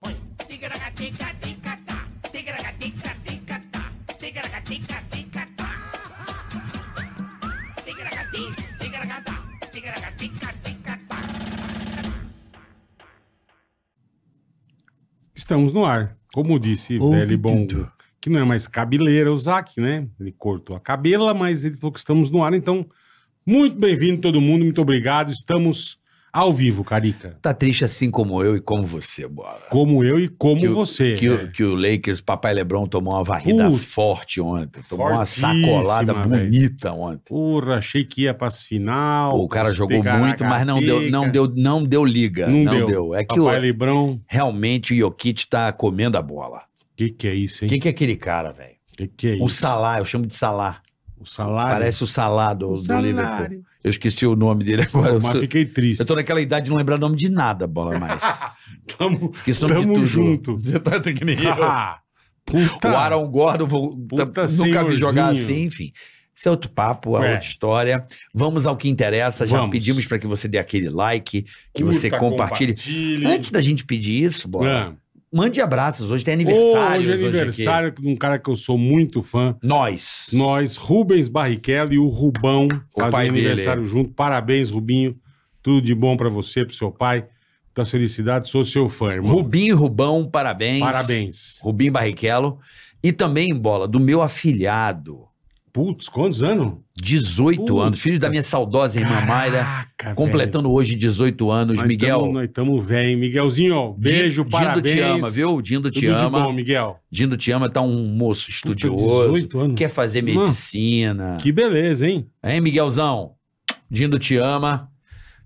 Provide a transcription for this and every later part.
Põe. Ticaracatica-ticatá. Estamos no ar. Como disse Ô, velho e bom, que não é mais cabeleira o Zac, né? Ele cortou a cabela, mas ele falou que estamos no ar. Então, muito bem-vindo todo mundo, muito obrigado. Estamos ao vivo, Carica. Tá triste assim como eu e como você, Bola. Como eu e como que o- você. Que, é. o, que o Lakers, papai Lebron, tomou uma varrida Putz, forte ontem. Tomou uma sacolada velho. bonita ontem. Porra, achei que ia pra final. Pô, o cara jogou muito, mas não deu, não deu, não deu liga. Não Não, deu. deu. É que Papai o, Lebrão. realmente o Jokic tá comendo a bola. Que que é isso, hein? Quem que é aquele cara, velho? Que que é isso? O Salah, eu chamo de Salah. O salário. Parece o Salah do, O do salário. Liverpool. Eu esqueci o nome dele agora. Eu, Mas fiquei triste. eu tô naquela idade de não lembrar o nome de nada, Bola, mais. Tamo, Esqueci o nome de tamo tudo. junto. Você tá que nem eu. Puta. O Aaron Gordon, vou- Puta tá- nunca vi jogar senhorzinho. assim, enfim. Isso é outro papo, é outra história. Vamos ao que interessa. Já Vamos. pedimos para que você dê aquele like, que Curta, você compartilhe. compartilhe. Antes da gente pedir isso, Bola, Ah. Mande abraços. Hoje tem aniversário. Hoje é aniversário de um cara que eu sou muito fã. Nós. Nós, Rubens Barrichello e o Rubão O fazem pai dele. aniversário junto. Parabéns, Rubinho. Tudo de bom pra você, pro seu pai. Muita felicidade. Sou seu fã, irmão. Rubinho e Rubão, parabéns. Parabéns. Rubinho Barrichello. E também, Bola, do meu afilhado. Putz, quantos anos? 18 Puta. anos. Filho da minha saudosa irmã Mayra. Caraca, Completando hoje 18 anos. Nós Miguel. tamo- nós estamos velho. Miguelzinho, ó, beijo, Dindo parabéns. te ama, viu? Dindo te Tudo ama. de bom, Miguel. Dindo te ama, tá um moço Puta, estudioso, 18 anos. quer fazer Mano, medicina. Que beleza, hein? Hein, Miguelzão? Dindo te ama.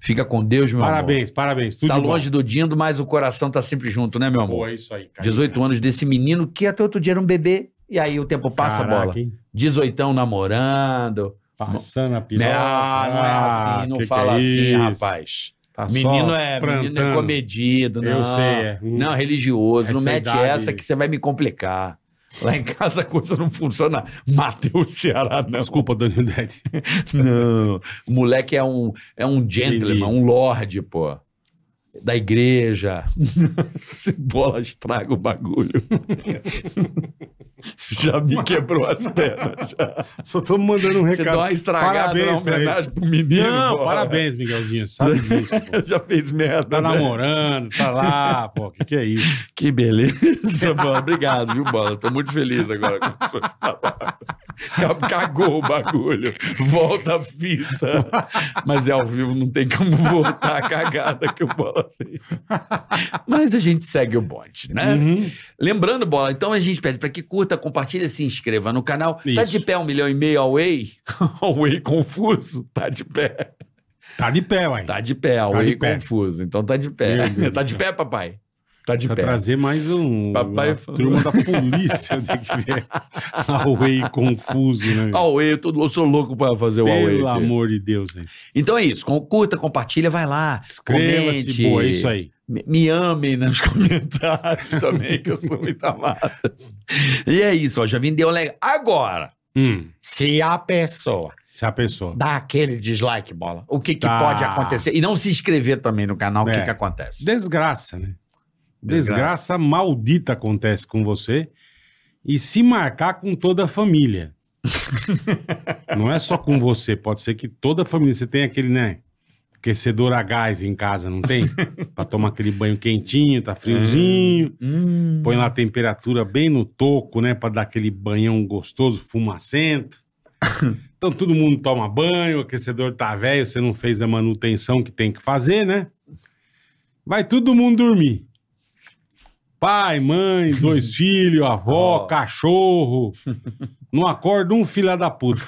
Fica com Deus, meu Parabéns, parabéns. amor. Tudo Tá de bom. longe do Dindo, mas o coração tá sempre junto, né, meu amor? Pô, é isso aí, cara. 18 anos desse menino que até outro dia era um bebê. E aí o tempo passa a bola. 18 namorando. Passando a Não, piroca. não é Ah, assim, não que que fala é assim, rapaz. Tá Menino é, menino é comedido, não. Eu sei, é. Hum. Não, religioso. não Essa mete idade- essa que você vai me complicar. Lá em casa a coisa não funciona. Matheus Ceará, não. Desculpa, Dani Dede. Não. O moleque é um, é um gentleman, Entendi. um lorde, pô. Da igreja. Se bola estraga o bagulho. já me quebrou as pernas. Já. Só tô mandando um Você deu recado. uma estragada Parabéns na homenagem do menino. Não, parabéns, Miguelzinho. Sabe disso, pô. Já fez merda. Tá né? namorando, tá lá, pô. O que, que é isso? Que beleza. Obrigado, viu, bola? Tô muito feliz agora com sua palavra. Cagou o bagulho. Volta a fita. Mas é ao vivo, não tem como voltar a cagada que o bola fez. Mas a gente segue o bonde, né? Uhum. Lembrando, bola, então a gente pede para que curta, compartilha, se inscreva no canal. Tá Isso. de pé um milhão e meio away? away confuso? Tá de pé. Tá de pé, uai. Tá de pé, away pé. confuso. Então tá de pé. Tá de pé, papai? Tá de Precisa pé. trazer mais um. Papai turma da polícia tem que ver. Away confuso, né? Away, eu, tô, eu sou louco pra fazer o away. Pelo amor de Deus, né? Então é isso. Curta, compartilha, vai lá. Inscreva-se, comente. boa, é isso aí. Me, me amem nos comentários também, que eu sou muito amado. E é isso, ó. Já vim deu legal. Agora, Hum, se a pessoa se a pessoa. dá aquele dislike, bola, o que, que Tá. pode acontecer? E não se inscrever também no canal, o que, É. que acontece? Desgraça, né? Desgraça. Desgraça. maldita acontece com você e se marcar com toda a família. não é só com você, pode ser que toda a família. Você tem aquele, né? Aquecedor a gás em casa, não tem? pra tomar aquele banho quentinho, tá friozinho. Hum. Põe lá a temperatura bem no toco, né? Pra dar aquele banhão gostoso, fumacento. Então todo mundo toma banho, o aquecedor tá velho, você não fez a manutenção que tem que fazer, né? Vai todo mundo dormir. Pai, mãe, dois filhos, avó, Ó. cachorro. Não acorda um filho da puta.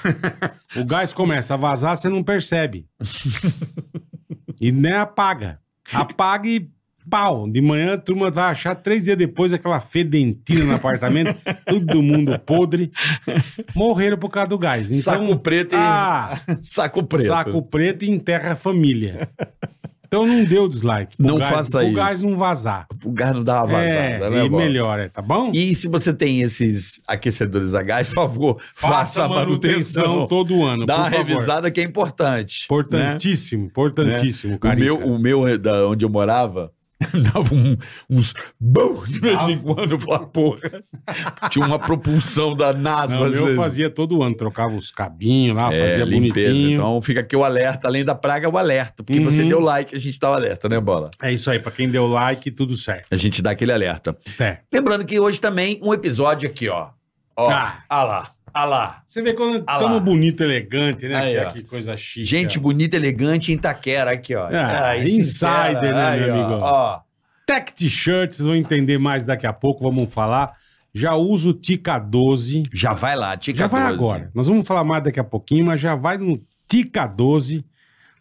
O gás começa a vazar, você não percebe. E nem apaga. Apaga e pau. De manhã a turma vai achar três dias depois aquela fedentina no apartamento, todo mundo podre. Morreram por causa do gás. Então, Saco preto e. Ah, Saco preto. saco preto e enterra a família. Então não deu dislike. pro Não gás, faça isso. gás não vazar. O gás não dá uma vazada, é, né, e bola? melhor, é, tá bom? E se você tem esses aquecedores a gás, por favor, faça, a manutenção. todo ano, Dá uma favor. revisada que é importante. né? Importantíssimo, importantíssimo, O Carica. meu, o meu, da onde eu morava, Dava um- uns bum de vez em quando. Eu falava, porra. Tinha uma propulsão da NASA. Não, eu fazia todo ano, trocava os cabinhos lá, É, fazia limpeza. bonitinho. Então fica aqui o alerta, além da praga, o alerta. Porque Uhum. você deu like, a gente dá o alerta, né, Bola? É isso aí, pra quem deu like, tudo certo. A gente dá aquele alerta. É. Lembrando que hoje também um episódio aqui, ó. Ó, Ah. ah lá, ah lá. Você vê quando Ah estamos bonito, elegante, né? Aí, que, ó. que coisa chique. Gente ó. bonita, elegante em Itaquera, aqui, ó. Ah, insider, sincera. né, Aí, meu ó, amigo? Ó, Tech T-shirt, vocês vão entender mais daqui a pouco, vamos falar. Já uso o Tica 12. já vai lá, Tica já vai 12. agora. Nós vamos falar mais daqui a pouquinho, mas já vai no Tica 12,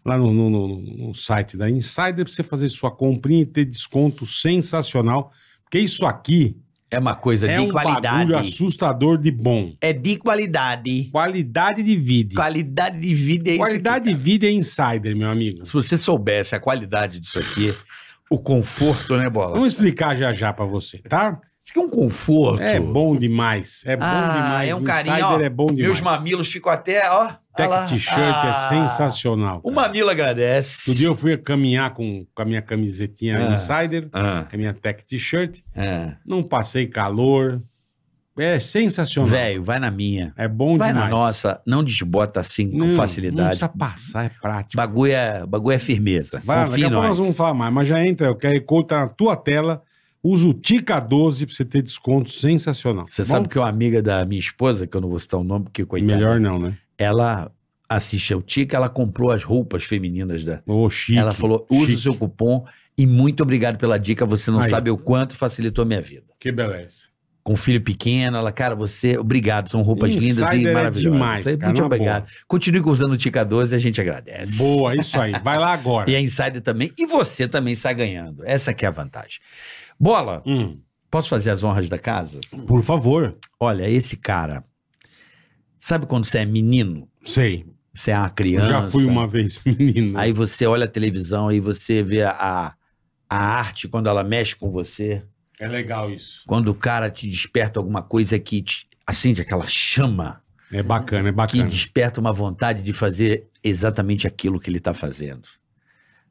lá no, no- no- no site da Insider, pra você fazer sua comprinha e ter desconto sensacional. Porque isso aqui É uma coisa é de um qualidade. bagulho assustador de bom. É de qualidade. Qualidade de vida. Qualidade de vida é Qualidade aqui, de vida é Insider, meu amigo. Se você soubesse a qualidade disso aqui, o conforto, né, Bola? Vamos explicar já já pra você, tá? Isso aqui é um conforto. É bom demais. É bom Ah, demais. é um Insider carinho, ó. é bom demais. Meus mamilos ficam até, ó. Tech. T-shirt é Ah, sensacional. O cara. mamilo agradece. Outro dia eu fui caminhar com, com a minha camisetinha Ah. Insider, Ah, com a minha Tech T-shirt. ah. Não passei calor. É sensacional. Velho, vai na minha. É bom Vai demais. na nossa. Não desbota assim com Não, Não facilidade. precisa passar, é prático. Bagulho é, bagulho é firmeza. Vai, Confia daqui a pouco nós. nós vamos falar mais, mas já entra, o QR Code tá na tua tela. Usa o Tica 12 pra você ter desconto sensacional. Você tá sabe que uma amiga da minha esposa, que eu não vou citar o nome, porque coitada, Melhor não, né? ela assiste ao Tica, ela comprou as roupas femininas da. Chique. ela falou: chique. o seu cupom e muito obrigado pela dica. Você não Aí. sabe o quanto facilitou a minha vida. Que beleza. Com filho pequeno, ela, cara, você, obrigado, são roupas Insider lindas e é maravilhosas. demais, Falei, cara, muito obrigado. Continue usando o Tica 12 a gente agradece. Boa, isso aí. Vai lá agora. E a Insider também. E você também sai ganhando. Essa que é a vantagem. Bola, Hum, posso fazer as honras da casa? por favor. Olha, esse cara. Sabe quando você é menino? Sei. Você é uma Eu criança. já fui uma vez menino. Aí você olha a televisão, aí você vê a, a arte quando ela mexe com você. É legal isso. Quando o cara te desperta alguma coisa que te acende aquela chama, É bacana, é que bacana. desperta uma vontade de fazer exatamente aquilo que ele tá fazendo.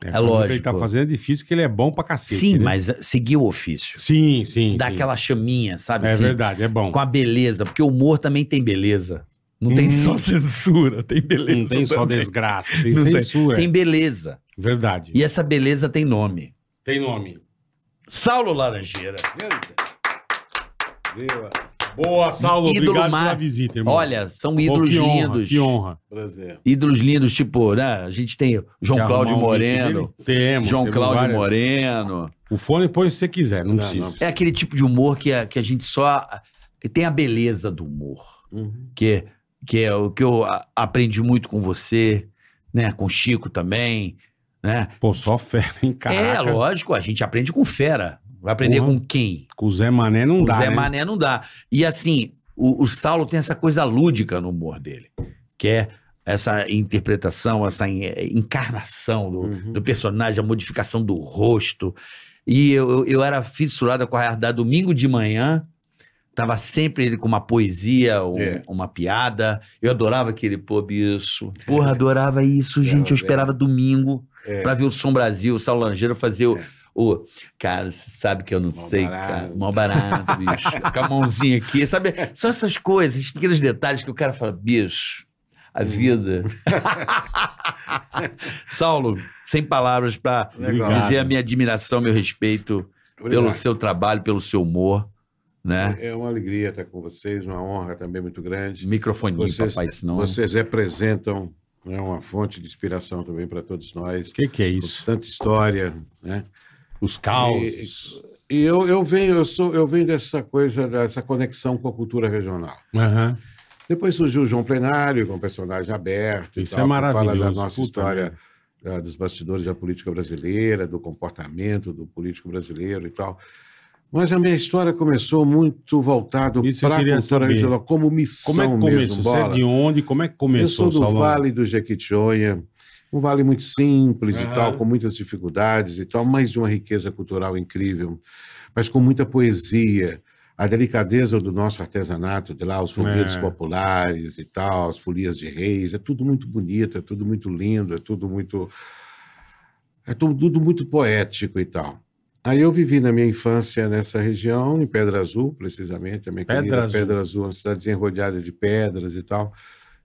É, é fazer O que ele lógico. tá fazendo é difícil, porque ele é bom pra cacete. sim, né? mas seguir o ofício. Sim, sim. Dá sim. aquela chaminha, sabe? É assim? verdade, é bom. com a beleza, porque o humor também tem beleza. Não tem Hum. só censura, tem beleza. Não tem só também. desgraça, tem Não tem. censura. Tem beleza. Verdade. E essa beleza tem nome. Tem nome. Saulo Laranjeira. Boa, Saulo. Ídolo Obrigado mar- pela visita, irmão. Olha, são Pô, ídolos que honra, lindos. Que honra. Prazer. Ídolos lindos, tipo, né? A gente tem João Cláudio Moreno. Temos. João temos Cláudio várias. Moreno. O fone põe se você quiser, não, Não, precisa. não. É aquele tipo de humor que a, que a gente só. Tem a beleza do humor. Uhum. Que, que é o que eu aprendi muito com você, né? Com o Chico também, né? Pô, só fera, hein, caraca. É, lógico, a gente aprende com fera. Vai aprender Porra. com quem? Com o Zé Mané não o dá, Zé né? Mané não dá. E assim, o, o Saulo tem essa coisa lúdica no humor dele, que é essa interpretação, essa en- encarnação do, Uhum. do personagem, a modificação do rosto. E eu, eu, eu era fissurado com a realidade. Domingo de manhã, tava sempre ele com uma poesia, um- É. uma piada. Eu adorava aquele, pô, bicho. Porra, adorava isso, É, gente. Eu é. esperava domingo É. pra ver o Som Brasil, o Saulo Langeiro fazer o. O- cara, você sabe que eu não Mó sei, barato. cara. Mó barato, bicho. com a mãozinha aqui, sabe? São essas coisas, esses pequenos detalhes que o cara fala, bicho, a vida. Saulo, sem palavras Legal. dizer a minha admiração, meu respeito pelo Obrigado. seu trabalho, pelo seu humor, né? É uma alegria estar com vocês, uma honra também muito grande. Microfoninho, Vocês- papai, senão... Vocês representam né, uma fonte de inspiração também para todos nós. O que, que é isso? tanta história, né? Os causos. E eu, eu venho, eu sou, eu venho dessa coisa, dessa conexão com a cultura regional. Aham. Depois surgiu o João Plenário, com um personagem aberto. e Isso tal, é que Fala maravilhoso. da nossa Puta história, ah, dos bastidores da política brasileira, do comportamento do político brasileiro e tal. Mas a minha história começou muito voltado eu para a cultura saber. regional, como missão Como é que mesmo. começou? Você é de onde? Como é que Eu começou, sou do? Vale do Jequitinhonha, um vale muito simples Aham. e tal, com muitas dificuldades e tal, mas de uma riqueza cultural incrível, mas com muita poesia. A delicadeza do nosso artesanato, de lá, os folhetos É. populares e tal, as folias de reis, é tudo muito bonito, é tudo muito lindo, é tudo muito. É tudo, muito poético e tal. Aí eu vivi na minha infância nessa região, em Pedra Azul, precisamente, a minha Pedra querida Azul. Pedra Azul, uma cidadezinha rodeada de pedras e tal.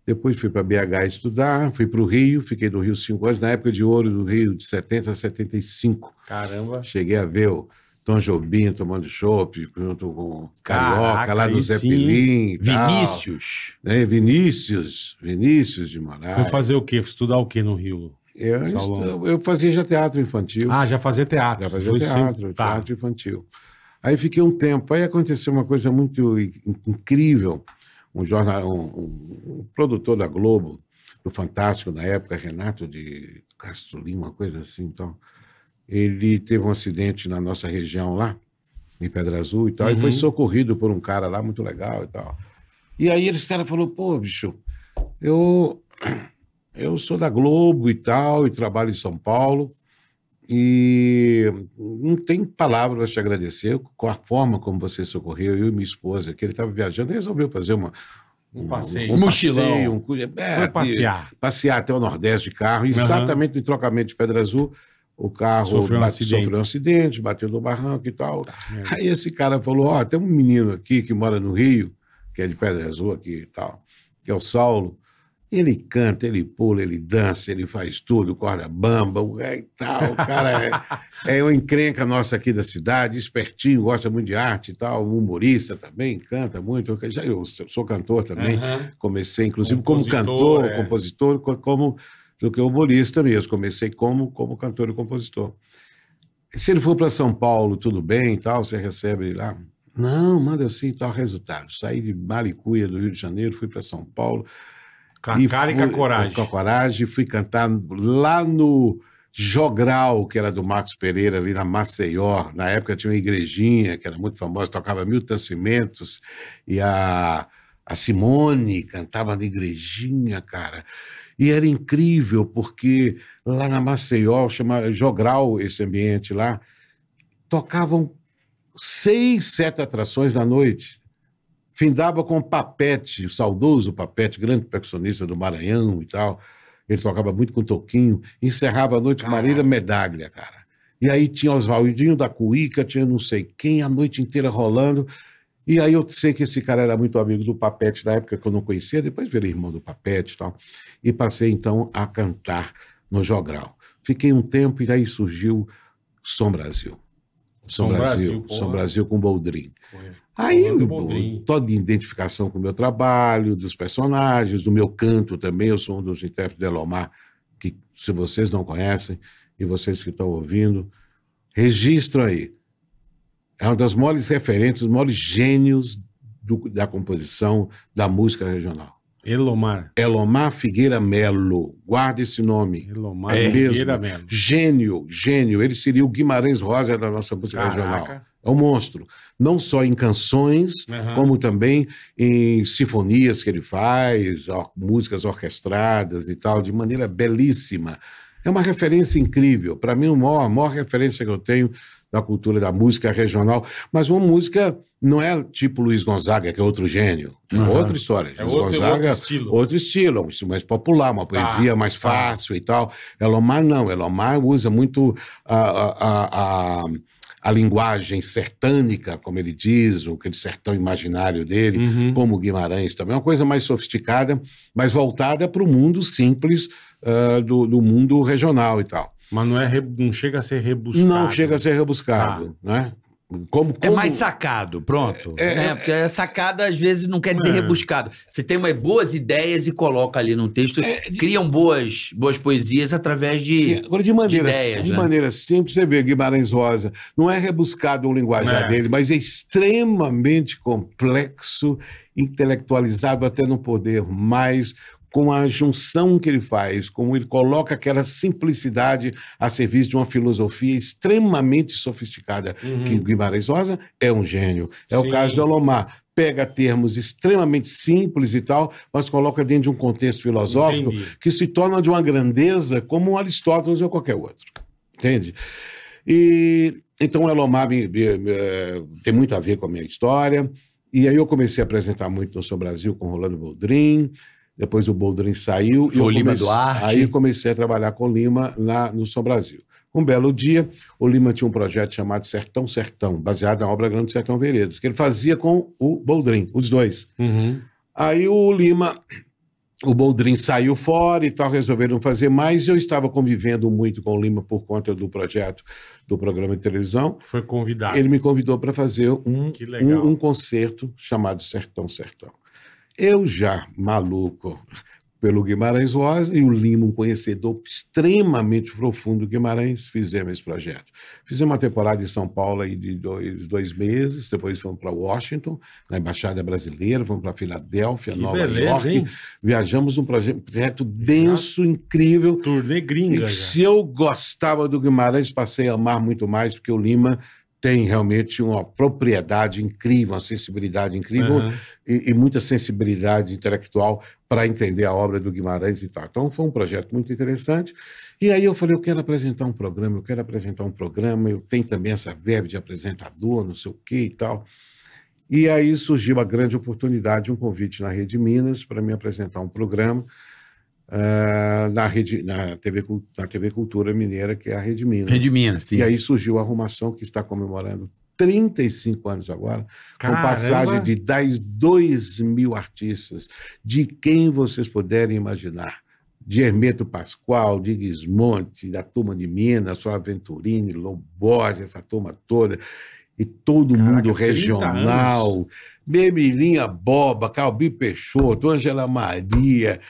Depois fui para BH estudar, fui para o Rio, fiquei no Rio cinco anos, na época de ouro do Rio, de 70 a 75. Caramba. Cheguei a ver o Tom Jobim tomando chopp junto com Carioca, Caraca, lá aí Zé sim. Pelim. e tal, Vinícius. né? Vinícius, Vinícius de Moraes. Foi fazer o quê? Estudar o quê no Rio? Eu, eu fazia já teatro infantil. Ah, já fazia teatro. Já fazia Foi teatro, sempre- tá. teatro infantil. Aí fiquei um tempo, aí aconteceu uma coisa muito in- incrível. Um, jornal, um, um- produtor da Globo, do Fantástico na época, Renato de Castro Lima, uma coisa assim, então, ele teve um acidente na nossa região lá, em Pedra Azul e tal, e foi Uhum. socorrido por um cara lá muito legal e tal. E aí esse cara falou, pô, bicho, eu, eu sou da Globo e tal, e trabalho em São Paulo, e não tem palavra para te agradecer com a forma como você socorreu, eu e minha esposa, que ele estava viajando, e resolveu fazer uma, Um passeio. um, Mochilão. passeio, um cu- é, Foi passear. passear até o Nordeste de carro, exatamente no trocamento de Pedra Azul, o carro Sofreu um bate- acidente. Tá, sofreu um acidente, bateu no barranco e tal. merda. Aí esse cara falou: Ó, tem um menino aqui que mora no Rio, que é de Pedra Azul aqui e tal, que é o Saulo. Ele canta, ele pula, ele dança, ele faz tudo, corda bamba, o e tal. O cara é, é uma encrenca nossa aqui da cidade, espertinho, gosta muito de arte e tal, humorista também, canta muito. Eu, já, eu sou cantor também, Aham. comecei inclusive Compositor, como cantor, é. compositor, co- como do que humorista mesmo. Comecei como, como cantor e compositor. Se ele for para São Paulo, tudo bem e tal, você recebe ele lá. Não, manda assim tal resultado. Saí de Maricuia, do Rio de Janeiro, fui para São Paulo. Com a cara e com a coragem. Com a coragem, fui cantar lá no Jogral, que era do Marcos Pereira, ali na Maceió. Na época tinha uma igrejinha, que era muito famosa, tocava Milton Cimentos, e a, a Simone cantava na igrejinha, cara. E era incrível, porque lá na Maceió, chama Jogral esse ambiente lá, tocavam seis, sete atrações da noite. Findava com o Papete, o saudoso Papete, grande percussionista do Maranhão e tal. Ele tocava muito com Toquinho. Encerrava a noite com Marília Medaglia, cara. E aí tinha Oswaldinho da Cuíca, tinha não sei quem, a noite inteira rolando. E aí eu sei que esse cara era muito amigo do Papete na época que eu não conhecia, depois virei irmão do Papete e tal. E passei então a cantar no Jogral. Fiquei um tempo e aí surgiu Som Brasil. Som, Som Brasil, Brasil, porra. Som Brasil com Boldrin. Foi. Aí, eu- toda identificação com o meu trabalho, dos personagens, do meu canto também. Eu sou um dos intérpretes de Elomar, que se vocês não conhecem, e vocês que estão ouvindo, registram aí. É uma das maiores referências, os maiores gênios do- da composição da música regional. Elomar. Elomar Figueira Melo, guarda esse nome. Elomar É Figueira mesmo. mesmo. Gênio, gênio. Ele seria o Guimarães Rosa da nossa música regional. É um monstro. Não só em canções, Aham. como também em sinfonias que ele faz, ó, músicas orquestradas e tal, de maneira belíssima. É uma referência incrível. Para mim, a maior, a maior referência que eu tenho da cultura da música regional. Mas uma música não é tipo Luiz Gonzaga, que é outro gênio. É Aham. outra história. É Luiz outro, Gonzaga, outro estilo. outro estilo, um estilo mais popular, uma poesia mais tá. fácil e tal. Elomar não, Elomar usa muito a, a, a, a, linguagem sertânica, como ele diz, o aquele sertão imaginário dele, Uhum. como o Guimarães também, uma coisa mais sofisticada, mais voltada para o mundo simples ah, do, do mundo regional e tal. Mas não, é não chega a ser rebuscado. Não chega a ser rebuscado, né? Como, É como- mais sacado, pronto. É, né? é, Porque a sacada às vezes não quer dizer É. rebuscado. Você tem umas boas ideias e coloca ali num texto, criam boas, boas poesias através de. Sim, agora, de maneira, ideias, de né? maneira simples, você vê Guimarães Rosa, não é rebuscado o linguajar É. dele, mas é extremamente complexo, intelectualizado até não poder mais, com a junção que ele faz, como ele coloca aquela simplicidade a serviço de uma filosofia extremamente sofisticada, Uhum. que Guimarães Rosa é um gênio. É Sim. o caso de Olomar. Pega termos extremamente simples e tal, mas coloca dentro de um contexto filosófico Entendi. que se torna de uma grandeza como Aristóteles ou qualquer outro. Entende? E então o Elomar me- me- me- tem muito a ver com a minha história. E aí eu comecei a apresentar muito no São Brasil com o Rolando Boldrin. Depois o Boldrin saiu. e Foi eu o Lima comecei- Duarte. Aí comecei a trabalhar com o Lima lá no São Brasil. Um belo dia, o Lima tinha um projeto chamado Sertão Sertão, baseado na obra grande Sertão Veredas, que ele fazia com o Boldrin, os dois. Uhum. Aí o Lima, o Boldrin saiu fora e tal, resolveram fazer mais. Eu estava convivendo muito com o Lima por conta do projeto do programa de televisão. Foi convidado. Ele me convidou para fazer um, um, um concerto chamado Sertão Sertão. Eu já, maluco pelo Guimarães Rosa, e o Lima, um conhecedor extremamente profundo do Guimarães, fizemos esse projeto. Fizemos uma temporada em São Paulo aí de dois, dois meses, depois fomos para Washington, na Embaixada Brasileira, fomos para Filadélfia, Que Nova beleza, York. hein? Viajamos um proje- projeto denso, incrível. Turnê gringa já. Se eu gostava do Guimarães, passei a amar muito mais, porque o Lima tem realmente uma propriedade incrível, uma sensibilidade incrível Aham. e, e muita sensibilidade intelectual para entender a obra do Guimarães e tal. Então foi um projeto muito interessante. E aí eu falei, eu quero apresentar um programa, eu quero apresentar um programa, eu tenho também essa verve de apresentador, não sei o quê e tal. E aí surgiu a grande oportunidade, um convite na Rede Minas para me apresentar um programa ah, na, rede, na, TV, na TV Cultura Mineira, que é a Rede Minas. Rede Minas, sim. E aí surgiu a Arrumação, que está comemorando 35 anos agora, com Caramba. passagem de 10, 2 mil artistas, de quem vocês puderem imaginar. De Hermeto Pascoal, de Gismonte, da turma de Minas, Flávio Venturini, Loborges, essa turma toda, e todo Caraca, mundo 30 regional, Bebelinha Boba, Calbi Peixoto, Ângela Maria,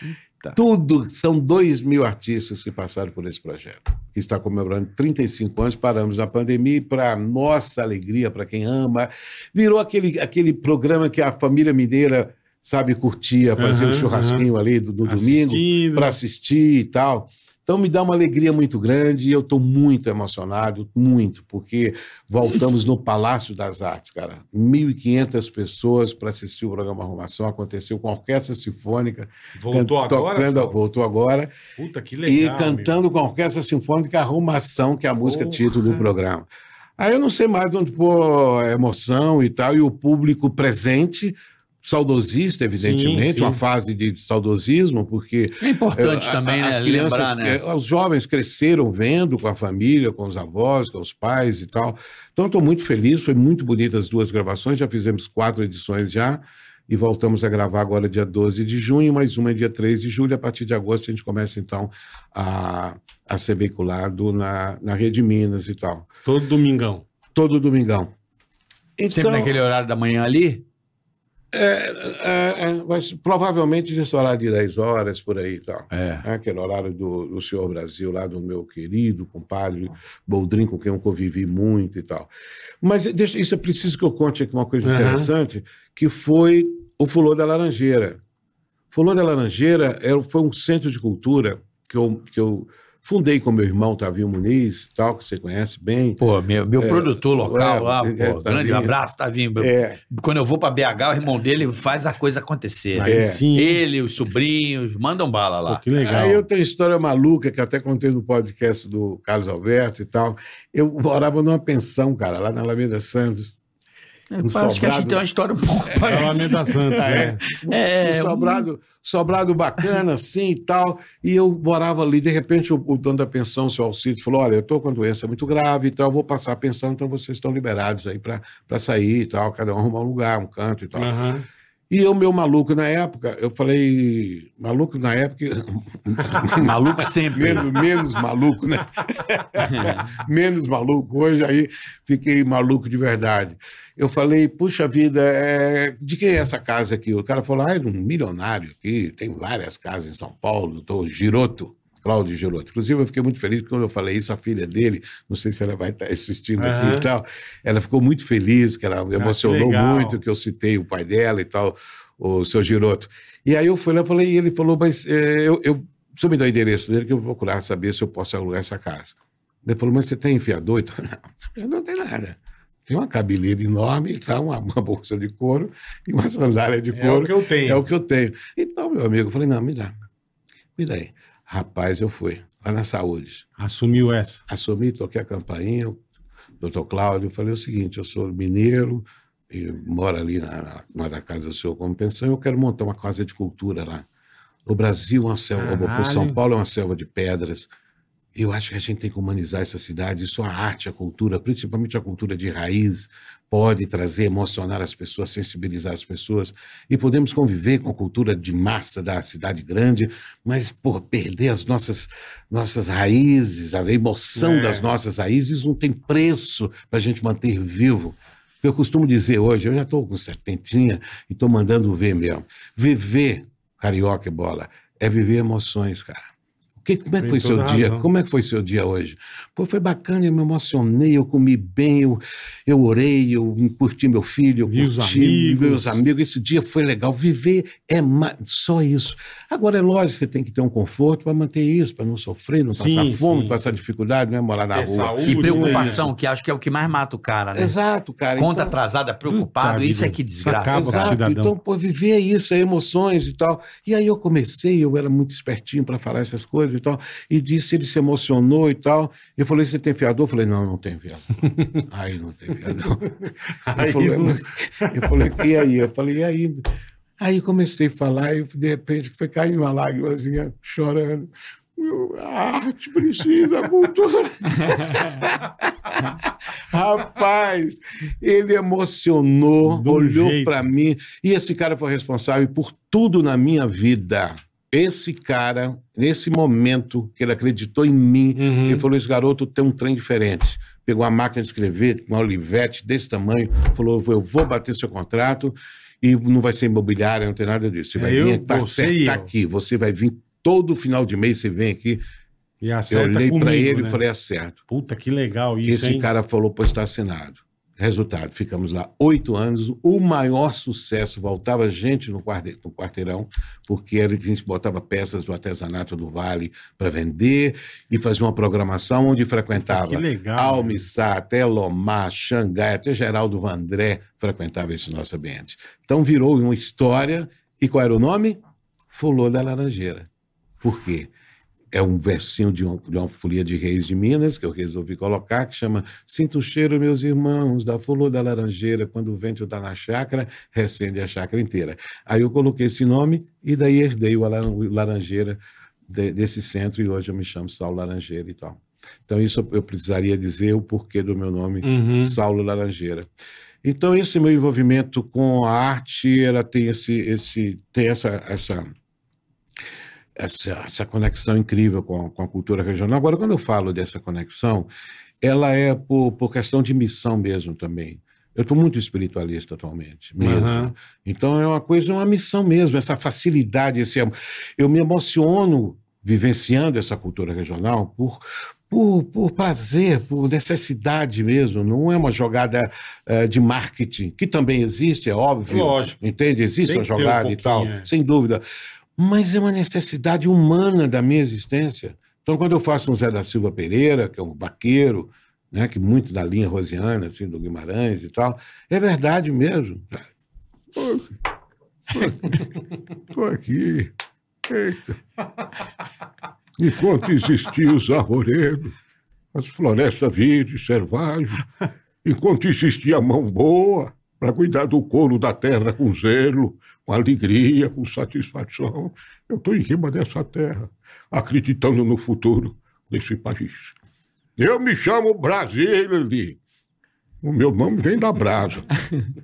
tudo, são 2 mil artistas que passaram por esse projeto, que está comemorando 35 anos, paramos na pandemia e para nossa alegria, para quem ama, virou aquele, aquele programa que a família mineira, sabe, curtia, fazia um Aham, churrasquinho ali do, do domingo para assistir e tal. Então me dá uma alegria muito grande e eu estou muito emocionado, muito, porque voltamos no Palácio das Artes, cara. 1.500 pessoas para assistir o programa Arrumação, aconteceu com a Orquestra Sinfônica. Voltou can- agora? Tocando, voltou agora. Puta, que e legal. cantando com a Orquestra Sinfônica Arrumação, que é a música Porra. título do programa. Aí eu não sei mais onde pôr emoção e tal, e o público presente, saudosista, evidentemente, Sim, sim. uma fase de saudosismo, porque É importante é, também, a- né? As crianças, Lembrar, né? é, os jovens cresceram vendo com a família, com os avós, com os pais e tal. Então, estou muito feliz, foi muito bonita as duas gravações, já fizemos quatro edições já, e voltamos a gravar agora dia 12 de junho, mais uma dia 3 de julho. A partir de agosto, a gente começa, então, a, a ser veiculado na, na Rede Minas e tal. Todo domingão. Todo domingão. Então, Sempre naquele horário da manhã ali? É, é, vai ser- provavelmente nesse horário de 10 horas, por aí e tal. É. né, aquele horário do, do Senhor Brasil, lá do meu querido compadre Boldrin, com quem eu convivi muito e tal. Mas deixa, isso é preciso que eu conte aqui uma coisa Aham. interessante, que foi o Fulô da Laranjeira. Fulô da Laranjeira era, foi um centro de cultura que eu, que eu fundei com meu irmão Tavinho Muniz, tal, que você conhece bem. Pô, meu, meu É, produtor local é, lá, é, pô, tá grande abraço, Tavinho. É, Quando eu vou pra BH, o irmão dele faz a coisa acontecer. Aí É. sim. Ele, os sobrinhos, mandam bala Pô, lá. que legal. Aí eu tenho uma história maluca que até contei no podcast do Carlos Alberto e tal. Eu morava numa pensão, cara, lá na Alameda Santos. Eu um acho que a sobrado- gente tem uma história um pouco É parecida. Alameda Santos, é. É, um sobrado, sobrado bacana, assim e tal. E eu morava ali, de repente, o, o dono da pensão, o seu Alcides, falou: Olha, eu estou com uma doença muito grave e tal, eu vou passar a pensão, então vocês estão liberados aí para sair e tal, cada um arrumar um lugar, um canto e tal. Aham. E o meu maluco na época, eu falei, maluco na época, Maluco sempre. menos, menos maluco, né? menos maluco. Hoje aí fiquei maluco de verdade. Eu falei, puxa vida, é, de quem é essa casa aqui? O cara falou, ah, é de um milionário aqui, tem várias casas em São Paulo, doutor Giroto. Cláudio Giroto. Inclusive, eu fiquei muito feliz quando eu falei isso, a filha dele, não sei se ela vai estar assistindo aqui Aham. e tal, ela ficou muito feliz, que ela emocionou legal. muito que eu citei o pai dela e tal, o seu Giroto. E aí eu fui lá falei, e ele falou, mas é, eu, eu, senhor me dá o endereço dele que eu vou procurar saber se eu posso alugar essa casa. Ele falou, mas você tem enfiador? Então, não, não tenho nada. Tem uma cabeleira enorme, tá, uma, uma bolsa de couro e uma sandália de É couro. o que eu tenho. É o que eu tenho. Então, meu amigo, eu falei, não, me dá. Me dá aí. Rapaz, eu fui lá na saúde. Assumiu essa. Assumi, toquei a campainha, o doutor Cláudio, falei o seguinte, eu sou mineiro, e moro ali na, na, da casa do senhor como pensão, eu quero montar uma casa de cultura lá. O Brasil é uma selva, Caralho. São Paulo é uma selva de pedras, Eu acho que a gente tem que humanizar essa cidade. Isso a arte, a cultura, principalmente a cultura de raiz, pode trazer, emocionar as pessoas, sensibilizar as pessoas. E podemos conviver com a cultura de massa da cidade grande, mas por perder as nossas, nossas raízes, a emoção É. das nossas raízes não tem preço para a gente manter vivo. Eu costumo dizer hoje, eu já estou com setentinha e estou mandando ver mesmo. Viver, carioca e bola, é viver emoções, cara. O que, como é que foi seu toda dia? razão. Como é que foi seu dia hoje? Pô, foi bacana, eu me emocionei, eu comi bem, eu, eu orei, eu curti meu filho, eu Vi os curti amigos. meus amigos. Esse dia foi legal. Viver é só isso. Agora, é lógico, você tem que ter um conforto para manter isso, para não sofrer, não Sim, passar fome, sim. passar dificuldade, não é morar na Ter rua. saúde, E né, preocupação, que acho que é o que mais mata o cara, né? Exato, cara. Conta Então- atrasada, preocupado, Puta isso é que desgraça. Exato, então, pô, viver é isso, é emoções e tal. E aí eu comecei, eu era muito espertinho para falar essas coisas e tal, e disse, ele se emocionou e tal. Eu falei, você tem fiador? Eu falei, não, não tem fiador. aí não tem fiador. Aí eu, falei, não- eu falei, e aí? Eu falei, e aí? Aí comecei a falar e de repente foi caindo uma lágrimazinha, chorando. A arte precisa, a cultura. Rapaz, ele emocionou, Do olhou para mim. E esse cara foi responsável por tudo na minha vida. Esse cara, nesse momento que ele acreditou em mim, Uhum. ele falou: esse garoto tem um trem diferente. Pegou a máquina de escrever, uma olivete desse tamanho, falou: eu vou bater seu contrato e não vai ser imobiliária, não tem nada disso. Você É vai eu, vir tá você e tá eu." aqui. Você vai vir todo final de mês, você vem aqui. E Eu acerta olhei comigo, para ele né? e falei: acerto. Puta, que legal isso, Esse hein? cara falou, pois está assinado. Resultado, ficamos lá oito anos, o maior sucesso, voltava gente no, quarte- no quarteirão, porque a gente botava peças do artesanato do Vale para vender e fazia uma programação onde frequentava Que legal. Almissá, até Lomar, Xangai, até Geraldo Vandré frequentava esse nosso ambiente. Então virou uma história, e qual era o nome? Fulô da Laranjeira. Por quê? É um versinho de, um, de uma folia de Reis de Minas, que eu resolvi colocar, que chama Sinto o cheiro, meus irmãos, da flor da laranjeira, quando o vento está na chácara, recende a chácara inteira. Aí eu coloquei esse nome e daí herdei o Laran- o Laranjeira de- desse centro e hoje eu me chamo Saulo Laranjeira e tal. Então isso eu- eu precisaria dizer o porquê do meu nome, Uhum. Saulo Laranjeira. Então esse meu envolvimento com a arte, ela tem esse, esse tem essa, essa essa, essa conexão incrível com, com a cultura regional. Agora, quando eu falo dessa conexão, ela é por, por questão de missão mesmo também. Eu estou muito espiritualista atualmente, mesmo. Aham. Então é uma coisa, é uma missão mesmo, essa facilidade, esse, eu me emociono vivenciando essa cultura regional por, por, por prazer, por necessidade mesmo, não é uma jogada eh, de marketing, que também existe, é óbvio. Lógico. Entende? Existe Tem uma ter um jogada e tal, é. sem dúvida. Mas é uma necessidade humana da minha existência. Então, quando eu faço um Zé da Silva Pereira, que é um vaqueiro, né, que muito da linha rosiana, assim, do Guimarães e tal, é verdade mesmo. Estou aqui. Eita. Enquanto existiam os arvoredos, as florestas virgens, selvagens, enquanto existia a mão boa para cuidar do couro da terra com zelo, com alegria, com satisfação, eu estou em cima dessa terra, acreditando no futuro desse país. Eu me chamo Brasília. O meu nome vem da brasa.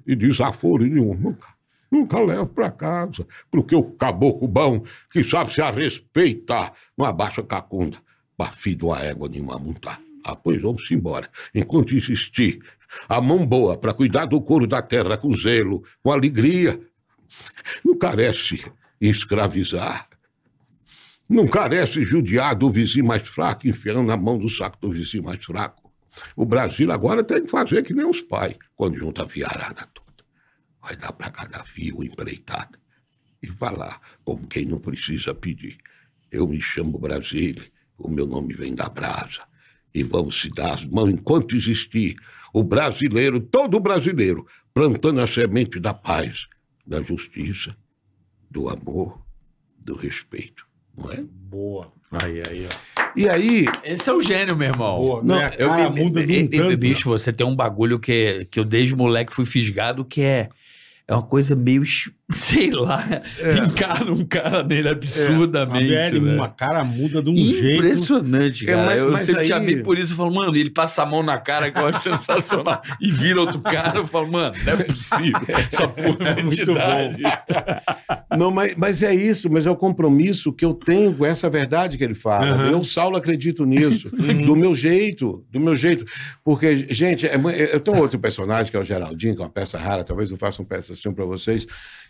E desaforo nenhum. Nunca, nunca levo para casa. Porque o caboclo bom, que sabe se a respeitar, não abaixa cacunda. De uma égua nenhuma montar. Ah, pois vamos embora. Enquanto existir a mão boa para cuidar do couro da terra com zelo, com alegria, não carece escravizar. Não carece judiar do vizinho mais fraco, enfiando na mão do saco do vizinho mais fraco. O Brasil agora tem que fazer que nem os pais, quando junta a viarada toda. Vai dar para cada fio empreitada. E falar como quem não precisa pedir. Eu me chamo Brasília, o meu nome vem da brasa. E vamos se dar as mãos enquanto existir o brasileiro, todo brasileiro, plantando a semente da paz, da justiça, do amor, do respeito. Não é? Boa. Aí, aí, ó. E aí, Esse é o gênio, meu irmão. Boa. Não, Não, a eu cara me- muda de um e- tanto. Bicho, você tem um bagulho que, que eu desde moleque fui fisgado, que é é uma coisa meio, sei lá, encara um cara nele absurdamente. Velho. uma cara muda de um jeito. Impressionante, É, cara. mas- eu mas sempre aí- chamei por isso. Eu falo, mano, ele passa a mão na cara que eu acho sensacional. E vira outro cara. Eu falo, mano, não é possível. Essa porra é muito entidade. Não, mas, mas é isso, mas é o compromisso que eu tenho com essa verdade que ele fala. Aham. Eu, Saulo, acredito nisso. do meu jeito, do meu jeito. Porque, gente, é eu tenho outro personagem, que é o Geraldinho, que é uma peça rara, talvez eu faça um peça assim para vocês,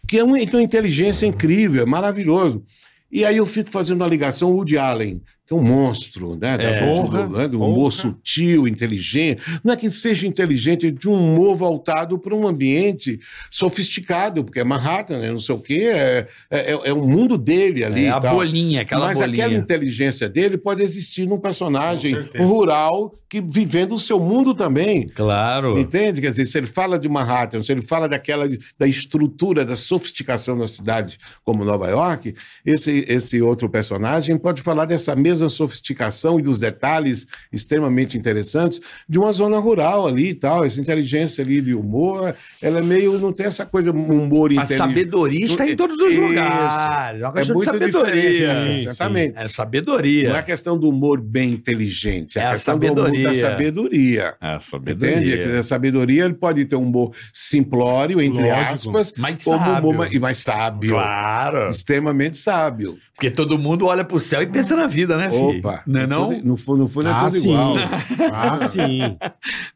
que é uma, tem uma inteligência incrível, é maravilhoso. E aí eu fico fazendo uma ligação, Woody Allen, que é um monstro, né? Da, É. do, Porra, do, né, do humor porra. sutil, inteligente. Não é que seja inteligente, é de um humor voltado para um ambiente sofisticado, porque é Manhattan, né? não sei o quê, é, é, é o mundo dele ali. É a tal. bolinha, aquela Mas bolinha. aquela inteligência dele pode existir num personagem rural que vivendo o seu mundo também. Claro. Entende? Quer dizer, se ele fala de Manhattan, se ele fala daquela da estrutura, da sofisticação da cidade como Nova York, esse, esse outro personagem pode falar dessa mesma sofisticação e dos detalhes extremamente interessantes de uma zona rural ali e tal. Essa inteligência ali de humor, ela é meio. não tem essa coisa, um humor A inteligente. sabedoria está em todos os lugares. É uma É questão de sabedoria. diferente, Sim, exatamente. É sabedoria. Não é questão do humor bem inteligente, é, É a a questão do humor da sabedoria. sabedoria. É a Entende? Quer dizer, A sabedoria ele pode ter um humor simplório, entre Lógico. aspas, Mas como sábio. humor e mais sábio. Claro. Extremamente sábio. Porque todo mundo olha pro céu e pensa na vida, né, filho? Opa! Não é é não? tudo- no fundo, no fundo é Ah, tudo sim. igual. Ah, sim.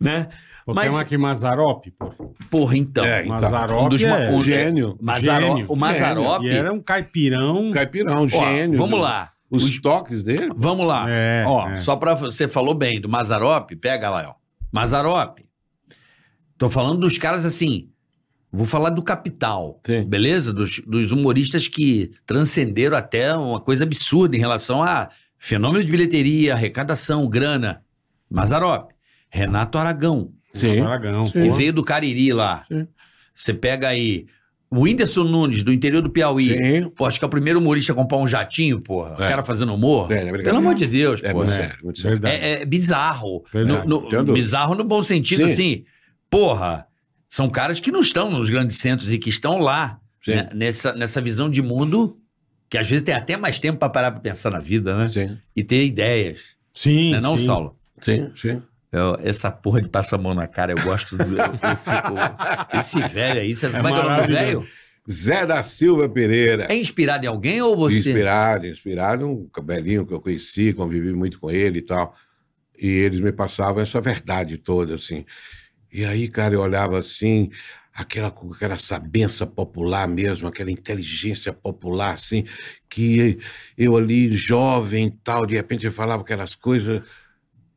Né? Pô, Mas- Tem uma aqui, Mazarop, pô. Porra, então. É, então. Mazarop um dos é um- Gênio. Mazaro- Gênio. O Mazarop. Era um caipirão. Caipirão, Ó, gênio. vamos do- lá. Os Os- toques dele. Vamos lá. É, ó, é. só pra. Você falou bem do Mazarop, pega lá, ó. Mazarop. Tô falando dos caras assim. Vou falar do capital, Sim. beleza? Dos, dos humoristas que transcenderam até uma coisa absurda em relação a fenômeno de bilheteria, arrecadação, grana. Mazarop. Renato Aragão, Sim. Aragão, Sim. que veio do Cariri lá. Sim. Você pega aí o Whindersson Nunes, do interior do Piauí. Sim. Pô, acho que é o primeiro humorista a comprar um jatinho, porra. O É. cara fazendo humor. É, é verdade. Pelo amor de Deus, É pô. muito sério, muito sério. Verdade. É, é bizarro. Verdade, No- no- bizarro no bom sentido, Sim. assim. Porra, são caras que não estão nos grandes centros e que estão lá, né, nessa, nessa visão de mundo que às vezes tem até mais tempo pra parar pra pensar na vida, né? Sim. E ter ideias. Sim, Não é não, sim. Saulo? Sim, sim. Eu- essa porra de passar a mão na cara, eu gosto do. Eu, eu fico- esse velho aí, você, como é que é o nome velho? Zé da Silva Pereira. É inspirado em alguém ou você? Inspirado, inspirado, um cabelinho que eu conheci, convivi muito com ele e tal. E eles me passavam essa verdade toda, assim. E aí, cara, eu olhava assim, aquela, aquela sabença popular mesmo, aquela inteligência popular, assim, que eu ali, jovem e tal, de repente eu falava aquelas coisas.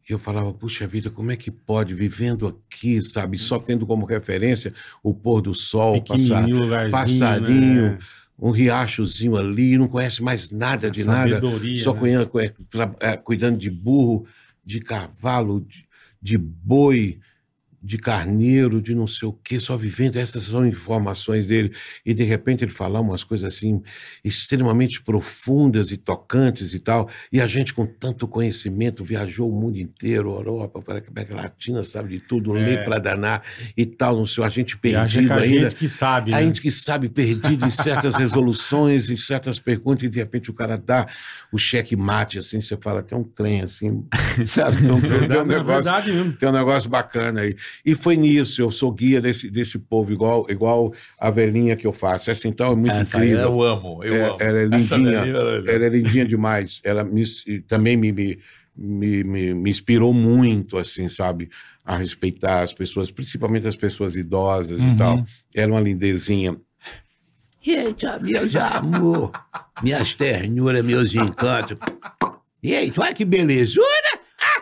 E eu falava, puxa vida, como é que pode, vivendo aqui, sabe, só tendo como referência o pôr do sol, passar, passarinho, né? um riachozinho ali, não conhece mais nada de nada, Sabedoria, só né? cuidando de burro, de cavalo, de, de boi, de carneiro, de não sei o quê, só vivendo. Essas são informações dele. E de repente ele falar umas coisas assim extremamente profundas e tocantes e tal. E a gente com tanto conhecimento viajou o mundo inteiro, Europa, para a América Latina, sabe de tudo, É. lê para danar e tal, não sei, a gente perdido a ainda. gente que sabe, A né? gente que sabe perdido em certas resoluções, em certas perguntas, e de repente o cara dá o cheque mate, assim, você fala que é um trem, assim, sabe? Então, tem, tem um Verdade, é negócio, tem um negócio bacana aí. E foi nisso, eu sou guia desse, desse povo, igual, igual a velhinha que eu faço. Essa então é muito Essa aí incrível. eu amo, eu É, amo. ela é Essa lindinha. daí, ela- Ela é lindinha demais. Ela me, também me, me, me, me, me inspirou muito, assim, sabe? A respeitar as pessoas, principalmente as pessoas idosas Uhum. e tal. Era uma lindezinha. Eita, meus amor, minhas ternuras, meus encantos. Eita, olha que belezura!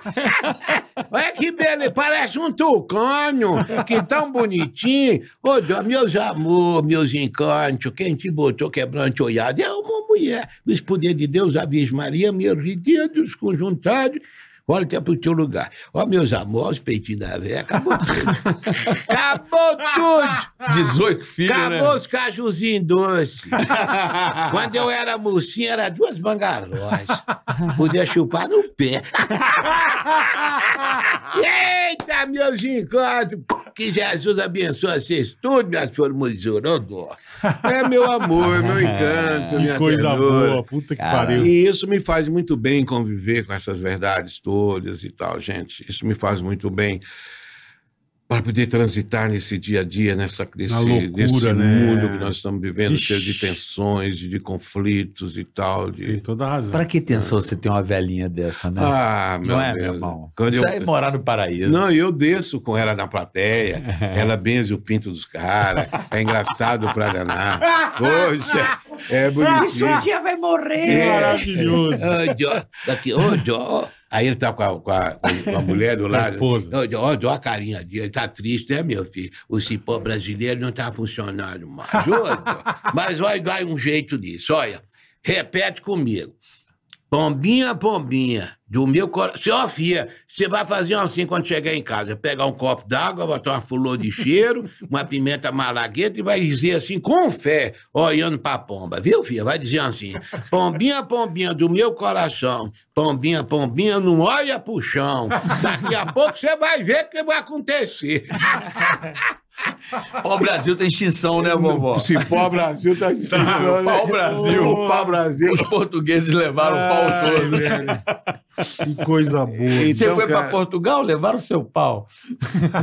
Olha que beleza, parece um tucano, que tão bonitinho. Ô, meus amor, meus encantos, quem te botou quebrante olhado é uma mulher. Os poder de Deus, a Virgem Maria, meus dedos conjuntados. Olha que é pro teu lugar. Ó, meus amores, os peitinhos da véia, acabou tudo. acabou tudo! 18 filhos, Acabou né? os cajuzinhos doces. Quando eu era mocinha, era duas bangarrões. Podia chupar no pé. Eita, meus encantos! Que Jesus abençoe vocês todos, minhas formosuras. É meu amor, meu encanto, Que minha coisa ternura. boa, puta que Cara, pariu. E isso me faz muito bem conviver com essas verdades todas e tal, gente. Isso me faz muito bem para poder transitar nesse dia a dia, nessa, nesse, loucura, nesse né? mundo que nós estamos vivendo, Ixi. cheio de tensões, de, de conflitos e tal. Tem De... toda a razão. Pra que tensão você ter uma velhinha dessa, né? Ah, meu não é, Deus. meu irmão? Quando Isso eu- é morar no paraíso. Não, eu desço com ela na plateia, ela benze o pinto dos caras, é engraçado pra danar. Poxa, é bonitinho. dia vai morrer. É. Maravilhoso. Ô, Jó, daqui, ô, Jó. Aí ele tá com a, com a- com a mulher do lado. esposa. Jó, ó, Jó, a carinha dele, tá triste, né, meu filho? O cipó brasileiro não tá funcionando mais. Jó, Mas vai dar um jeito disso, olha. Repete comigo. Pombinha, pombinha, do meu coração. Ó, filha, você vai fazer assim quando chegar em casa. Pegar um copo d'água, botar uma flor de cheiro, uma pimenta malagueta e vai dizer assim, com fé, olhando pra pomba. Viu, filha? Vai dizer assim: Pombinha, pombinha, do meu coração. Pombinha, pombinha, não olha pro chão. Daqui a pouco você vai ver o que vai acontecer. O Brasil tem extinção, né, vovó? Cipó Brasil tá extinção, O pau Brasil. Pau Brasil. Os portugueses levaram o pau todo. velho. Que coisa boa. Você Então, foi pra cara- Portugal, levaram o seu pau.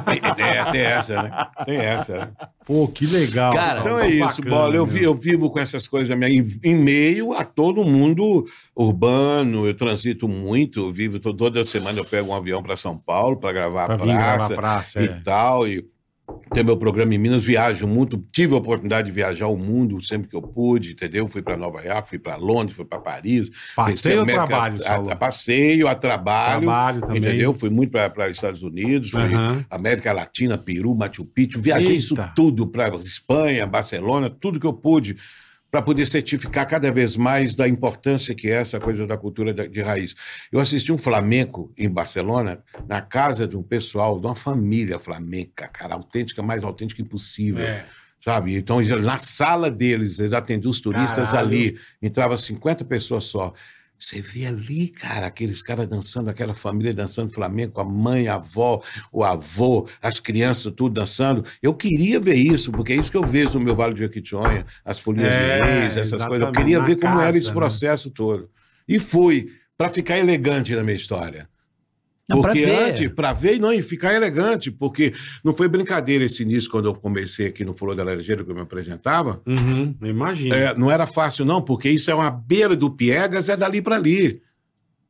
Tem, tem- tem essa, né? Tem essa, né? Pô, que legal. Cara, Então é isso, Bacana, Bola. Eu, vi- eu vivo com essas coisas minha, em, em meio a todo mundo urbano. Eu transito muito, eu vivo to- toda semana. Eu pego um avião para São Paulo para gravar Pra a vir gravar praça, a praça, e é. tal. E tem meu programa em Minas, viajo muito. Tive a oportunidade de viajar o mundo sempre que eu pude, entendeu? Fui para Nova York, fui para Londres, fui para Paris. Passeio a trabalho, a, a passeio, a trabalho. Trabalho também. Entendeu? Fui muito para os Estados Unidos, fui Aham. América Latina, Peru, Machu Picchu, viajei Eita. isso tudo para Espanha, Barcelona, tudo que eu pude para poder certificar cada vez mais da importância que é essa coisa da cultura de raiz. Eu assisti um flamenco em Barcelona, na casa de um pessoal, de uma família flamenca, cara, autêntica, mais autêntica impossível. É. Sabe? Então, na sala deles, eles atendiam os turistas Caralho. ali, entrava 50 pessoas só. Você vê ali, cara, aqueles caras dançando, aquela família dançando flamenco, a mãe, a avó, o avô, as crianças, tudo dançando. Eu queria ver isso, porque é isso que eu vejo no meu Vale de Jequitinhonha, as folias É, de reis, essas coisas. Eu queria ver como era esse né? processo todo. E fui, para ficar elegante na minha história. Não, pra Porque ver. antes, para ver e não, e ficar elegante, porque não foi brincadeira esse início quando eu comecei aqui no Flor da Laranjeira, que eu me apresentava. Uhum, imagina. É, não era fácil, não, porque isso é uma beira do Piegas, é dali para ali.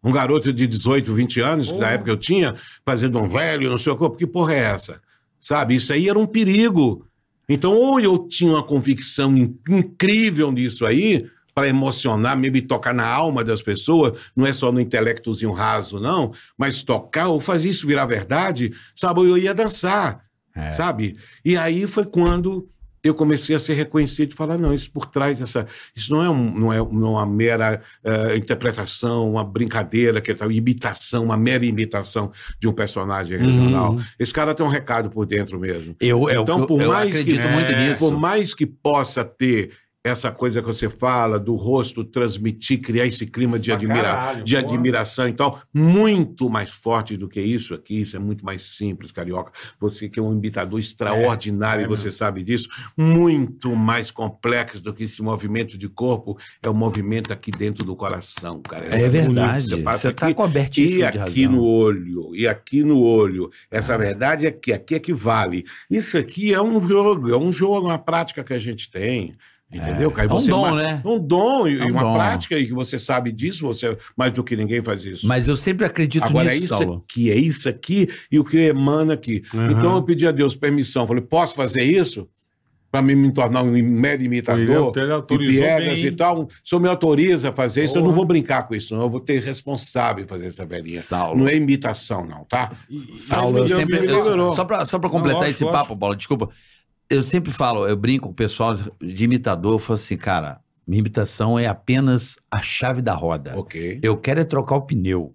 Um garoto de 18, 20 anos, que na época eu tinha, fazendo um velho, não sei o que, que porra é essa? Sabe? Isso aí era um perigo. Então, ou eu tinha uma convicção in- incrível nisso aí, para emocionar, mesmo e tocar na alma das pessoas, não é só no intelectozinho raso, não, mas tocar ou fazer isso virar verdade, sabe? Eu ia dançar, É. sabe? E aí foi quando eu comecei a ser reconhecido e falar, não, isso por trás dessa. Isso não é, um, não é, não é uma mera eh, interpretação, uma brincadeira, que tal, imitação, uma mera imitação de um personagem regional. Uhum. Esse cara tem um recado por dentro mesmo. Eu, eu, Então, eu, por eu mais que- acredito muito É, nisso. Por mais que possa ter essa coisa que você fala, do rosto transmitir, criar esse clima de, admira caralho, de admiração e tal, muito mais forte do que isso aqui, isso é muito mais simples, Carioca. Você que é um imitador extraordinário, é e você mesmo. sabe disso, muito mais complexo do que esse movimento de corpo, é o movimento aqui dentro do coração, cara. É verdade. Você tá aqui, cobertíssimo e de aqui razão. no olho, e aqui no olho. Essa verdade é que aqui é que vale. Isso aqui é um jogo, é um jogo, uma prática que a gente tem. Entendeu, cara? E É um dom, né? Um dom e É um uma dom. prática, e que você sabe disso, você mais do que ninguém faz isso. Mas eu sempre acredito Agora é nisso, isso Saulo. aqui, é isso aqui e o que emana aqui. Uhum. Então eu pedi a Deus permissão. Falei, posso fazer isso? Para mim me tornar um mero imitador? E autorizou piegas e tal. O senhor me autoriza a fazer isso? Eu não vou brincar com isso, não. Eu vou ter responsável em fazer essa velhinha. Saulo. Não é imitação, não, tá? E- e- Saulo, eu sempre. eu- só pra completar Não, esse lógico, papo, Bola, desculpa. Eu sempre falo, eu brinco com o pessoal de imitador, eu falo assim, cara, minha imitação é apenas a chave da roda. Ok. Eu quero é trocar o pneu.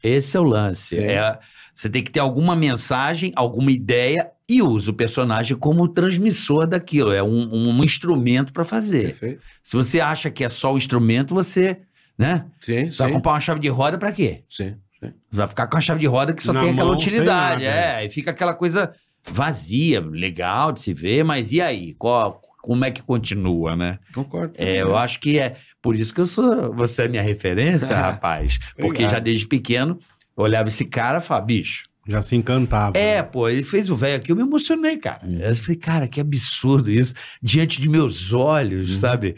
Esse é o lance. É, você tem que ter alguma mensagem, alguma ideia e usa o personagem como transmissor daquilo. É um, um instrumento para fazer. Perfeito. Se você acha que é só o instrumento, você, né? Sim, Você vai sim. comprar uma chave de roda para quê? sim, sim. Você vai ficar com a chave de roda que só Na tem aquela mão, utilidade. É, e fica aquela coisa vazia, legal de se ver, mas e aí? Qual, como é que continua, né? Concordo. É, eu acho que é por isso que eu sou. Você é minha referência, rapaz. Porque já desde pequeno, eu olhava esse cara e falava, bicho. Já se encantava. É, pô, ele fez o velho aqui, eu me emocionei, cara. Eu falei, cara, que absurdo isso, diante de meus olhos, sabe?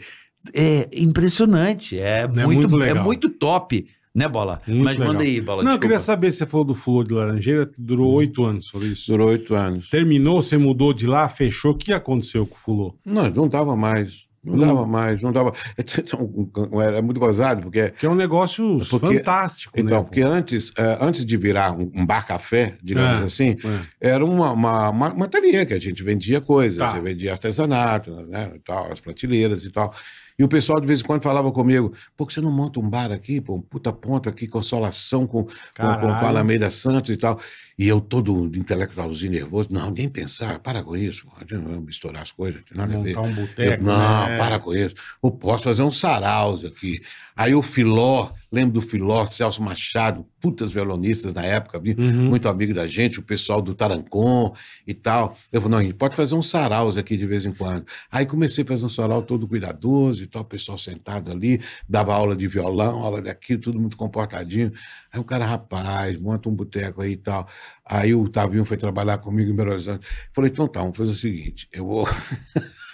É impressionante, é, muito muito, é muito top, né, Bola? Muito Mas manda legal. aí, Bola. Não, eu queria saber se você falou do Fulô de Laranjeira, que durou oito anos, foi isso? Durou oito anos. Terminou, você mudou de lá, fechou. O que aconteceu com o Fulô? Não, não dava mais. Não Não. dava mais, não dava. Era muito gozado, porque Que é um negócio Porque- fantástico, Então, né? porque antes, eh, antes de virar um, bar-café, digamos É, assim, É. era uma, uma, uma, uma que a gente vendia coisas, Tá. você vendia artesanato, né, tal, as prateleiras e tal. E o pessoal de vez em quando falava comigo, pô, que você não monta um bar aqui, pô, um puta ponto aqui, consolação com, Caralho. com Alameda Santos e tal. E eu todo intelectualzinho, nervoso, não, nem pensar, para com isso, não vamos misturar as coisas, não nada a ver. Um Eu, boteco. não, né? para com isso. Eu posso fazer um saraus aqui. Aí o Filó, lembro do Filó, Celso Machado, putas violonistas na época, Uhum. muito amigo da gente, o pessoal do Tarancon e tal. Eu falei, não, a gente pode fazer um saraus aqui de vez em quando. Aí comecei a fazer um sarau todo cuidadoso e tal, o pessoal sentado ali, dava aula de violão, aula daquilo, tudo muito comportadinho. Aí o cara, rapaz, monta um boteco aí e tal. Aí o Tavinho foi trabalhar comigo em Belo Horizonte. Falei, então tá, vamos fazer o seguinte, eu vou...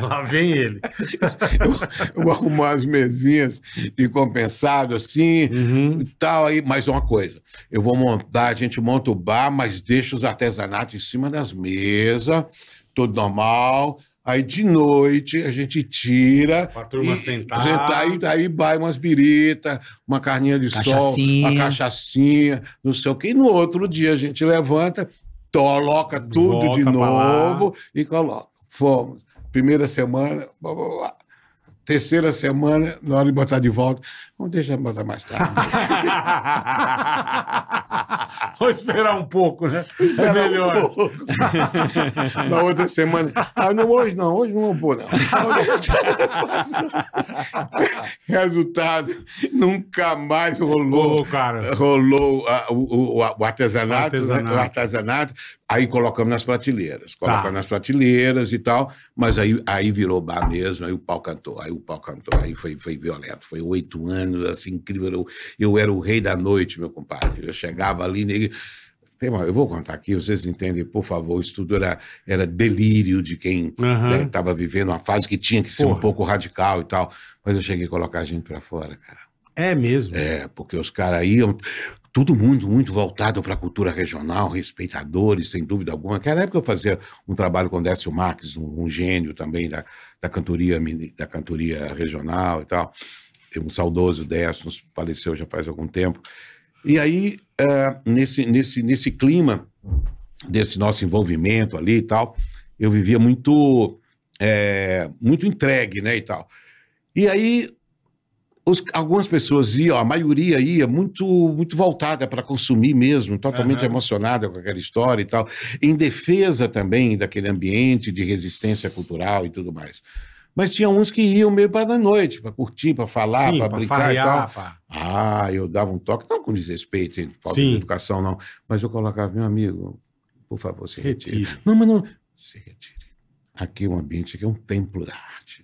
Lá vem ele. eu vou arrumar as mesinhas de compensado assim Uhum. e tal. Aí, mais uma coisa, eu vou montar, a gente monta o bar, mas deixa os artesanatos em cima das mesas, tudo normal. Aí de noite a gente tira. Pra turma e- sentar. sentar e aí vai umas biritas, uma carninha de sol, uma cachaçinha, não sei o quê. E no outro dia a gente levanta, coloca tudo Volta de lá. novo e coloca. Fomos. Primeira semana, blá, blá, blá. Terceira semana, na hora de botar de volta, vamos deixar botar mais tarde. Vou esperar um pouco, né? É melhor. Na outra semana, ah, não, hoje não, hoje não vou não. Resultado, nunca mais rolou. Cara. Rolou o, o- o artesanato, Artesanato. né? o artesanato, aí colocamos nas prateleiras, colocamos Tá. nas prateleiras e tal, mas aí, aí virou bar mesmo, aí o pau cantou, aí o pau cantou, aí foi, foi violento, foi oito anos, assim, incrível, eu, eu era o rei da noite, meu compadre, eu chegava ali, nele, tem uma, eu vou contar aqui, vocês entendem, por favor, isso tudo era, era delírio de quem Aham. estava vivendo uma fase que tinha que ser Porra. um pouco radical e tal, mas eu cheguei a colocar a gente para fora, cara. É mesmo. É, porque os caras iam, todo mundo muito voltado para a cultura regional, respeitadores, sem dúvida alguma. Naquela época eu fazia um trabalho com Décio Marques, um, um gênio também da, da, cantoria, da cantoria regional e tal. Um saudoso Décio, faleceu já faz algum tempo. E aí, eh, nesse, nesse, nesse clima desse nosso envolvimento ali e tal, eu vivia muito, eh, muito entregue, né, e tal. E aí, os- algumas pessoas iam, a maioria ia muito, muito voltada para consumir mesmo, totalmente Aham. emocionada com aquela história e tal, em defesa também daquele ambiente de resistência cultural e tudo mais. Mas tinha uns que iam meio para a noite, para curtir, para falar, para brincar e tal. farrear, pá. Ah, eu dava um toque, não com desrespeito, falta Sim. de educação, não. Mas eu colocava, meu amigo, por favor, se retire. Retire. Não, mas não. Se retire. Aqui é um ambiente, aqui é um templo da arte.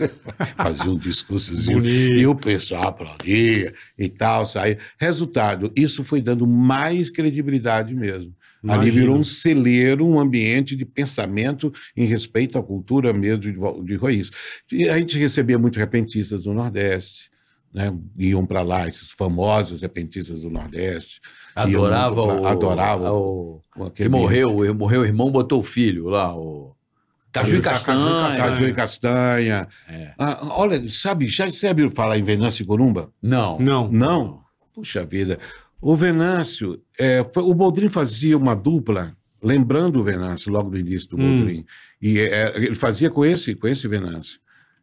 Fazia um discursozinho. Bonito. E o pessoal aplaudia e tal, saía. Resultado, isso foi dando mais credibilidade mesmo. Ali Imagino. virou um celeiro, um ambiente de pensamento em respeito à cultura mesmo de, de raiz. E a gente recebia muito repentistas do Nordeste, né? iam para lá, esses famosos repentistas do Nordeste. Adorava muito o. pra- Adorava o- o- que aquele- morreu, o- morreu o irmão, botou o filho lá, o. Caju e Caju- Castanha. Caju e Castanha. É. Ah, olha, sabe, já você ouviu falar em Venâncio e Corumba? Não. Não. Não? Puxa vida. O Venâncio, é, foi- o Boldrin fazia uma dupla, lembrando o Venâncio, logo no início do Hum. Boldrin. E é, ele fazia com esse, com esse Venâncio.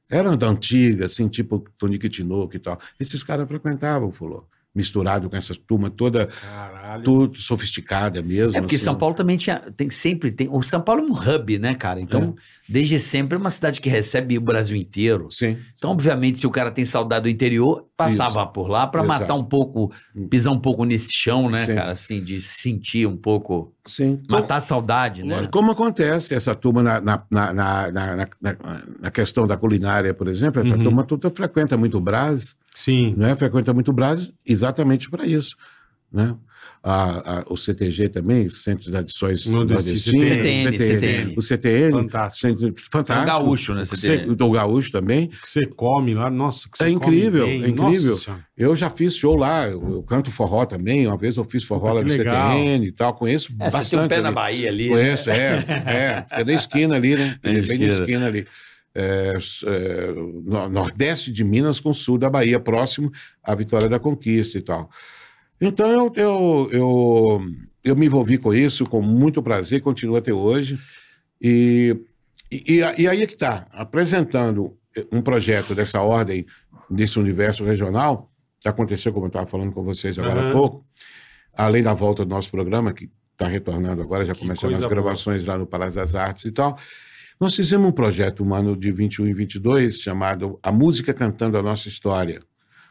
Era da antiga, assim, tipo Tonico Tinoco e tal. Esses caras frequentavam o Fulô, misturado com essa turma toda, Caralho. tudo sofisticada mesmo. É porque assim. São Paulo também tinha, tem sempre tem. O São Paulo é um hub, né, cara? Então desde sempre é uma cidade que recebe o Brasil inteiro. Sim. Então, obviamente, se o cara tem saudade do interior, passava por lá para matar um pouco, pisar um pouco nesse chão, né, Sim. cara? Assim, de sentir um pouco, Sim. matar a saudade, né? Como acontece essa turma na, na, na, na, na, na- na questão da culinária, por exemplo, essa Uhum. turma toda frequenta muito o Brás, Sim. né? frequenta muito o Brás exatamente para isso. Né? A, a- o CTG também, Centro de Tradições Nordestino. Nordestinas, CTN, CTN. o CTN, Fantástico. Centro, É fantástico. gaúcho, né? Tem... do gaúcho também. que você come lá, nossa, que você É incrível, come bem. é incrível. Nossa. Eu já fiz show lá, eu, eu canto forró também. Uma vez eu fiz forró Puta, lá no. CTN e tal. Conheço É, bastante. você tem um pé na ali. Bahia ali. né? Conheço, é, é. Fica na esquina ali, né? Na Bem na esquina. ali. É, é, no- nordeste de Minas com sul da Bahia, próximo à Vitória da Conquista e tal. Então eu, eu, eu, eu me envolvi com isso com muito prazer, continuo até hoje. E, e, e aí é que está, apresentando um projeto dessa ordem, desse universo regional, que aconteceu, como eu estava falando com vocês agora há Aham. pouco, além da volta do nosso programa, que está retornando agora, já Que começaram as coisa boa. gravações lá no Palácio das Artes e tal. Nós fizemos um projeto um ano de 21 e 22 chamado A Música Cantando a Nossa História,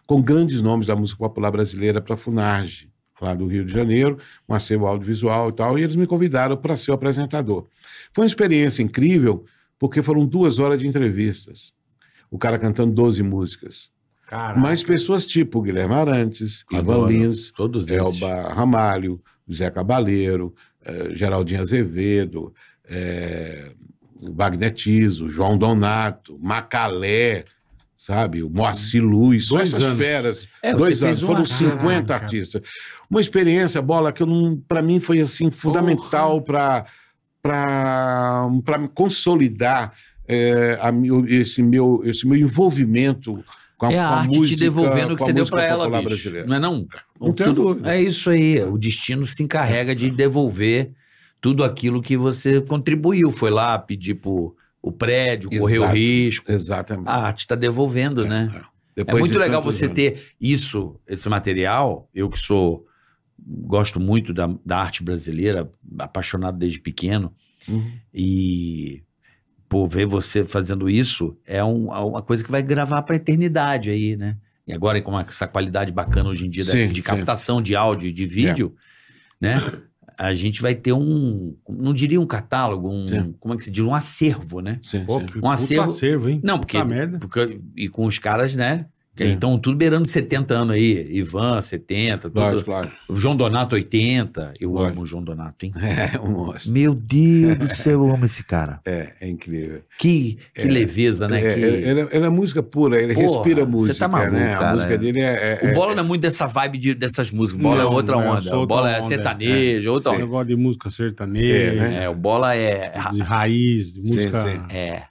com grandes nomes da música popular brasileira para a Funarge, lá do Rio de Janeiro, um acervo audiovisual e tal, e eles me convidaram para ser o apresentador. Foi uma experiência incrível, porque foram duas horas de entrevistas. O cara cantando 12 músicas. Caraca. Mas pessoas tipo Guilherme Arantes, Ivan. Lins, Todos esses. Elba Ramalho, Zé Cabaleiro, eh, Geraldinho Azevedo, eh, Wagner Tiso, João Donato, Macalé, sabe? O Moacir só Dois essas anos. feras. É, dois anos, uma- foram 50 Caraca. artistas. Uma experiência, bola, que para mim foi assim fundamental para para consolidar eh, a esse meu esse meu envolvimento com a, É a a arte música, te devolvendo o que você deu pra ela. Não é não? Não tenho dúvida. É isso aí. O destino se encarrega de devolver tudo aquilo que você contribuiu. Foi lá pedir pro, o prédio, Exato. risco. Exatamente. A arte está devolvendo, né? É Depois muito legal você anos. ter isso, esse material. Eu que sou gosto muito da, da arte brasileira, apaixonado desde pequeno, Uhum. e pô, ver você fazendo isso é um- é uma coisa que vai gravar para a eternidade aí, né? E agora com essa qualidade bacana hoje em dia Sim, de sim. captação de áudio e de vídeo, né? A gente vai ter um, não diria um catálogo, um, Sim. como é que se diz, um acervo, né? Sim, Pô, sim. Um acervo- acervo, hein? Não, porque, porque e com os caras, né? Sim. estão tudo beirando 70 anos aí. Ivan, 70, tudo. Claro, João Donato, 80. Eu Lógico. amo o João Donato, hein? É, um monstro. Meu Deus do céu, eu amo esse cara. É, é incrível. Que, que leveza, né? É, que... ele, ele- é música pura, ele Porra, respira você música, tá maluco, né? cara, a música é. dele é... é- O Bola é- não é muito dessa vibe de, dessas músicas. O Bola Não, é outra não, eu onda. O Bola é sertanejo, outra Eu onda. gosto de música sertaneja, É, né? É, o Bola é. de raiz, de Sim, música. sim. É.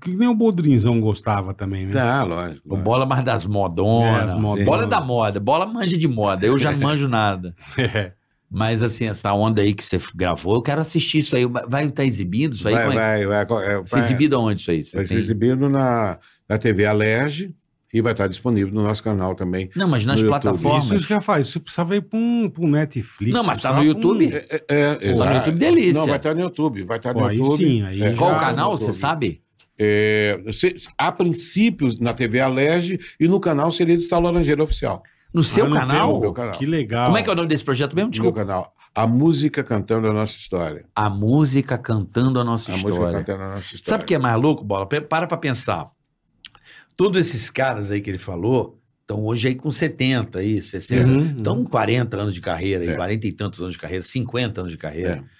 Que nem o Bodrinzão gostava também, né? Tá, lógico. O. Bola mais das modonas. É, as modonas. Bola é da moda. Bola manja de moda. Eu já não manjo nada. É. Mas assim, essa onda aí que você gravou, eu quero assistir isso aí. Vai estar exibido isso aí? Vai, é? vai, vai. é, Você vai- exibido aonde isso aí? Você Vai ser tem- exibido na, na TV Alerge e vai estar disponível no nosso canal também. Não, mas nas no YouTube. plataformas. Isso que eu falo, isso precisava ir pra um, um Netflix. Não, mas tá precisava no pra um- YouTube? É, é, é, Tá no YouTube, delícia. Não, vai estar no YouTube. Vai estar no Pô, aí YouTube. sim, aí É, Qual já- o canal, você YouTube. sabe? É, se- a princípio, na TV Alerge e no canal seria de Saulo Laranjeira Oficial. No seu Ah, no canal? meu canal. Que legal. Como é que é o nome desse projeto mesmo? No meu Desculpa. canal. A música cantando a nossa história. A música cantando a nossa A música história. cantando a nossa história. Sabe o que é mais louco, Bola? Para pra pensar. Todos esses caras aí que ele falou estão hoje aí com 70 aí, 60. Uhum, Estão com 40 anos de carreira, aí, É. 40 e tantos anos de carreira, 50 anos de carreira. É.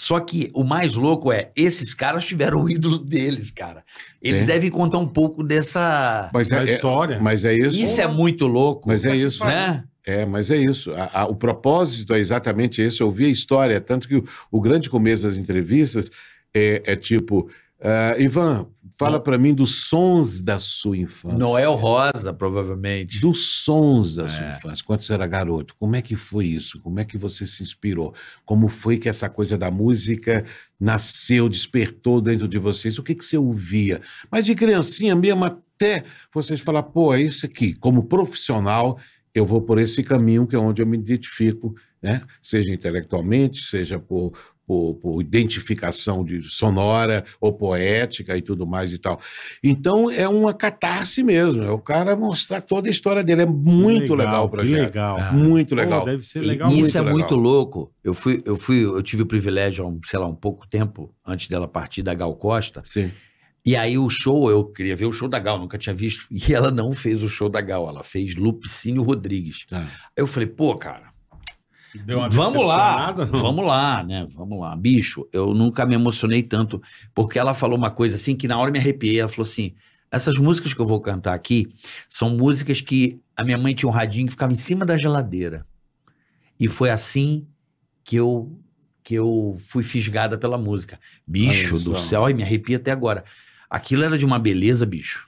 Só que o mais louco é, esses caras tiveram o ídolo deles, cara. Eles Sim. devem contar um pouco dessa... Mas Da é, é- história. mas é isso. Isso é muito louco, Mas é isso. né? É, mas é isso. A- a- o propósito é exatamente esse. Eu ouvi a história, tanto que o, o grande começo das entrevistas é, é tipo, ah, Ivan, fala para mim dos sons da sua infância. Noel Rosa, provavelmente. Dos sons da sua É. infância, quando você era garoto. Como é que foi isso? Como é que você se inspirou? Como foi que essa coisa da música nasceu, despertou dentro de vocês? O que, que você ouvia? Mas de criancinha mesmo, até vocês falar, pô, é isso aqui. Como profissional, eu vou por esse caminho que é onde eu me identifico, né? Seja intelectualmente, seja por, por, por identificação de sonora ou poética e tudo mais e tal. Então é uma catarse mesmo, é o cara mostrar toda a história dele. É muito legal, o que projeto. legal. Muito Pô, legal. deve ser E legal. isso é legal. muito louco. Eu fui, eu fui, eu tive o privilégio, há sei lá, um pouco tempo antes dela partir da Gal Costa. Sim. E aí o show, eu queria ver o show da Gal, nunca tinha visto. E ela não fez o show da Gal, ela fez Lupicínio Rodrigues. Aí eu falei, pô, cara, vamos lá, vamos lá, né? Vamos lá. Bicho, eu nunca me emocionei tanto, porque ela falou uma coisa assim que na hora eu me arrepiei. Ela falou assim: essas músicas que eu vou cantar aqui são músicas que a minha mãe tinha um radinho que ficava em cima da geladeira. E foi assim que eu que eu fui fisgada pela música. Bicho Olha do céu, ai, me arrepia até agora. Aquilo era de uma beleza, bicho,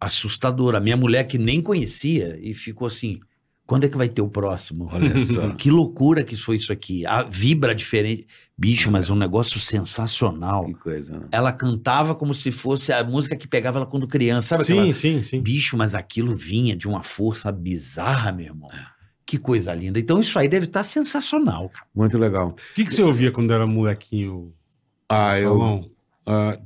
assustadora. Minha mulher que nem conhecia e ficou assim: quando é que vai ter o próximo? Olha só. Que loucura que foi isso aqui. A vibra diferente. Bicho, mas um negócio sensacional. Que coisa, né? Ela cantava como se fosse a música que pegava ela quando criança. Sabe Sim, aquela... sim, sim. Bicho, mas aquilo vinha de uma força bizarra, meu irmão. Que coisa linda. Então isso aí deve estar sensacional, cara. Muito legal. O que, que você ouvia quando era molequinho, Ah, eu. Salão?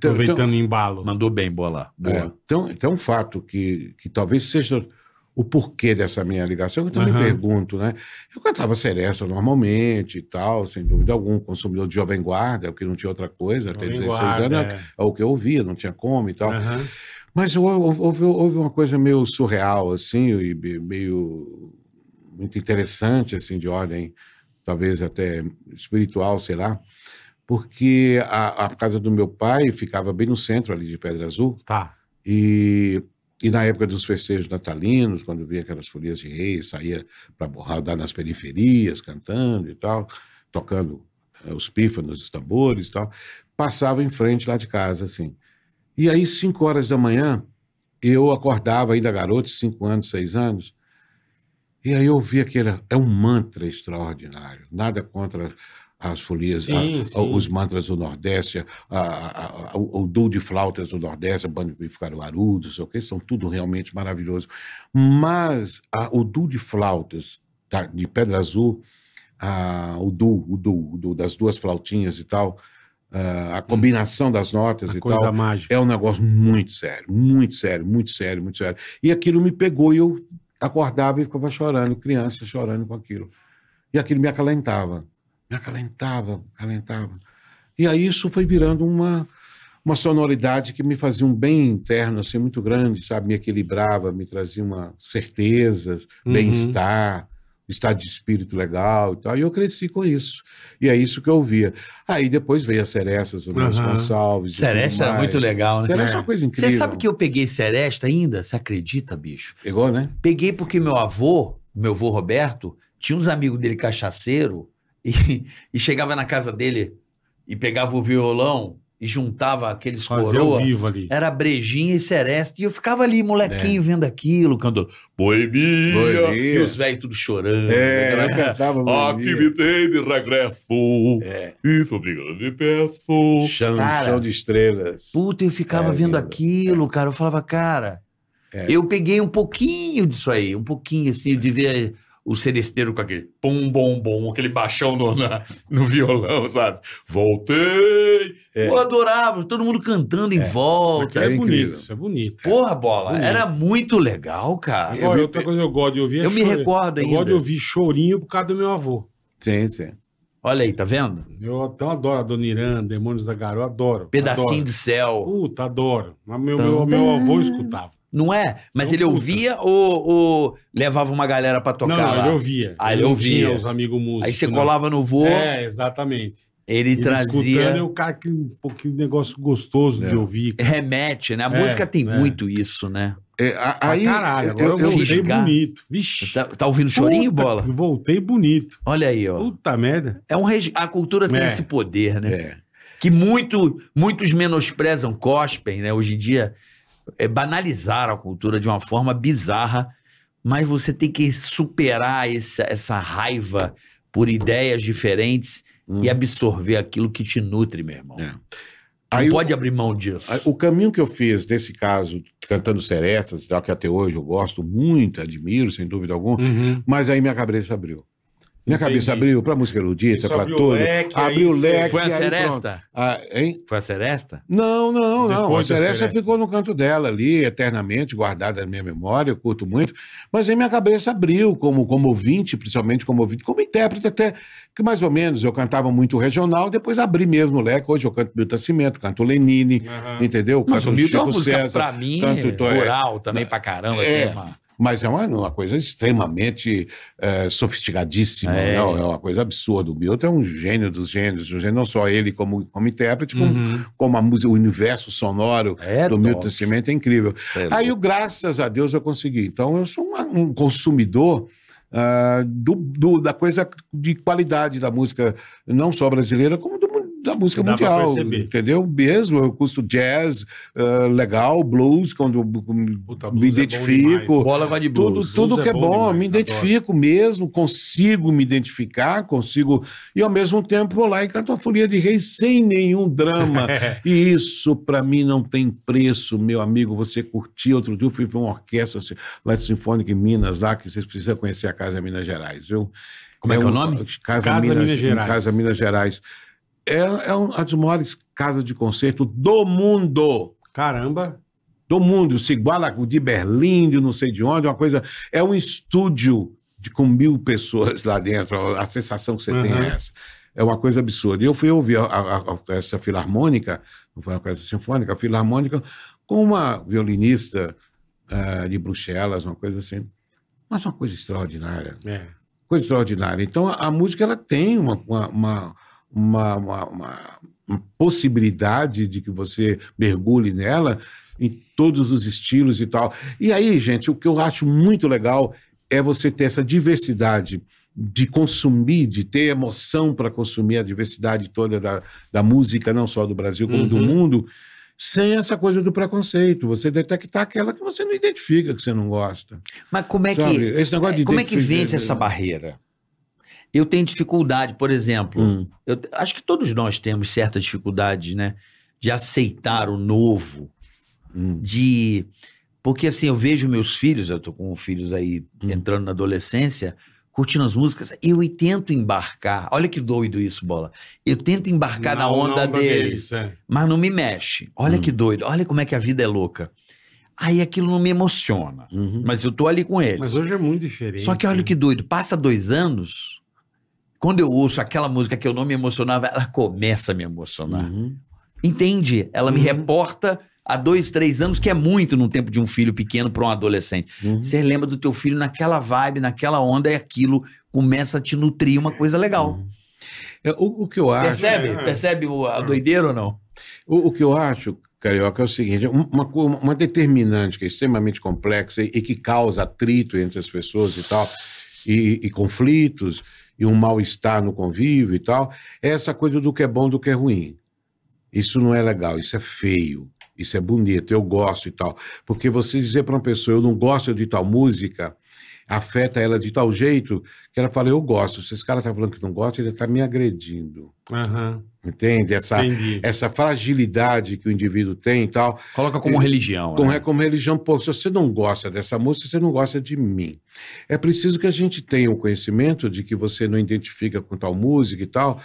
tem- Aproveitando o embalo. Mandou bem, bola. tem- é, tem, tem um fato que, que talvez seja o porquê dessa minha ligação, que eu também Aham. pergunto, né? Eu cantava seresta normalmente e tal, sem dúvida alguma, consumidor de Jovem Guarda, porque não tinha outra coisa, até Jovem 16 Guarda, anos é. é o que eu ouvia, não tinha como e tal. Aham. Mas hou- houve, houve, uma coisa meio surreal, assim, e me- meio muito interessante, assim, de ordem, talvez até espiritual, sei lá, porque a, a casa do meu pai ficava bem no centro ali de Pedra Azul, Tá. e, e na época dos festejos natalinos, quando via aquelas folias de reis, saía para rodar nas periferias, cantando e tal, tocando eh, os pífanos, os tambores e tal, passava em frente lá de casa, assim. E aí, cinco horas da manhã, eu acordava ainda garoto, cinco anos, seis anos, e aí eu ouvia que era, é um mantra extraordinário, nada contra as folias, Sim, a- sim. os mantras do Nordeste, a- a- o, duo de flautas do Nordeste, a banda de Caruaru, não sei o que, são tudo realmente maravilhoso. Mas o duo de flautas da- de Pedra Azul, o duo, o duo, o duo das duas flautinhas e tal, a, a combinação das notas A e tal, mágica. é um negócio muito sério, muito sério, muito sério, muito sério. E aquilo me pegou e eu acordava e ficava chorando, criança chorando com aquilo. E aquilo me acalentava, me acalentava, acalentava. E aí isso foi virando uma, uma sonoridade que me fazia um bem interno, assim, muito grande, sabe? Me equilibrava, me trazia uma certezas, Uhum. bem-estar, estado de espírito legal e tal. E eu cresci com isso. E é isso que eu ouvia. Aí depois veio as Serestas, o Nelson Aham. Gonçalves. Seresta era muito legal, né? Seresta é uma coisa incrível. Você sabe que eu peguei Seresta ainda? Você acredita, bicho? Pegou, né? Peguei porque meu avô, meu avô Roberto, tinha uns amigos dele cachaceiro e, e chegava na casa dele e pegava o violão e juntava aqueles Fazia coroa. vivo ali. Era brejinha e seresta. E eu ficava ali, molequinho, vendo aquilo, cantando Boemia. Boemia. E os velhos tudo chorando. É, ela cantava Aqui bonito. me tem de regresso. É. Isso, obrigado, de peço. Chão, Cara, chão de estrelas. Puta, eu ficava É, vendo lindo. aquilo, cara. Eu falava, cara. É. Eu peguei um pouquinho disso aí, um pouquinho, assim, de ver o seresteiro com aquele pum, bom, bom, aquele baixão no, na- no violão, sabe? Voltei. É. Eu adorava, todo mundo cantando em volta. Aquilo é Era bonito, incrível. isso é bonito. Porra, bola, Bonito. era muito legal, cara. Eu vi- outra coisa que eu gosto de ouvir é Eu me choro- recordo Eu ainda. gosto de ouvir chorinho por causa do meu avô. Sim, sim. Olha aí, tá vendo? Eu então adoro a Dona Irã, Demônios da Garoa, adoro. Pedacinho adoro. do céu. Puta, adoro. Mas meu, meu, meu avô escutava. Não é? Mas Não, ele ouvia ou, ou levava uma galera pra tocar não, não, lá? ele ouvia. Ah, ele ouvia. tinha os amigos músicos. Aí você não. colava no voo, É, exatamente. ele, trazia... Escutando, e o cara, que um pouquinho negócio gostoso de É. ouvir. cara. Remete, né? A É, música tem é. muito isso, né? É, a- aí, caralho, agora eu, eu, voltei bonito. Vixe. Tá, tá ouvindo chorinho, Puta, bola? Voltei bonito. Olha aí, ó. Puta merda. É um regi- A cultura tem É. esse poder, né? é, Que muito, muitos menosprezam, cospem, né? Hoje em dia, é, banalizaram a cultura de uma forma bizarra, mas você tem que superar essa, essa raiva por ideias diferentes Hum. e absorver aquilo que te nutre, meu irmão. É. Não Aí o- pode abrir mão disso. Aí, O caminho que eu fiz nesse caso, cantando Serestas, tal, que até hoje eu gosto muito, admiro, sem dúvida alguma, Uhum. mas aí minha cabeça abriu. Minha Entendi. cabeça abriu para música erudita, Isso para tudo. leque, abriu o leque. Foi a. Seresta? Ah, hein? Foi a Seresta? Não, não, não. Depois A Celeste. ficou no canto dela ali, eternamente guardada na minha memória, eu curto muito. Mas aí minha cabeça abriu como, como ouvinte, principalmente como ouvinte, como intérprete até, que mais ou menos eu cantava muito regional, depois abri mesmo o leque. Hoje eu canto Milton Cimento, canto Lenine, Aham. entendeu? Mas canto o Milton é uma Chico César. pra mim, canto- é, rural também pra caramba. É. tem uma- Mas é uma, uma coisa extremamente eh, sofisticadíssima, É. né? é uma coisa absurda. O Milton é um gênio dos gênios, um gênio, não só ele como, como intérprete, como, Uhum. como a música, o universo sonoro É do top. Milton Cimento é incrível. É Aí, eu, graças a Deus, eu consegui. Então, eu sou uma- um consumidor ah, do, do- da coisa de qualidade da música, não só brasileira, como do da música Dá mundial. Entendeu? Mesmo, eu custo jazz, ah, legal, blues, quando Puta, me blues é bom identifico. demais. Bola vai de Tudo, blues. tudo Blues que é é bom demais, me adoro. identifico mesmo, consigo me identificar, consigo. E ao mesmo tempo vou lá e canto a Folia de Reis sem nenhum drama. e isso para mim não tem preço, meu amigo. Você curtiu outro dia, eu fui ver uma orquestra assim, lá de Sinfônica em Minas, lá, que vocês precisam conhecer a Casa Minas Gerais, viu? Como é que é o nome? Casa, Casa Minas, Minas Gerais. Casa Minas Gerais. É, é uma das maiores casas de concerto do mundo Caramba. do mundo, se iguala de Berlim, de não sei de onde, uma coisa. É um estúdio de, com mil pessoas lá dentro. A sensação que você tem Uhum. é essa. É uma coisa absurda. E eu fui ouvir a, a, a, essa filarmônica, não foi uma orquestra sinfônica, a filarmônica, com uma violinista ah, de Bruxelas, uma coisa assim. Mas uma coisa extraordinária É. coisa extraordinária. Então, a, a música ela tem uma, uma, uma, uma, uma- uma- uma possibilidade de que você mergulhe nela em todos os estilos e tal. E aí, gente, o que eu acho muito legal é você ter essa diversidade de consumir, de ter emoção para consumir a diversidade toda da, da música, não só do Brasil, como do Uhum. mundo, sem essa coisa do preconceito. Você detectar aquela que você não identifica, que você não gosta. Mas como é Sabe? que, Esse negócio de como é que vence essa barreira? Eu tenho dificuldade, por exemplo, Hum. eu acho que todos nós temos certa dificuldade, né? De aceitar o novo, Hum. de. Porque assim, eu vejo meus filhos, eu tô com filhos aí Hum. entrando na adolescência, curtindo as músicas, eu tento embarcar. Olha que doido isso, bola. Eu tento embarcar na, onda, deles, é. mas não me mexe. Olha Hum. que doido, olha como é que a vida é louca. Aí aquilo não me emociona. Uhum. Mas eu tô ali com eles. Mas hoje é muito diferente. Só que olha né? que doido, passa dois anos, quando eu ouço aquela música que eu não me emocionava, ela começa a me emocionar. Uhum. Entende? Ela me Uhum. reporta há dois, três anos, que é muito no tempo de um filho pequeno para um adolescente. Uhum. Você lembra do teu filho naquela vibe, naquela onda, e aquilo começa a te nutrir uma coisa legal. É, o, o que eu acho, Percebe? É. Percebe o- a doideira ou não? o, o que eu acho, Carioca, é o seguinte: um- uma, uma determinante que é extremamente complexa e, e que causa atrito entre as pessoas e tal, e, e conflitos, e um mal-estar no convívio e tal, é essa coisa do que é bom do que é ruim. Isso não é legal, isso é feio, isso é bonito, eu gosto e tal. Porque você dizer para uma pessoa, eu não gosto de tal música, afeta ela de tal jeito que ela fala, eu gosto. Se esse cara está falando que não gosta, ele está me agredindo. Aham, Entende? Essa, entendi. essa fragilidade que o indivíduo tem e tal. Coloca como É, religião. Como, né? é como religião, pô, se você não gosta dessa música, você não gosta de mim. É preciso que a gente tenha o conhecimento de que você não identifica com tal música e tal,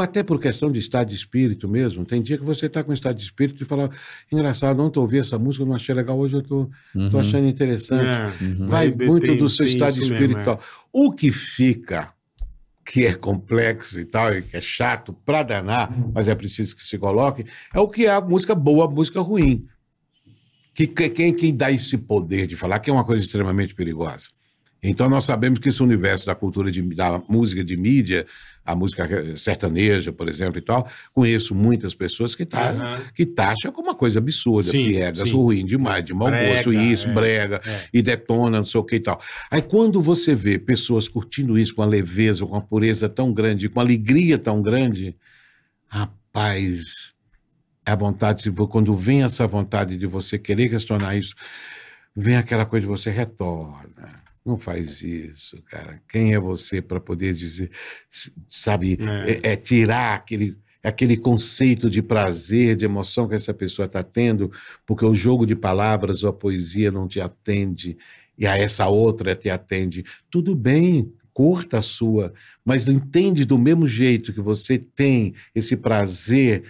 até por questão de estado de espírito mesmo. Tem dia que você está com estado de espírito e fala, engraçado, ontem eu ouvi essa música, eu não achei legal, hoje eu tô, tô Uhum, achando interessante. É. uhum. Vai Aí muito tem- do seu estado espírito mesmo, tal. O que fica, que é complexo e tal, e que é chato pra danar, mas é preciso que se coloque, é o que é a música boa, a música ruim. Que, que- quem, quem dá esse poder de falar que é uma coisa extremamente perigosa. Então nós sabemos que esse universo da cultura de, da música de mídia, a música sertaneja, por exemplo, e tal, conheço muitas pessoas que tá, Aham. que taxam como uma coisa absurda, Sim, ruim demais, de mau Brega, gosto, isso, é, brega, é. e detona, não sei o que e tal. Aí quando você vê pessoas curtindo isso com uma leveza, com uma pureza tão grande, com uma alegria tão grande, rapaz, é a vontade, quando vem essa vontade de você querer questionar isso, vem aquela coisa de você retorna. Não faz isso, cara. Quem é você para poder dizer, sabe, É. é, é tirar aquele, aquele conceito de prazer, de emoção que essa pessoa está tendo, porque o jogo de palavras ou a poesia não te atende, e a essa outra te atende. Tudo bem, curta a sua, mas entende do mesmo jeito que você tem esse prazer,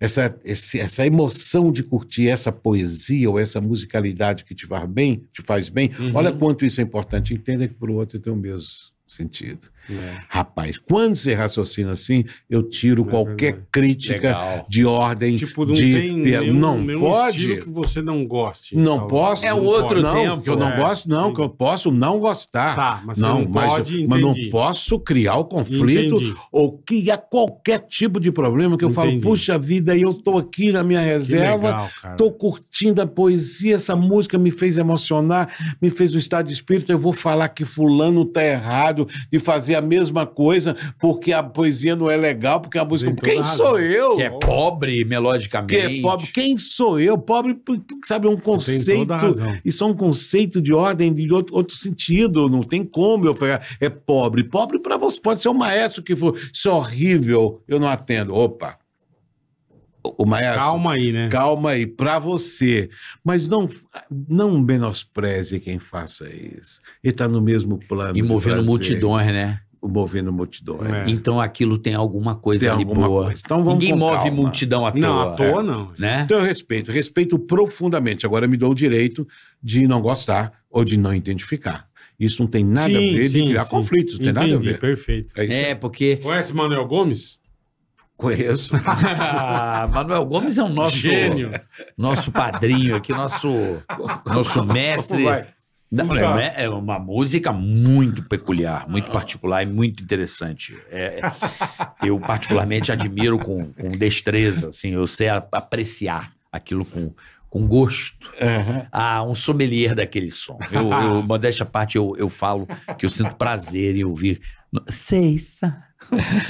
essa, essa emoção de curtir essa poesia ou essa musicalidade que te faz bem, te faz bem, Uhum. olha quanto isso é importante. Entenda que para o outro tem o mesmo sentido. É. Rapaz, quando você raciocina assim, eu tiro É qualquer verdade. crítica Legal. de ordem. Tipo, não de, tem nenhum, não nenhum pode. estilo que você não goste. Não Talvez. posso. É Não outro não, tempo, que eu não é. gosto, não, que eu posso não gostar. Tá, mas você não, não, mas, pode, mas não posso criar o conflito Entendi. ou criar qualquer tipo de problema que eu falo, Entendi. puxa vida, eu estou aqui na minha reserva, estou curtindo a poesia, essa música me fez emocionar, me fez o estado de espírito, eu vou falar que fulano tá errado de fazer a mesma coisa porque a poesia não é legal, porque a música... Tem Quem sou eu? Que é pobre melodicamente. Que é pobre? Quem sou eu? Pobre, sabe, é um conceito... Isso é um conceito de ordem de outro, outro sentido. Não tem como eu pegar. É pobre. Pobre para você. Pode ser um maestro que for. Isso é horrível. Eu não atendo. Opa. Maestro. Calma aí, né? Calma aí, para você. Mas não, não menospreze quem faça isso. Ele está no mesmo plano. E movendo multidões, né? Movendo multidões. É. Então aquilo tem alguma coisa Tem ali alguma boa. coisa. Então vamos Ninguém move calma. multidão à toa. Não, à toa não. Né? Então eu respeito, respeito profundamente. Agora me dou o direito de não gostar ou de não identificar. Isso não tem nada Sim, a ver sim, de criar sim. conflitos, não tem nada a ver. perfeito. É isso. É, porque. Conhece Manuel Gomes? Conheço. Manuel Gomes é o nosso, Gênio. nosso padrinho aqui, nosso, nosso mestre. Vai. Não, é uma- é uma música muito peculiar, muito particular e muito interessante. É, é, eu particularmente admiro com, com destreza, assim, eu sei apreciar aquilo com, com gosto. Aham. Ah, um sommelier daquele som. Eu, eu modéstia à parte, eu, eu falo que eu sinto prazer em ouvir. Seiça,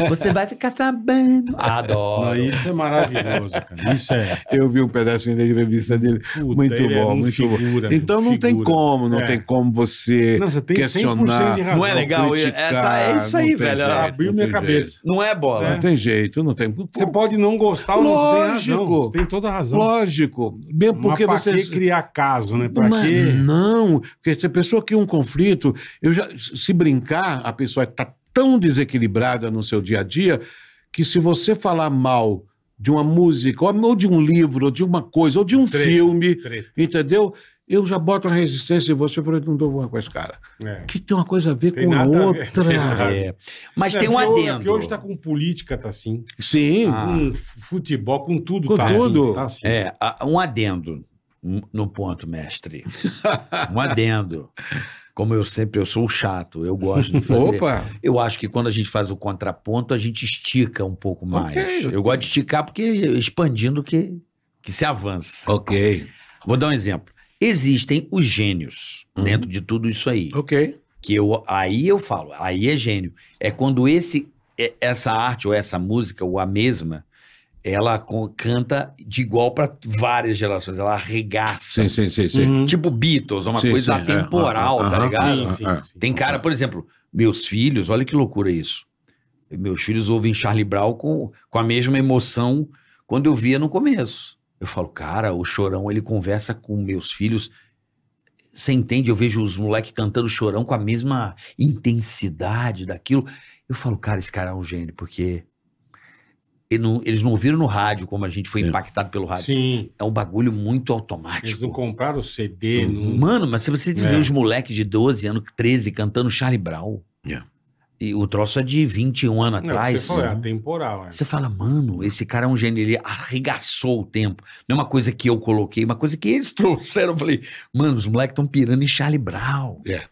você vai ficar sabendo. Adoro. Não, isso é maravilhoso, cara. Isso é. Eu vi um pedacinho da entrevista dele. Puta, muito ele é bom, um muito figura, bom. Então não tem figura. como, não É. tem como você Não, você tem 100% questionar. de razão. Não é legal? criticar, Essa, é isso aí, tem velho. jeito, Abriu minha tem cabeça. Não é bola. Não tem jeito, não tem. Você pode não gostar ou não, tem razão. Lógico. Você tem toda a razão. Lógico. Mesmo porque Mas pra você. que criar caso, né? Pra Mas quê? Não, porque se a pessoa cria um conflito, eu já, se brincar, a pessoa está tão desequilibrada no seu dia a dia que se você falar mal de uma música, ou de um livro, ou de uma coisa, ou de um Treta, filme, treta. entendeu? Eu já boto uma resistência em você, eu falei, não dou uma com esse cara. É. Que tem uma coisa a ver Tem com a nada a ver. outra. É. Mas É, tem um hoje- adendo. porque hoje tá com política, tá assim. Sim, Ah. Com futebol, com tudo Com tá tudo. assim. Tá assim. É, a- um adendo no ponto, mestre. Um adendo. Como eu sempre, eu sou o chato, eu gosto de fazer. opa, Eu acho que quando a gente faz o contraponto, a gente estica um pouco mais. Ok. Eu gosto de esticar porque expandindo que, que se avança. ok, Vou dar um exemplo. Existem os gênios Uhum. dentro de tudo isso aí. ok. Que eu, aí eu falo, aí é gênio. É quando esse, é- essa arte ou essa música, ou a mesma, ela canta de igual para várias gerações. Ela arregaça. Sim, sim, sim, sim. Uhum. Tipo Beatles, é uma Sim, coisa sim, é. atemporal, Aham, tá ligado? Sim, sim. Tem cara, por exemplo, meus filhos, olha que loucura isso. Meus filhos ouvem Charlie Brown com, com a mesma emoção quando eu via no começo. Eu falo, cara, o Chorão, ele conversa com meus filhos. Você entende? Eu vejo os moleques cantando Chorão com a mesma intensidade daquilo. Eu falo, cara, esse cara é um gênio, porque não- eles não ouviram no rádio como a gente foi Sim. impactado pelo rádio. Sim. É um bagulho muito Eles automático. não compraram o CD. Não... Mano, mas se você É. vê os moleques de 12 anos, 13, cantando Charlie Brown, Yeah. e o troço é de 21 anos Não, atrás, você falou, é atemporal. É. você fala, mano, esse cara é um gênio, ele arregaçou o tempo. Não é uma coisa que eu coloquei, uma coisa que eles trouxeram. Eu falei, mano, os moleques estão pirando em Charlie Brown. É.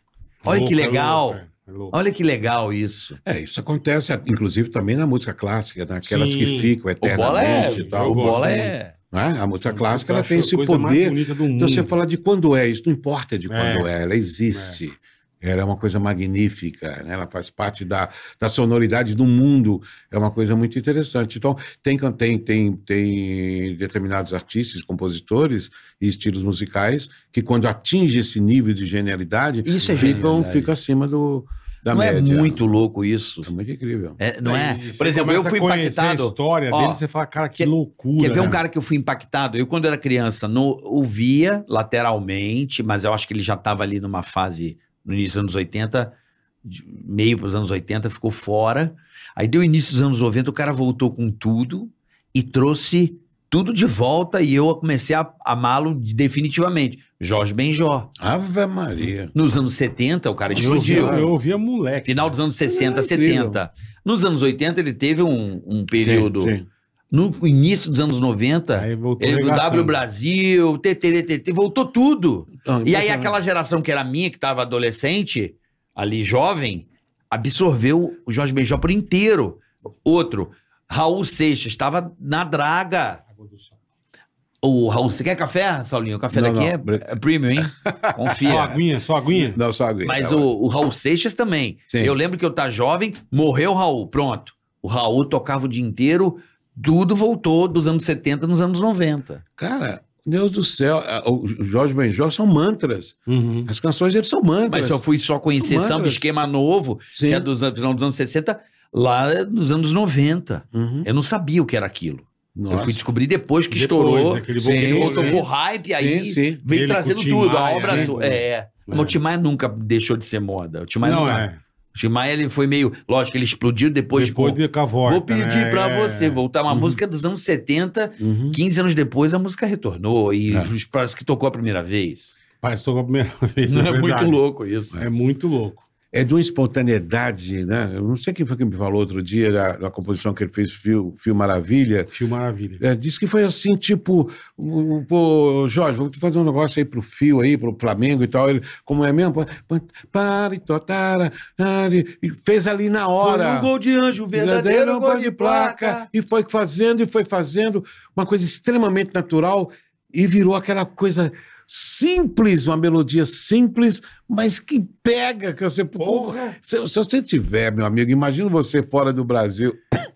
Olha que é legal. é. É louco. Olha que legal isso. É, isso acontece, inclusive, também na música clássica, naquelas Sim. que ficam O bola é. eternamente e tal. O bola é. Não é? A música clássica ela tem a esse poder. mundo. Então você fala de quando é, isso não importa de quando É. é, ela existe. Ela é uma coisa magnífica, né? ela faz parte da, da sonoridade do mundo, é uma coisa muito interessante. Então, tem, tem, tem, tem determinados artistas, compositores e estilos musicais que, quando atinge esse nível de genialidade, Isso é ficam, ficam acima do, da não média. é muito louco isso. É muito incrível. É, não é? Por exemplo, eu fui impactado. a história Ó, dele, você fala, cara, que quer- loucura. Quer ver um né? cara que eu fui impactado? Eu, quando era criança, no, ouvia lateralmente, mas eu acho que ele já estava ali numa fase, no início dos anos 80, de meio para os anos 80, ficou fora. Aí deu início dos anos 90, o cara voltou com tudo e trouxe tudo de volta e eu comecei a amá-lo definitivamente. Jorge Benjó. Ave Maria. Nos anos 70, o cara Eu explodiu. eu ouvia moleque. Final dos anos 60, É incrível. 70. Nos anos 80, ele teve um, um período. Sim, sim. No início dos anos 90, Aí voltou ele do. W Brasil, TTT, voltou tudo. Não, E aí aquela geração que era minha, que estava adolescente, ali jovem, absorveu o Jorge Benjó por inteiro. Outro, Raul Seixas, estava na draga. O Raul, você quer café, Saulinho? O café Não, daqui não, é, é premium, hein? Só Confia. aguinha, só aguinha. Não, só aguinha. Mas É, o, o Raul Seixas também. Sim. Eu lembro que eu tá jovem, morreu o Raul, pronto. O Raul tocava o dia inteiro, tudo voltou dos anos 70 nos anos 90. Cara, Deus do céu. a- O Jorge Benjó são mantras. Uhum. As canções dele são mantras. Mas eu fui só conhecer samba esquema novo, Sim. que é dos anos, final dos anos 60, lá nos anos 90. Uhum. Eu não sabia o que era aquilo. Eu Nossa. fui descobrir depois que Depois, estourou. aquele Sim, hype, aí Sim, sim. veio Ele trazendo tudo, a Maia, obra. sim. to- É. Mas o Tim Maia nunca deixou de ser moda. O Tim Maia Não, nunca. é. Tim Maia, ele foi meio. Lógico, ele explodiu depois, Depois de Cavorta. Vou pedir né? pra É. você voltar. Uma música dos anos 70, Uhum. 15 anos depois a música retornou. E É. parece que tocou a primeira vez. Parece que tocou a primeira vez. É, É, muito louco isso. É muito louco. É de uma espontaneidade, né? Eu não sei quem foi que me falou outro dia da, da composição que ele fez, Fio, Fio Maravilha. Fio Maravilha. É, disse que foi assim, tipo, pô, Jorge, vou fazer um negócio aí pro Fio aí, pro Flamengo e tal. Ele, como é mesmo? Para e totara, ari, e fez ali na hora. Foi um gol de anjo, verdadeiro gol de placa. E foi fazendo, e foi fazendo, uma coisa extremamente natural, e virou aquela coisa simples, uma melodia simples, mas que pega, que você. Porra! Se, se você tiver, meu amigo, imagina você fora do Brasil.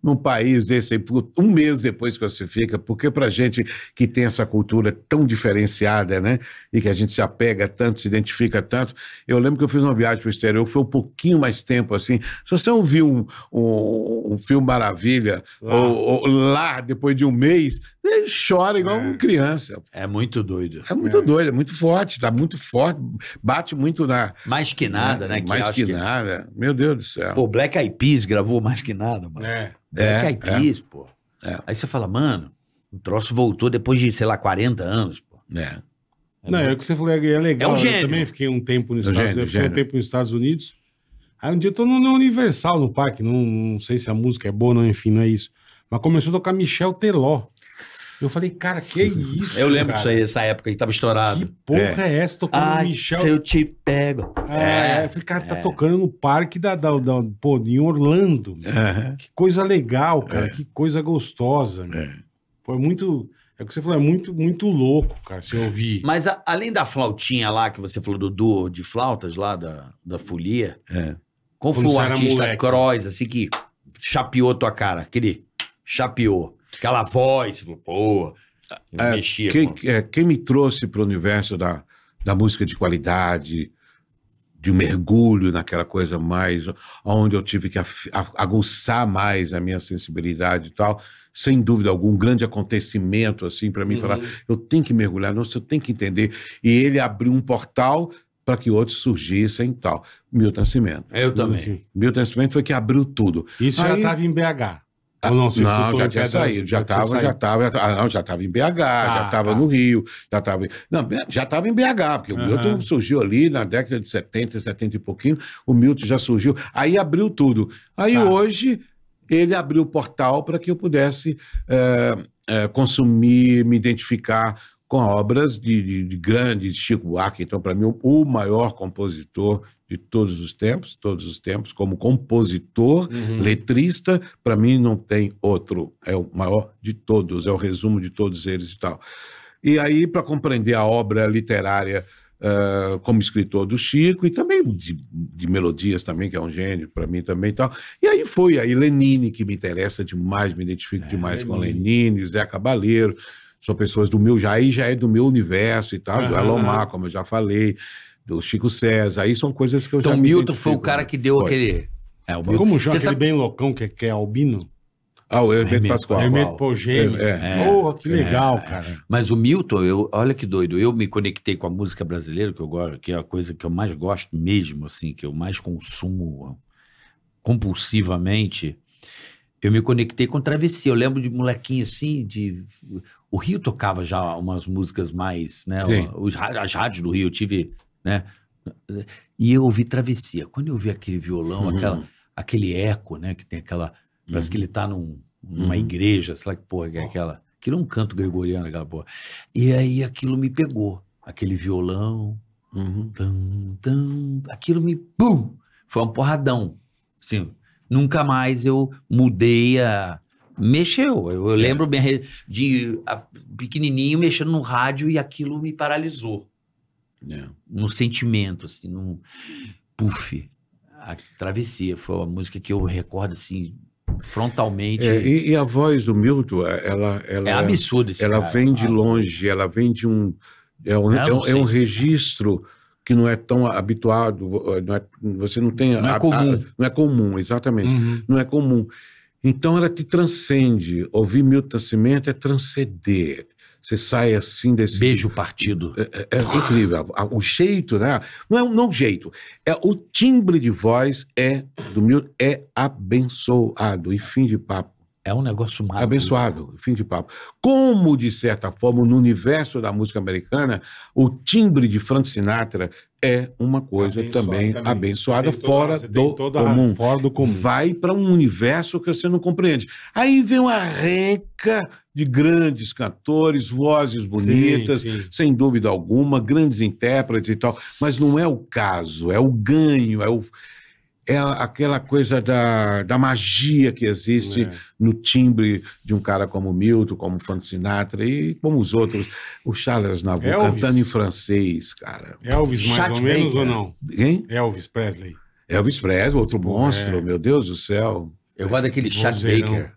Num país desse um mês depois que você fica, porque pra gente que tem essa cultura tão diferenciada, né? E que a gente se apega tanto, se identifica tanto. Eu lembro que eu fiz uma viagem pro exterior, foi um pouquinho mais tempo assim. Se você ouviu um, um, um filme Maravilha Lá. Ou, ou lá depois de um mês, ele chora igual É. uma criança. É muito doido. É muito É. doido, é muito forte, tá muito forte, bate muito na. Mais que nada, né? Mais acho que, nada. Meu Deus do céu. Pô, Black Eyed Peas gravou mais que nada, mano. É. Black É, Eyed é. Peas, pô. É. Aí você fala, mano, o troço voltou depois de, sei lá, 40 anos, pô. É. Não, é o que você falou, é legal. É um Eu gênio. também fiquei um tempo nos É um Estados Unidos. Fiquei um tempo nos Estados Unidos. Aí um dia eu tô no, no Universal, no parque. Não, não sei se a música é boa, não, enfim, não é isso. Mas começou a tocar Michel Teló. Eu falei, cara, que isso? Eu lembro cara? disso aí, essa época que tava Que estourado. porra é, essa tocando Ai, Michel? se eu te pego. É, eu falei, cara, tá tocando no parque da, da, da- pô, em Orlando. Que coisa legal, cara. Que coisa gostosa. É. Foi muito. É o que você falou, é muito, muito louco, cara, se ouvir. Mas a- além da flautinha lá, que você falou do duo de flautas lá da, da folia, É. qual foi o artista moleque. cross, assim, que chapeou tua cara? Aquele chapeou. Aquela voz, pô, É, mexia. Quem, é, quem me trouxe para o universo da, da música de qualidade, de um mergulho naquela coisa mais, onde eu tive que af- a- aguçar mais a minha sensibilidade e tal, sem dúvida algum, um grande acontecimento assim para mim Uhum. falar, eu tenho que mergulhar, nossa, eu tenho que entender. E ele abriu um portal para que outros surgissem e tal. Milton Nascimento. Eu também. Milton Nascimento foi que abriu tudo. Isso já Aí- estava em BH. Ou não, não, já tinha saído, já estava, já estava, ah, não, já estava em BH, já Ah, estava tá. no Rio, já estava, não, já estava em BH, porque o Aham. Milton surgiu ali na década de 70, 70 e pouquinho, o Milton já surgiu, aí abriu tudo. Aí Tá. hoje ele abriu o portal para que eu pudesse eh, eh, consumir, me identificar com obras de, de, de grande Chico Buarque, então para mim o, o maior compositor de todos os tempos, todos os tempos, como compositor, Uhum. letrista, para mim não tem outro, é o maior de todos, é o resumo de todos eles e tal. E aí, para compreender a obra literária ah, como escritor do Chico, e também de, de melodias também, que é um gênio para mim também e tal. E aí foi, aí Lenine, que me interessa demais, me identifico demais com Lenine, Zé Cabaleiro, são pessoas do meu, já aí já é do meu universo e tal, do Aham. Elomar, como eu já falei, do Chico César, aí são coisas que eu já Então, me Milton foi o cara né? que deu Foi. aquele. É, o. Como Você aquele sabe- bem loucão que, que é albino? Ah, o Hermeto Pascoal. Hermeto Pogênio. É, é. Porra, que legal, É. cara. Mas o Milton, eu, olha que doido, eu me conectei com a música brasileira, que eu gosto, que é a coisa que eu mais gosto mesmo, assim, que eu mais consumo compulsivamente. Eu me conectei com travessia. Eu lembro de molequinho assim, de o Rio tocava já umas músicas mais, né? Sim. Os, as rádios do Rio, eu tive, né? E eu ouvi travessia. Quando eu vi aquele violão, Uhum. aquela, aquele eco, né? Que tem aquela. Parece que ele tá num, numa Uhum. igreja, sei lá que porra que é aquela. Aquilo é um canto gregoriano, aquela porra. E aí aquilo me pegou. Aquele violão, Uhum. Tum, tum, aquilo me. Pum! Foi um porradão. Assim, nunca mais eu mudei a. Mexeu. Eu, eu lembro bem de a- pequenininho mexendo no rádio e aquilo me paralisou. É. No sentimento, assim, num. Puf. A travessia foi uma música que eu recordo, assim, frontalmente. É, É, e, e a voz do Milton, ela, ela, absurdo esse ela cara. vem de Ah, longe, ela vem de um. É um, é um, é um registro que não é tão habituado, não é- você não tem. Não é comum. não é comum, exatamente. Uhum. Não é comum. Então ela te transcende. Ouvir Milton Nascimento é transcender. Você sai assim desse. Beijo partido. É, é incrível. A- O jeito, né? Não é não o jeito. É o timbre de voz é do Milton é abençoado e fim de papo. É um negócio mágico. Abençoado, fim de papo. Como, de certa forma, no universo da música americana, o timbre de Frank Sinatra é uma coisa Abençoado também, também. abençoada toda- fora do comum. Fora do comum. Vai para um universo que você não compreende. Aí vem uma renca de grandes cantores, vozes bonitas, Sim, sim. sem dúvida alguma, grandes intérpretes e tal, mas não é o caso, é o ganho, é, o, é aquela coisa da, da magia que existe É. no timbre de um cara como Milton, como Frank Sinatra e como os outros. O Charles Navour cantando em francês, cara. Elvis, mais Chat ou menos, Baker. ou não? Hein? Elvis Presley. Elvis Presley, outro monstro, É. meu Deus do céu. Eu gosto daquele Chat. Baker.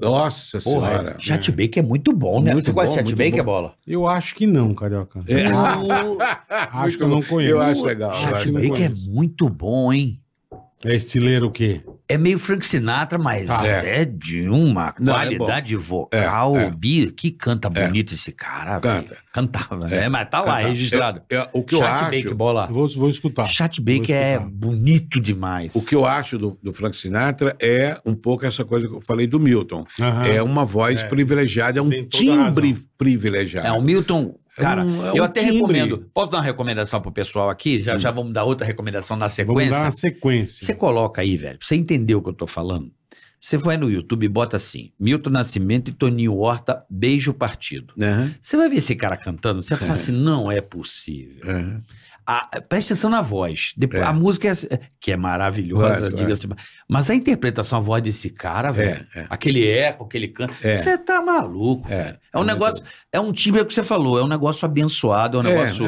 Nossa Porra, senhora. Chat Baker é muito bom, né? Muito Você conhece bom, Chat Baker, bola? Eu acho que não, Carioca. É. Acho que eu não conheço. Eu acho legal. eu Chat. Baker é muito bom, hein? É estileiro o quê? É meio Frank Sinatra, mas Ah, é. de uma Não, é qualidade vocal. É, é. Bi, que canta bonito esse cara, velho. Cantava, né? Mas tá lá, Canta. registrado. É, é, o que eu Chat acho, Baker, bola. Eu Vou, vou escutar. Chat Baker é bonito demais. o que eu acho do, do Frank Sinatra é um pouco essa coisa que eu falei do Milton. Aham. É uma voz É. privilegiada, é um timbre privilegiado. É, o Milton, cara, um- é eu um até timbre. recomendo. Posso dar uma recomendação pro pessoal aqui? Já, já vamos dar outra recomendação na Vamos sequência. dar uma sequência. Você coloca aí, velho, pra você entender o que eu tô falando. Você vai no YouTube e bota assim: Milton Nascimento e Toninho Horta, beijo partido. Né? Você vai ver esse cara cantando, você vai falar assim: não é possível. É. A- presta atenção na voz. Depois, É. A música é, que é maravilhosa, Claro, diga-se. Mas a interpretação, a voz desse cara, velho, é. aquele eco, aquele canto. É. Você tá maluco, É. velho. É um É negócio, é um timbre que você falou, é um negócio abençoado, é um É, negócio.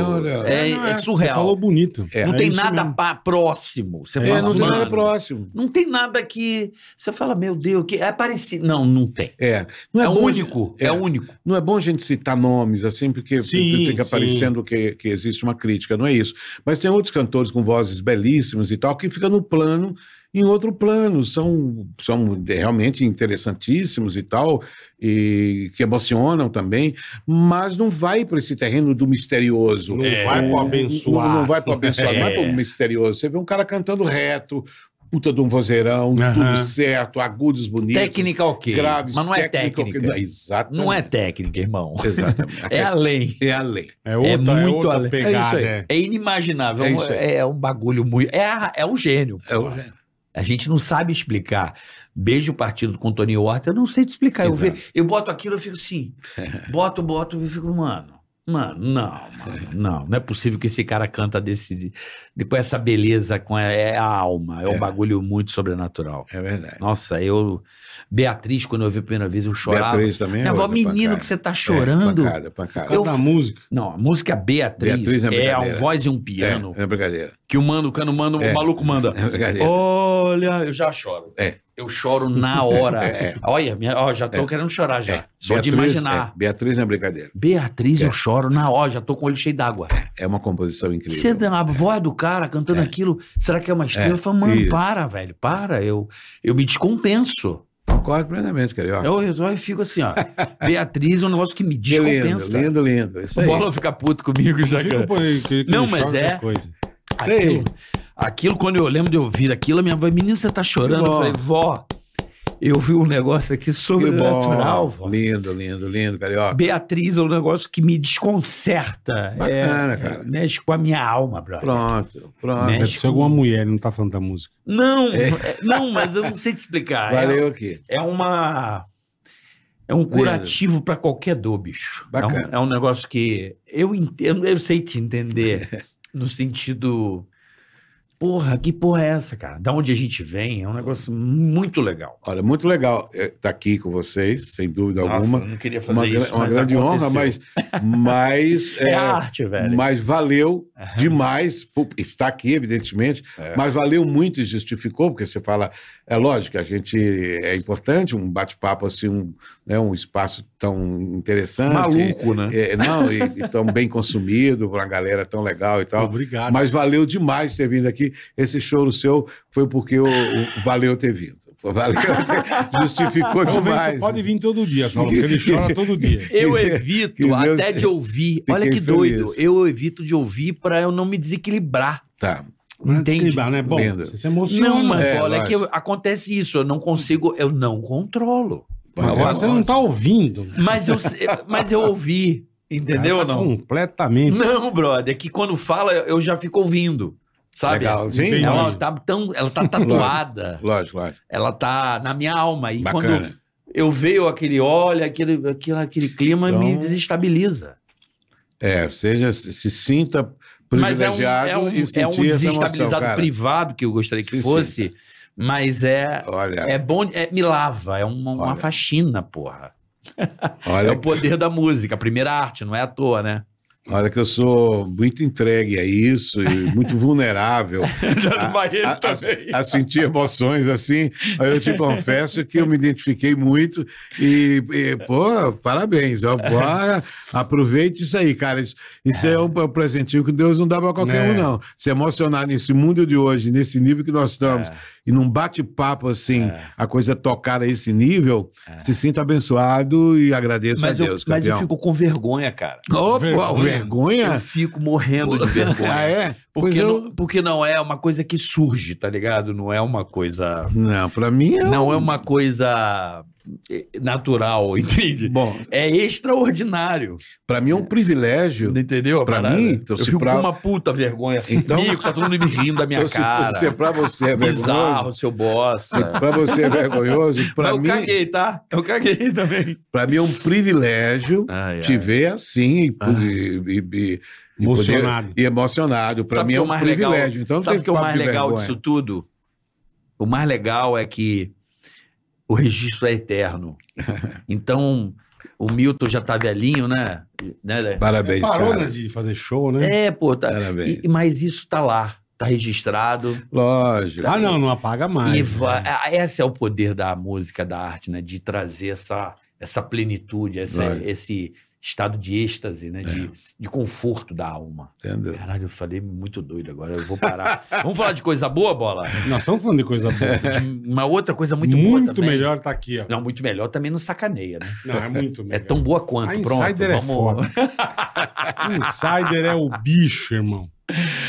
é, Não, é Você surreal. falou bonito. É. não É tem nada mesmo. pa- próximo. Você É, fala, não tem nada próximo. Não tem nada que. Você fala, meu Deus, que é parecido. Não, não tem. É. Não é, É, bom, único. É. é. único. Não é bom a gente citar nomes assim, porque Sim, fica sim. parecendo que, que existe uma crítica, não é isso. Mas tem outros cantores com vozes belíssimas e tal, que ficam no plano, em outro plano, são, são realmente interessantíssimos e tal, e que emocionam também, mas não vai para esse terreno do misterioso. Não vai pro Não- abençoado. Não, não vai para abençoado, não é para o misterioso. Você vê um cara cantando reto, puta de um vozeirão, Aham. tudo certo, agudos bonitos. Técnica ok. graves, Mas não é técnica, técnica. Exatamente. Não é técnica, irmão. Exatamente. É além. É a lei. É outra, é muito outra além. pegada. É isso aí. é. É inimaginável. É É, um- isso aí. é um bagulho muito. É, a- é um gênio. É o... A gente não sabe explicar. Beijo partido com o Tony Horta, eu não sei te explicar. Eu, ve- eu boto aquilo, eu fico assim. boto, boto, e fico, mano. Mano, não, mano, não. Não é possível que esse cara canta desse. Depois essa beleza com a, é a alma. É um É. bagulho muito sobrenatural. É verdade. Nossa, eu. Beatriz, quando eu vi a primeira vez, eu chorava. Beatriz também é Minha avó, outra menino, pancada. que você tá É, chorando. pancada, pancada. Por causa Eu- da música. Não, a música Beatriz, Beatriz é é, a brincadeira. voz e um piano. É, é brincadeira. Que o mano, o cano manda, É. o maluco manda. É brincadeira. Olha, eu já choro. É. Eu choro na hora. É, é. Olha, minha, ó, já tô É. querendo chorar já. É. Só de Beatriz- imaginar. é, Beatriz é brincadeira. Beatriz, É. eu choro na hora, já tô com o olho cheio d'água. É uma composição incrível. Você a voz do cara cantando É. aquilo, será que é uma estrela? É, Eu falo, mano, isso. para, velho, para. Eu, eu me descompenso. Concordo plenamente, Carioca. Eu, eu, eu fico assim, ó. Beatriz é um negócio que me Que lindo, descompensa. lindo, lindo. Isso O aí. Bola fica puto comigo já. Cara. Não, mas é. Coisa. Aquilo, aquilo, quando eu lembro de ouvir aquilo, a minha avó, menino, você tá chorando? Eu falei, vó, eu vi um negócio aqui sobrenatural, bom. Lindo, lindo, lindo, Carioca. Beatriz é um negócio que me desconcerta. Bacana, é, cara. Mexe com a minha alma, brother. Pronto, pronto. Mexe. Deve ser alguma mulher, não tá falando da música. Não, é, não, mas eu não sei te explicar. É- Valeu aqui. É, uma. É um curativo pra qualquer dor, bicho. É um, Bacana. é um negócio que eu entendo, eu sei te entender no sentido. Porra, que porra é essa, cara? Da onde a gente vem? É um negócio muito legal. Olha, muito legal estar aqui com vocês, sem dúvida alguma. eu não queria fazer Uma, isso, uma grande honra, aconteceu. mas, mas, É, é, arte, velho. mas valeu demais. por estar aqui, evidentemente, É. mas valeu muito e justificou, porque você fala, é lógico, a gente é importante, um bate-papo assim, um, né, um espaço tão interessante. Maluco, né? É, não, e, e tão bem consumido, uma galera tão legal e tal. Obrigado. Mas valeu demais ter vindo aqui. Esse choro seu foi porque o, o- valeu ter vindo. Valeu, justificou Então vem- demais. pode vir todo dia, Saulo, porque ele chora todo dia. Eu evito que Deus- até de ouvir. Olha Fiquei que doido. feliz. Eu evito de ouvir pra eu não me desequilibrar. Tá. Entende? Desequilibrar, né? Bom, Lindo. você se emociona. Não, mas É, olha é que acontece isso. Eu não consigo, eu não controlo. Mas Mas agora é você não tá ouvindo. Mas eu, mas eu ouvi. Entendeu ou Tá não? Completamente. Não, brother, é que quando fala, eu já fico ouvindo. Sabe? Legal, sim. Entendi. Ela tá, tão, ela tá tatuada. Lógico, lógico. ela tá na minha alma. E Bacana. quando eu vejo aquele olho, aquele, aquele, aquele clima, me Então- desestabiliza. É, seja, se, sinta Mas é um, privilegiado é um, e sentir é um emoção, desestabilizado cara. privado que eu gostaria que Se fosse, mas é, Olha, é bom, é, me lava, é uma, uma faxina, porra. É olha, o poder da música, a primeira arte, não é à toa, né? Olha que eu sou muito entregue a isso e muito vulnerável a, a- a- a sentir emoções assim. Aí eu te confesso que eu me identifiquei muito e, e, pô, parabéns. Ó, pô, aproveite isso aí, cara. Isso, isso é, um, um presentinho que Deus não dá pra qualquer É. um, não. Se emocionar nesse mundo de hoje, nesse nível que nós estamos, e num bate-papo assim, a coisa tocar a esse nível, se sinta abençoado e agradeço Mas, a eu, Deus, mas eu fico com vergonha, cara. Opa, Vergonha. vergonha? Eu fico morrendo de vergonha. Ah, é? Porque, eu... não, porque não é uma coisa que surge, tá ligado? Não é uma coisa. Não, pra mim é... Não é uma coisa natural, entende? Bom, É extraordinário. pra mim é um privilégio Entendeu? a Pra parada? mim, então, eu se fico pra- com uma puta vergonha. Então- Então, tá todo mundo me rindo da minha Então, se- cara. Se, pra você é Bizarro, vergonhoso, seu bossa. pra você é vergonhoso, Mas pra eu mim, caguei, tá? Eu caguei também. pra mim é um privilégio Ai, te ai. ver assim e, Ah. e- e- Emocionado. poder- e emocionado. Pra Sabe mim é o um privilégio. legal, Então sabe o que é o mais legal vergonha. disso tudo? O mais legal é que o registro é eterno. Então, o Milton já tá velhinho, né? né Lé? Parabéns, Parou cara. né, de fazer show, né? É, pô, tá. Parabéns. e- mas isso tá lá, tá registrado. Lógico. Ah, não, não apaga mais. e vai, ah, esse é o poder da música, da arte, né? De trazer essa, essa plenitude, essa, Lógico. esse estado de êxtase, né? De, de conforto da alma. Entendeu? Caralho, eu falei muito doido agora, eu vou parar. Vamos falar de coisa boa, Bola? Nós estamos falando de coisa boa. De uma outra coisa muito, muito boa também. melhor tá aqui, ó. Não, muito melhor também não sacaneia, né? Não, é muito É melhor. tão boa quanto, A pronto. Insider é vamos... foda. Insider é o bicho, irmão.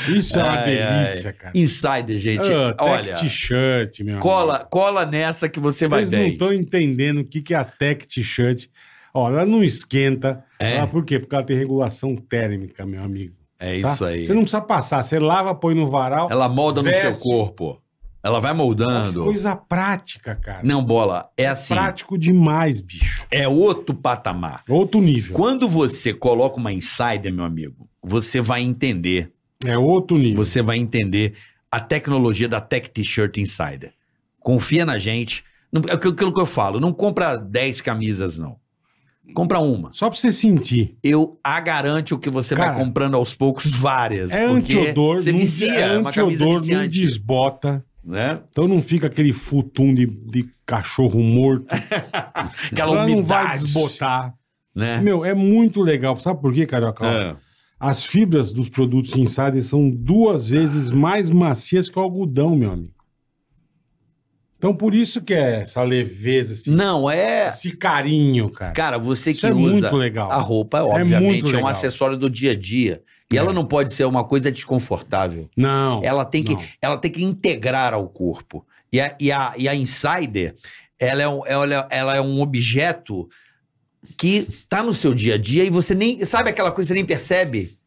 Isso é uma Ai, delícia, cara. Insider, gente. Ah, tech olha, t-shirt, meu cola, cola nessa que você vai Vocês não estão entendendo o que, que é a tech t-shirt. Ó, ela não esquenta. É? Ela, por quê? Porque ela tem regulação térmica, meu amigo. É tá? isso aí. Você não precisa passar. Você lava, põe no varal. Ela molda no seu Veste. corpo. Ela vai moldando. Coisa prática, cara. Não, bola. É assim. Prático demais, bicho. É outro patamar. Outro nível. Quando você coloca uma insider, meu amigo, você vai entender. É outro nível. Você vai entender a tecnologia da Tech T-shirt Insider. Confia na gente. Não- É aquilo que eu falo. Não compra 10 camisas, não. Compra uma. Só pra você sentir. Eu a garanto que você Cara, vai comprando aos poucos várias. É antiodor, Você não, vicia, é é antiodor, não desbota. Né? Então não fica aquele futum de, de cachorro morto. Aquela Ela não vai umidade. desbotar. Né? Meu, é muito legal. Sabe por quê, Carioca? É. As fibras dos produtos Insider são duas vezes mais macias que o algodão, meu amigo. Então por isso que é essa leveza, esse, Não, é. esse carinho, cara. Cara, você Isso que é usa muito legal. a roupa, muito obviamente, é, um legal. acessório do dia a dia. E ela É. não pode ser uma coisa desconfortável. Não. Ela tem que, não. ela tem que integrar ao corpo. E a, e a, e a Insider, ela é, um, ela, ela é um objeto que tá no seu dia a dia e você nem. Sabe aquela coisa que você nem percebe?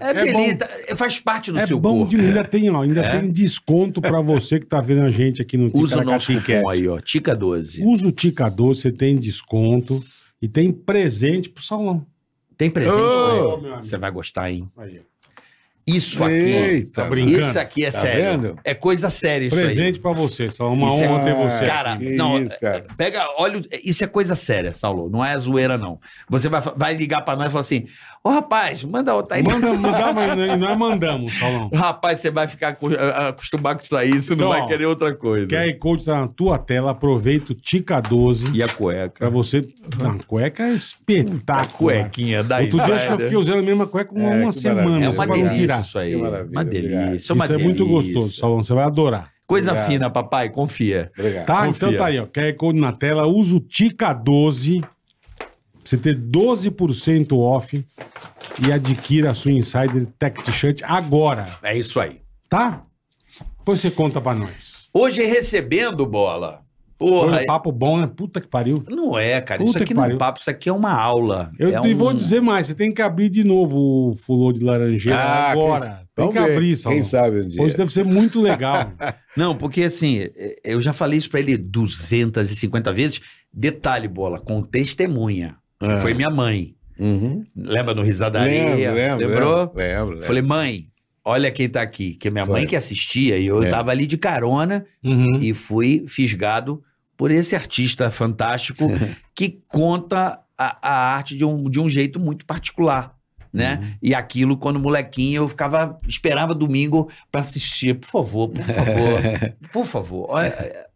É, beleza, faz parte do É seu bom corpo. de ainda tem, ó, ainda É. tem desconto pra você que tá vendo a gente aqui no Usa o nosso cupom aí, ó. Tica 12. Usa o Tica 12, você tem desconto e tem presente pro salão. Tem presente? Meu amigo. Você vai gostar, hein? Aí, ó. Isso aqui. Eita, Tá brincando? Isso aqui é Tá sério. vendo? É coisa séria isso aí. Presente pra você, salão. Uma Isso é- honra ter você. Cara, aqui. Não, isso, cara. Pega, olha, isso é coisa séria, Saulo. Não é zoeira, não. Você vai, vai ligar pra nós e falar assim: Ô rapaz, manda outra aí. Manda, manda, mas nós mandamos, salão. Rapaz, você vai ficar a- acostumado com isso aí, você não Então, vai ó, querer outra coisa. QR Code tá na tua tela, aproveita o Tica 12 E a pra cueca? você. Não, cueca é A espetáculo. cuequinha da Outro dia acho que eu fiquei usando a mesma cueca uma, É, uma semana. É uma pra não delícia tirar. isso aí. Uma delícia. obrigado. Isso uma é muito delícia. gostoso, salão. Você vai adorar. Coisa Obrigado. fina, papai, confia. Obrigado. Tá? Confia. Então tá aí, ó. QR Code na tela. Usa o Tica 12. Você ter 12% off e adquira a sua Insider Tech T-shirt agora, É isso aí. tá? Depois você conta pra nós. Hoje recebendo bola. Foi Porra, um papo bom, né? Puta que pariu. não é, cara. Puta isso aqui que não é pariu. um papo, isso aqui é uma aula. Eu é te um- vou dizer mais, você tem que abrir de novo o fulô de laranjeira Ah, agora. Tem vamos que ver. abrir, Salão. Quem sabe um dia. Hoje deve ser muito legal. Não, porque assim, eu já falei isso pra ele 250 vezes. Detalhe, bola, com testemunha. Ah. Foi minha mãe. Uhum. Lembra no Risadaria? Lembro, lembro. Lembrou? Lembro, lembro. Falei, mãe, olha quem tá aqui. Que minha Foi. mãe que assistia e eu É. tava ali de carona Uhum. e fui fisgado por esse artista fantástico que conta a, a arte de um, de um jeito muito particular. Né? Uhum. E aquilo, quando molequinho, eu ficava, esperava domingo pra assistir. Por favor, por favor, por favor. Olha,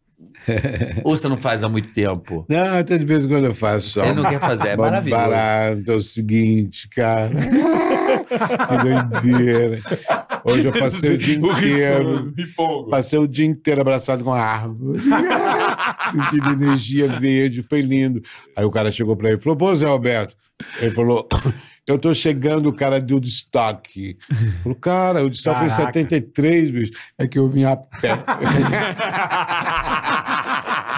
Ou você não faz há muito tempo? Não, até de vez em quando eu faço só. Ele não quer fazer, é maravilhoso. parar, então é o seguinte, cara. que doideira. Hoje eu passei o dia inteiro. Passei o dia inteiro abraçado com a árvore. Sentindo energia verde, foi lindo. Aí o cara chegou pra ele e falou: Pô, Zé Alberto. Ele falou: Eu tô chegando, o cara de Woodstock. Falou, cara, o Woodstock foi em Caraca. 73, bicho. É que eu vim a pé.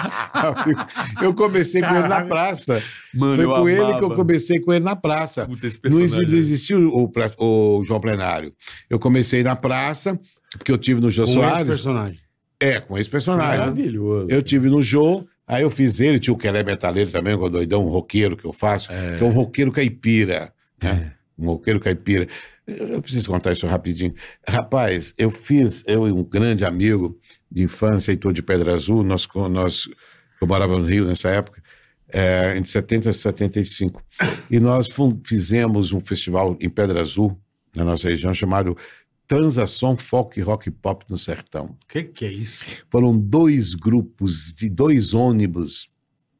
eu comecei com ele na praça. Mano, Foi com ele que eu comecei com ele na praça. Puta, esse Não existiu o, o João Plenário. Eu comecei na praça, porque eu tive no Jô Com esse Soares. personagem. É, com esse personagem. Maravilhoso. Eu tive no Jô, aí eu fiz ele, tinha o Kelé Metaleiro também, com o doidão, um roqueiro que eu faço, que é um roqueiro caipira. Né? Um roqueiro caipira. Eu, preciso contar isso rapidinho. Rapaz, eu fiz, eu e um grande amigo de infância, Heitor de Pedra Azul, nós, nós eu morava no Rio nessa época, é, entre 70 e 75. E nós fizemos um festival em Pedra Azul, na nossa região, chamado Transação Folk Rock Pop no Sertão. O que, que é isso? Foram dois grupos, de dois ônibus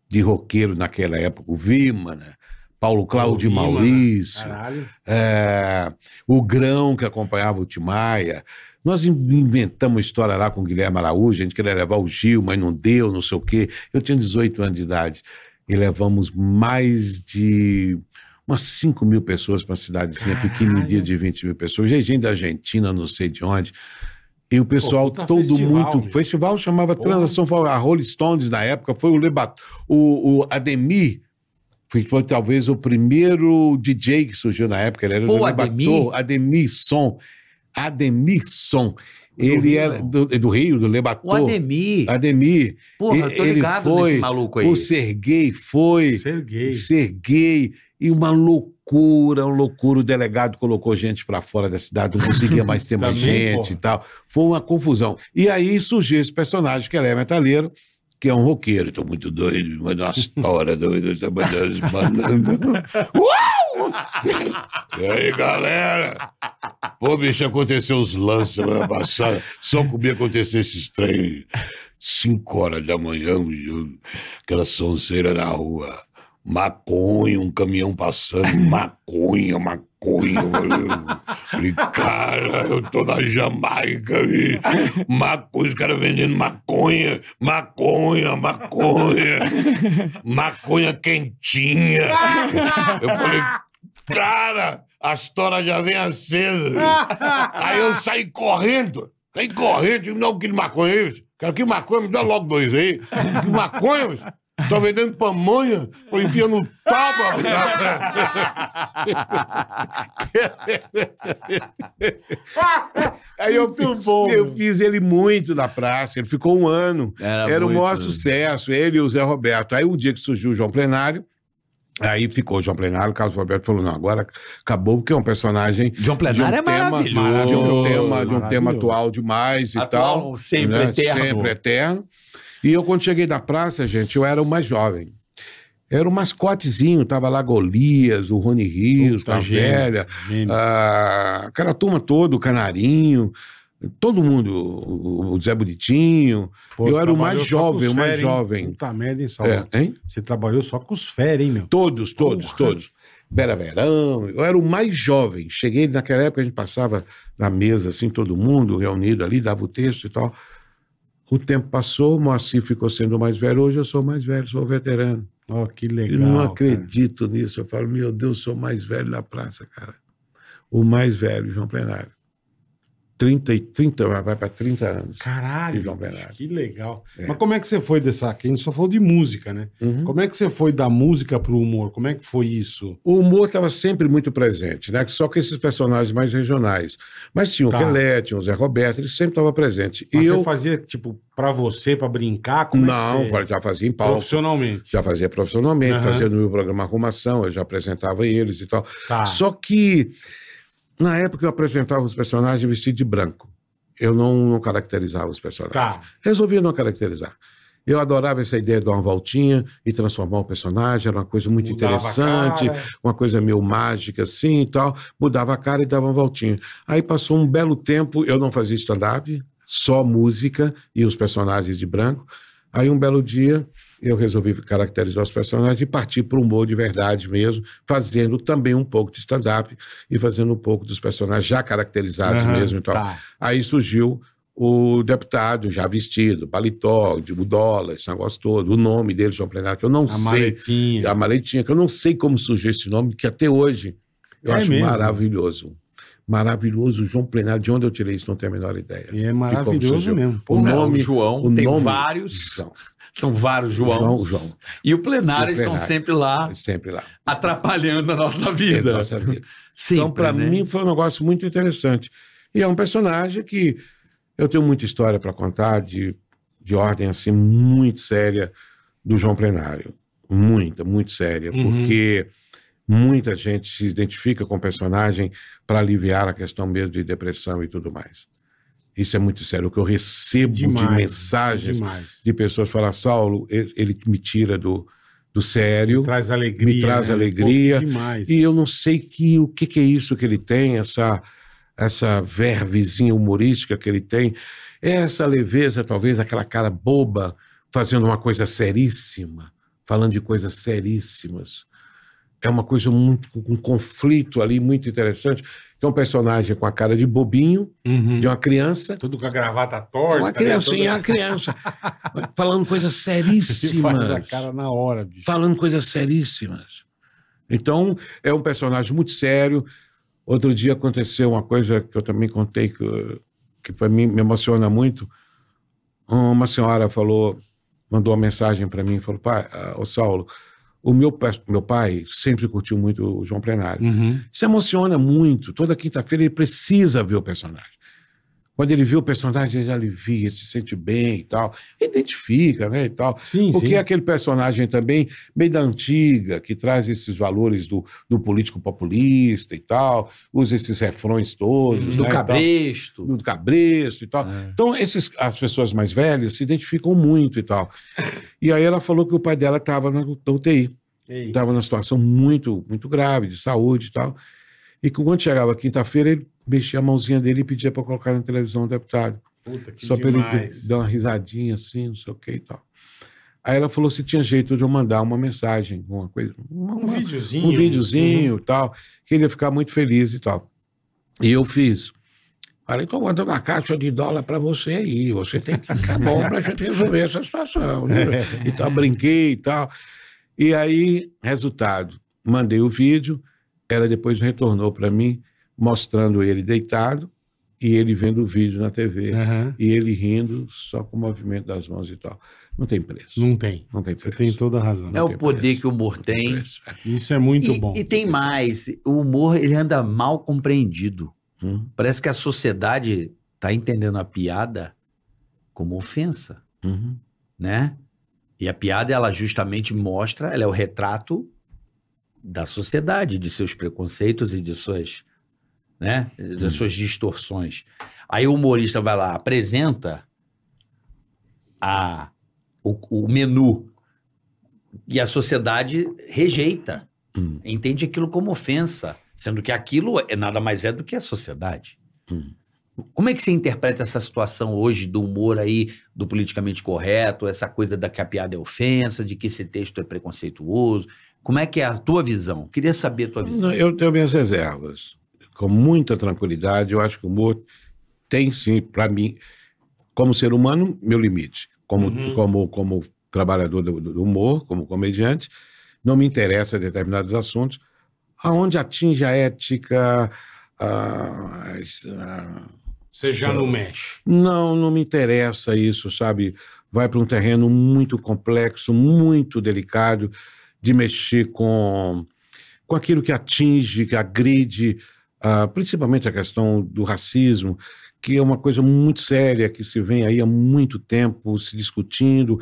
de roqueiro naquela época, o Vimana, Paulo Cláudio O Vimana, Maurício, é, o Grão, que acompanhava o Timaya. Nós in- inventamos uma história lá com o Guilherme Araújo, a gente queria levar o Gil, mas não deu, não sei o quê. Eu tinha 18 anos de idade. E levamos mais de umas 5 mil pessoas para uma cidadezinha pequenininha de 20 mil pessoas. Gente da Argentina, não sei de onde. E o pessoal puta todo festival, muito. O festival chamava Porra. Transação a Rolling Stones na época, foi o Lebat, o, o Ademir. Foi, foi talvez o primeiro DJ que surgiu na época. Ele era Pô, do Ademir? Lebator, Ademir Som. Ademir Som. Ele Rio, era do, do Rio, do O Lebator. Ademir. Ademir. Porra, eu tô ele ligado foi, nesse maluco aí. O Serguei foi. Ser gay. Ser gay. E uma loucura, uma loucura. O delegado colocou gente para fora da cidade, não conseguia mais ter mais Também, gente porra. e tal. Foi uma confusão. E aí surgiu esse personagem, que ele é metaleiro, que é um roqueiro. Tô muito doido, mas uma história doida, tá mandando. Uau! E aí, galera? Pô, bicho, aconteceu os lances semana passada. Só comigo acontecer esses trem. Cinco horas da manhã, aquela sonceira na rua. Maconha, um caminhão passando, maconha, maconha. Maconha. Eu falei, cara, eu tô na Jamaica, vi. maconha, os caras vendendo maconha, maconha, maconha, maconha quentinha. Eu falei, cara, a história já vem acesa. Aí eu saí correndo, saí correndo, não, que maconha é isso? Cara, que maconha, me dá logo dois aí. Que maconha, bicho? Tô vendendo pamonha, tô enfiando tábua. Aí eu, Muito fiz, bom, eu meu. fiz ele muito na praça, ele ficou um ano. Era, Era o muito. maior sucesso, ele e o Zé Roberto. Aí um dia que surgiu o João Plenário, aí ficou o João Plenário, o Carlos Roberto falou, não, agora acabou, porque é um personagem João Plenário é de um tema- maravilhoso. de um tema, de um tema atual demais e Atual, tal. sempre né? eterno. Sempre eterno. E eu, quando cheguei na praça, gente, eu era o mais jovem. Era o mascotezinho, tava lá Golias, o Rony Rios, Puta, a velha, ah, aquela turma toda, o Canarinho, todo mundo, o, Zé Bonitinho. Pô, eu era o mais jovem, o mais fera, jovem. Puta merda, hein, Saulo? É, hein? Você trabalhou só com os fera, hein, meu? Todos, todos, Porra. todos. Vera Verão, eu era o mais jovem. Cheguei naquela época, a gente passava na mesa, assim, todo mundo reunido ali, dava o texto e tal. O tempo passou, o Moacir ficou sendo o mais velho. Hoje eu sou o mais velho, sou o veterano. Ó, que Eu legal. não cara. acredito nisso. Eu falo, meu Deus, sou o mais velho da praça, cara. O mais velho, João Plenário. 30 e 30, vai para 30 anos. Caralho, que legal. É. Mas como é que você foi dessa... Aqui a gente só falou de música, né? Uhum. Como é que você foi da música pro humor? Como é que foi isso? O humor estava sempre muito presente, né? Só com esses personagens mais regionais. Mas tinha o Tá. Pelé, tinha o Zé Roberto, ele sempre estava presente. Mas E você eu. fazia, tipo, pra você, pra brincar? Como Não, é você... já fazia em palco. Profissionalmente. Já fazia profissionalmente, Aham. fazia no meu programa Arrumação, eu já apresentava eles e tal. Tá. Só que, na época, eu apresentava os personagens vestidos de branco. Eu não, não caracterizava os personagens. Tá. Resolvi não caracterizar. Eu adorava essa ideia de dar uma voltinha e transformar o personagem, era uma coisa muito Mudava interessante, uma coisa meio mágica assim e tal. Mudava a cara e dava uma voltinha. Aí passou um belo tempo, eu não fazia stand-up, só música e os personagens de branco. Aí um belo dia eu resolvi caracterizar os personagens e partir para o humor de verdade mesmo, fazendo também um pouco de stand-up e fazendo um pouco dos personagens já caracterizados Aham, mesmo e tal. Tá. Aí surgiu o deputado já vestido, paletó, de dólar, esse negócio todo, o nome dele, João Plenário, que eu não A sei, maletinha. a maletinha, que eu não sei como surgiu esse nome, que até hoje eu É acho mesmo? maravilhoso. Maravilhoso, João Plenário, de onde eu tirei isso, não tenho a menor ideia. E é maravilhoso mesmo. O Pô, Não, nome- o João, o tem nome- vários. João, São vários Joãos. João, João. E o plenário o estão plenário. sempre lá, é sempre lá. atrapalhando a nossa vida. Nossa vida. Sempre, Então, para né? mim, foi um negócio muito interessante. E é um personagem que eu tenho muita história para contar, de, de ordem assim, muito séria, do João Plenário. Muita, muito séria. Uhum. Porque muita gente se identifica com o personagem para aliviar a questão mesmo de depressão e tudo mais. Isso é muito sério. O que eu recebo de Demais, mensagens Demais. de pessoas falar, Saulo, ele me tira do, do sério. Traz alegria. Me traz né? alegria. Pô. E eu não sei que, o que, que é isso que ele tem, essa, essa vervezinha humorística que ele tem, é essa leveza, talvez, aquela cara boba, fazendo uma coisa seríssima, falando de coisas seríssimas. É uma coisa muito, um conflito ali muito interessante, que é um personagem com a cara de bobinho, Uhum. de uma criança, Tudo com a gravata torta. uma né? criancinha, uma Toda- criança, falando coisas Você faz a seríssimas cara na hora, bicho. falando coisas seríssimas. Então, é um personagem muito sério. Outro dia aconteceu uma coisa que eu também contei, que, que para mim me emociona muito. Uma senhora falou, mandou uma mensagem para mim, falou, pai, ah, ô Saulo, o meu, meu pai sempre curtiu muito o João Plenário. Uhum. Isso emociona muito. Toda quinta-feira ele precisa ver o personagem. Quando ele vê o personagem, ele alivia, ele se sente bem e tal. Identifica, né, e tal. Sim, Porque sim. é aquele personagem também, meio da antiga, que traz esses valores do, do político populista e tal, usa esses refrões todos. Do né, cabresto. do cabresto e tal. É. Então, esses, as pessoas mais velhas se identificam muito e tal. E aí ela falou que o pai dela estava na UTI, estava numa situação muito, muito grave de saúde e tal. E que quando chegava quinta-feira, ele mexia a mãozinha dele e pedia para colocar na televisão o deputado puta, que só para ele dar uma risadinha assim, não sei o que e tal. Aí ela falou se tinha jeito de eu mandar uma mensagem, uma coisa, uma- Um videozinho. um videozinho e tal, que ele ia ficar muito feliz e tal. E eu fiz. Falei, tô mandando uma caixa de dólar para você aí, você tem que ficar bom pra gente resolver essa situação. né? e tal, brinquei e tal. E aí, resultado, mandei o vídeo, ela depois retornou para mim, mostrando ele deitado e ele vendo o vídeo na TV. Aham. E ele rindo só com o movimento das mãos e tal. Não tem preço. Não tem. Não tem Você preço. tem toda a razão. É o tem poder preço. que o humor tem. preço. Isso é muito e, bom. e tem mais. O humor, ele anda mal compreendido. Hum, Parece que a sociedade tá entendendo a piada como ofensa, uhum. né? E a piada, ela justamente mostra, ela é o retrato da sociedade, de seus preconceitos e de suas, né? Das Hum. suas distorções. Aí o humorista vai lá, apresenta a, o, o menu e a sociedade rejeita, Hum. entende aquilo como ofensa, sendo que aquilo é nada mais é do que a sociedade. Hum. Como é que você interpreta essa situação hoje do humor aí, do politicamente correto, essa coisa da que a piada é ofensa, de que esse texto é preconceituoso? Como é que é a tua visão? Queria saber a tua visão. Eu tenho minhas reservas. Com muita tranquilidade, eu acho que o humor tem sim, para mim, como ser humano, meu limite. Como, Uhum. como, como trabalhador do, do humor, como comediante, não me interessa determinados assuntos, aonde atinge a ética. a- a- Você já não mexe. não, não me interessa isso, sabe? Vai para um terreno muito complexo, muito delicado, de mexer com, com aquilo que atinge, que agride, ah, principalmente a questão do racismo, que é uma coisa muito séria, que se vem aí há muito tempo se discutindo.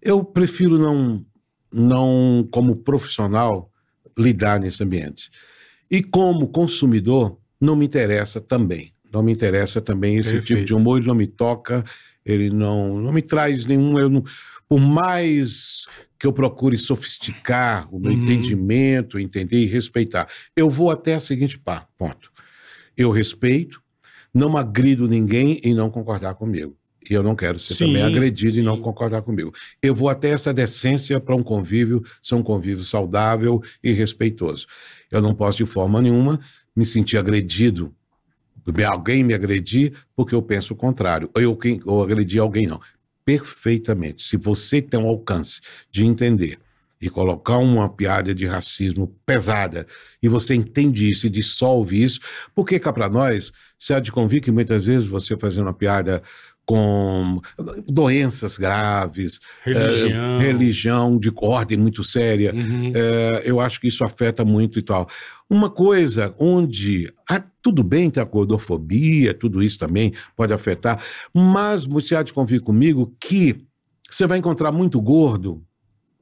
Eu prefiro não, não como profissional, lidar nesse ambiente. E como consumidor, não me interessa também. Não me interessa também esse Perfeito. tipo de humor, ele não me toca, ele não, não me traz nenhum. Eu não, por mais que eu procure sofisticar o meu Uhum. entendimento, entender e respeitar, eu vou até a seguinte pá, ponto. Eu respeito, não agrido ninguém em não concordar comigo. E eu não quero ser Sim, também agredido e não sim. concordar comigo. Eu vou até essa decência para um convívio, ser um convívio saudável e respeitoso. Eu não posso, de forma nenhuma, me sentir agredido, alguém me agredir, porque eu penso o contrário. Ou eu quem- ou agredir alguém, não. Perfeitamente. Se você tem um alcance de entender e colocar uma piada de racismo pesada e você entende isso e dissolve isso, porque cá para nós, se há de convir que muitas vezes você fazendo uma piada com doenças graves, Religião. eh, religião de ordem muito séria, Uhum. é, eu acho que isso afeta muito e tal. Uma coisa onde ah, tudo bem ter a gordofobia, tudo isso também pode afetar, mas de convir comigo que você vai encontrar muito gordo,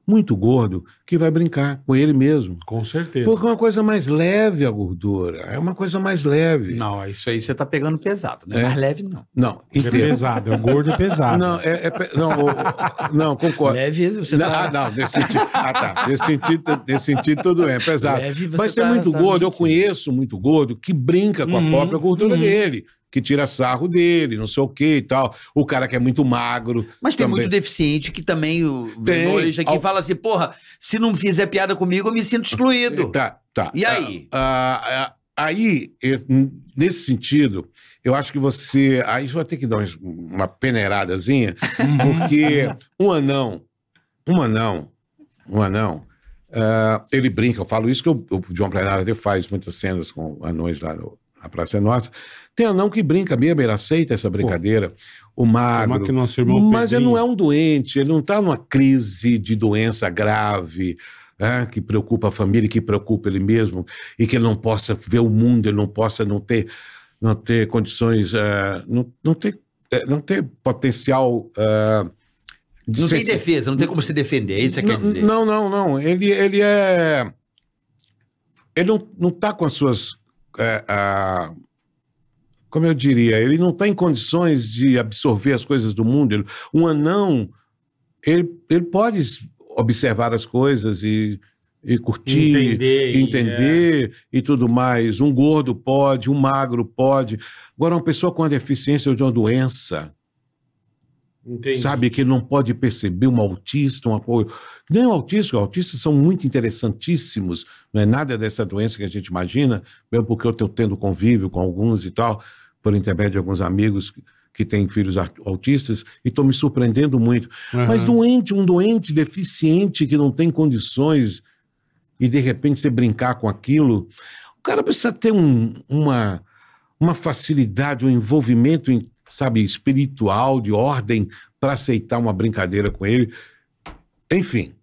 muito gordo, que vai brincar com ele mesmo. Com certeza. Porque é uma coisa mais leve a gordura, é uma coisa mais leve. Não, isso aí você tá pegando pesado. Não é, É? mais leve, não. Não, É entendo. pesado, é o gordo é pesado. Não, é, é pe- não, o- não, concordo. Leve, você Não, tá... ah, não, nesse sentido. Ah, tá. Nesse sentido, nesse sentido tudo bem, é pesado. Leve, você Mas tem tá- muito tá gordo, eu mentindo. conheço muito gordo que brinca com Uhum, a própria gordura uhum. dele, que tira sarro dele, não sei o que e tal. O cara que é muito magro. Mas tem também. muito deficiente que também o Tem. humorista aqui Al- fala assim, porra, se não fizer piada comigo, eu me sinto excluído. Tá, tá. E aí? Ah, ah, aí, nesse sentido, eu acho que você. Aí você vai ter que dar uma peneiradazinha, Uhum. porque um anão, um anão, um anão, ah, ele brinca, eu falo isso que eu- o João Plenário faz muitas cenas com anões lá no, na Praça Nossa. Tem anão que brinca mesmo, ele aceita essa brincadeira. O Como magro. que nosso irmão Mas ele Pedrinho- não é um doente, ele não está numa crise de doença grave, né, que preocupa a família, que preocupa ele mesmo, e que ele não possa ver o mundo, ele não possa não ter, não ter condições, eh, não, não, ter, eh, não ter potencial. eh, de Não tem ser- defesa, não tem como se defender, é isso que você quer não, dizer. não, não, não. Ele, ele é. Ele não, não tá com as suas. é, a- como eu diria, ele não está em condições de absorver as coisas do mundo. Ele- um anão, ele, ele pode observar as coisas e, e curtir, Entender. e- entender e tudo mais. Um gordo pode, um magro pode. Agora, uma pessoa com uma deficiência ou de uma doença, Entendi. sabe? Que não pode perceber um autista, um apoio. Nem o autista, os autistas são muito interessantíssimos, não é nada dessa doença que a gente imagina, mesmo porque eu estou tendo convívio com alguns e tal, por intermédio de alguns amigos que- que têm filhos autistas, e estou me surpreendendo muito. Mas Aham. doente, um doente deficiente que não tem condições, e de repente você brincar com aquilo, o cara precisa ter um- uma, uma facilidade, um envolvimento, sabe, espiritual, de ordem, para aceitar uma brincadeira com ele. Enfim,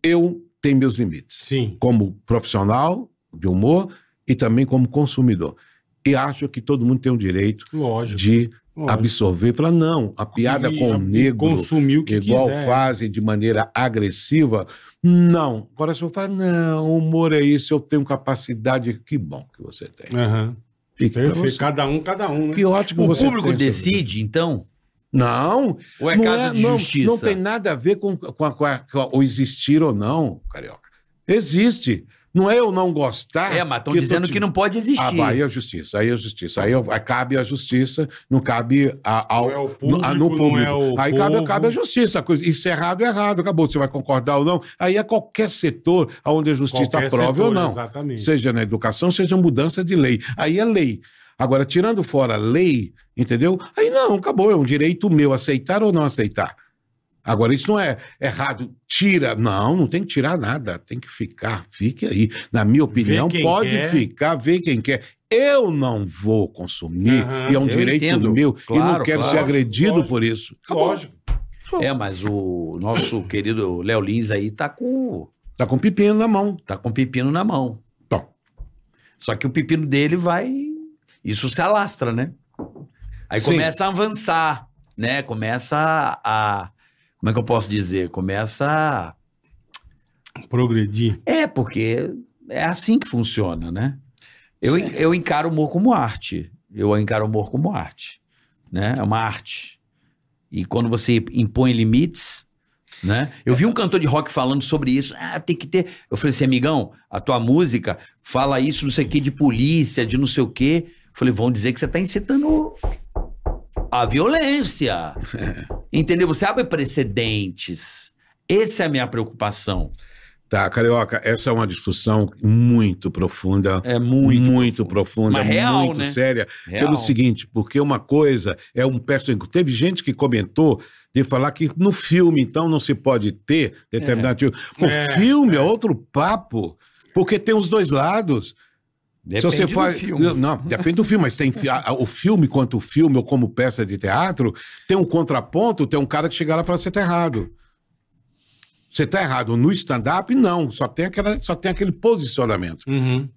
eu tenho meus limites, Sim. como profissional de humor e também como consumidor. E acho que todo mundo tem o direito Lógico. de lógico. absorver. Falar, não, a piada E- com o negro Consumir o que igual quiser. fazem de maneira agressiva. Não. Agora se eu falar, não, o humor é isso, eu tenho capacidade. Que bom que você tem. Pra Perfeito. você. Cada um, cada um, né? Que ótimo O você público tem, decide, então? Não, Ou é não, casa de não, justiça? não tem nada a ver com, com, a- com a- com o existir ou não, Carioca. Existe. Não é eu não gostar. É, mas estão dizendo te- que não pode Ah, existir. bah, aí é a justiça, aí é a justiça. Aí, eu- aí cabe a justiça, não cabe a- ao, Não é o no, público, a- no não público. é o aí cabe, povo. cabe a justiça. Isso é errado, é errado. Acabou. Você vai concordar ou não. Aí é qualquer setor onde a justiça aprove ou não. Exatamente. Seja na educação, seja mudança de lei. Aí é lei. Agora, tirando fora a lei, entendeu? Aí não, acabou. É um direito meu aceitar ou não aceitar. Agora, isso não é errado. Tira. Não, não tem que tirar nada. Tem que ficar. Fique aí. Na minha opinião, pode quer. ficar, vê quem quer. Eu não vou consumir, Aham, e é um direito entendo. meu, e Claro, não quero claro. ser agredido Lógico, por isso. Acabou. Lógico. É, mas o nosso querido Léo Lins aí tá com, Tá com pepino na mão. tá com pepino na mão. Bom. Só que o pepino dele vai. Isso se alastra, né? Aí Sim. começa a avançar, né? Começa a. Como é que eu posso dizer? Começa a. Progredir. É, porque é assim que funciona, né? Eu, eu encaro o humor como arte. Eu encaro o humor como arte. Né? É uma arte. E quando você impõe limites, né? Eu vi um cantor de rock falando sobre isso. Ah, tem que ter. Eu falei assim, amigão, a tua música fala isso, não sei o quê, de polícia, de não sei o quê. Falei, vão dizer que você está incitando a violência. Entendeu? Você abre precedentes. Essa é a minha preocupação. Tá, Carioca, essa é uma discussão muito profunda. É muito. muito profunda, Mas real, muito né? séria. Real. Pelo seguinte, porque uma coisa é um personagem. Teve gente que comentou de falar que no filme, então, não se pode ter determinado tipo. O É, filme é. outro papo, porque tem os dois lados. Depende Se você do faz. filme. Não, depende do filme, mas tem fi- a- a- o filme, quanto filme ou como peça de teatro, tem um contraponto, tem um cara que chega lá e fala: você tá errado. Você tá errado. No stand-up, não. Só tem, aquela, só tem aquele posicionamento. Uhum.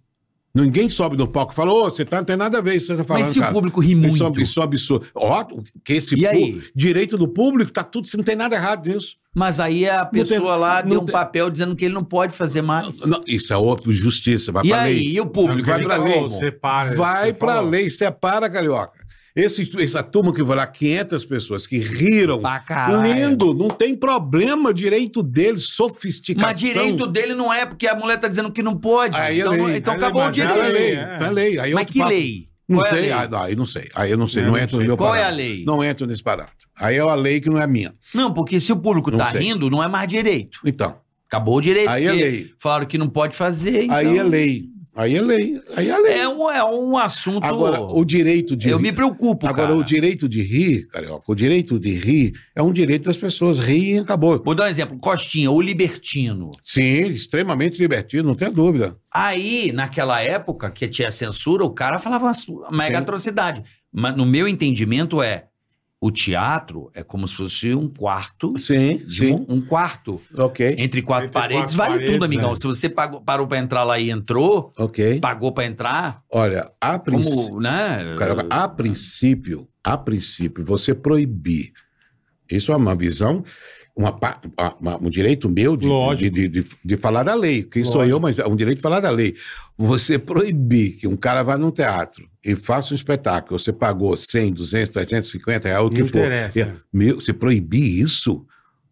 Ninguém sobe no palco e fala, ô, você tá, não tem nada a ver isso que você tá falando, Mas se cara. o público ri Isso é muito. ab- Isso é absurdo. Ó, que esse E aí? direito do público, tá tudo, não tem nada errado nisso. Mas aí a tem- pessoa lá não deu um tem- papel dizendo que ele não pode fazer mais. Não, isso é outro, justiça, vai e pra aí, lei. e o público? Vai Ele pra Fica lei. Separa. Vai pra falou. lei, separa, Carioca. Esse, essa turma que foi lá, 500 pessoas que riram, Pra caralho. lindo, não tem problema, direito deles, sofisticação. Mas direito dele não é, porque a mulher tá dizendo que não pode. Aí é então lei. então Aí acabou o mas é Não, é direito. lei, É. é lei. Aí Mas que papo. lei? Não Qual é sei, ah, não, aí não sei. Aí eu não sei, não, não entra sei. no meu Qual é a lei? Não entro nesse parâmetro. Aí é a lei que não é minha. Não, porque se o público Não tá sei. rindo, não é mais direito. Então, Acabou o direito. aí é lei. Falaram que não pode fazer. Então... Aí é lei. Aí é lei. Aí é lei. É um, é um assunto. Agora, o direito de Eu rir- me preocupo, Agora, cara. o direito de rir, Carioca, o direito de rir é um direito das pessoas rirem e acabou. Vou dar um exemplo. Costinha, o libertino. Sim, extremamente divertido, não tem dúvida. Aí, naquela época que tinha censura, o cara falava uma mega Sim. atrocidade. Mas no meu entendimento é, o teatro é como se fosse um quarto, Sim, de um, um quarto. Ok, Entre quatro Entre paredes, quatro vale paredes, tudo, amigão. é. Se você pagou- parou pra entrar lá e entrou, ok. pagou pra entrar, Olha, a princípio... como, né? A princípio, a princípio, você proibir. Isso é uma visão, uma, uma- um direito meu de, de, de, de- de falar da lei. Quem sou eu, mas é um direito de falar da lei. Você proibir que um cara vá num teatro e faça um espetáculo, você pagou 100, 200, 350 reais, o que Não for. interessa. É, você proibir isso,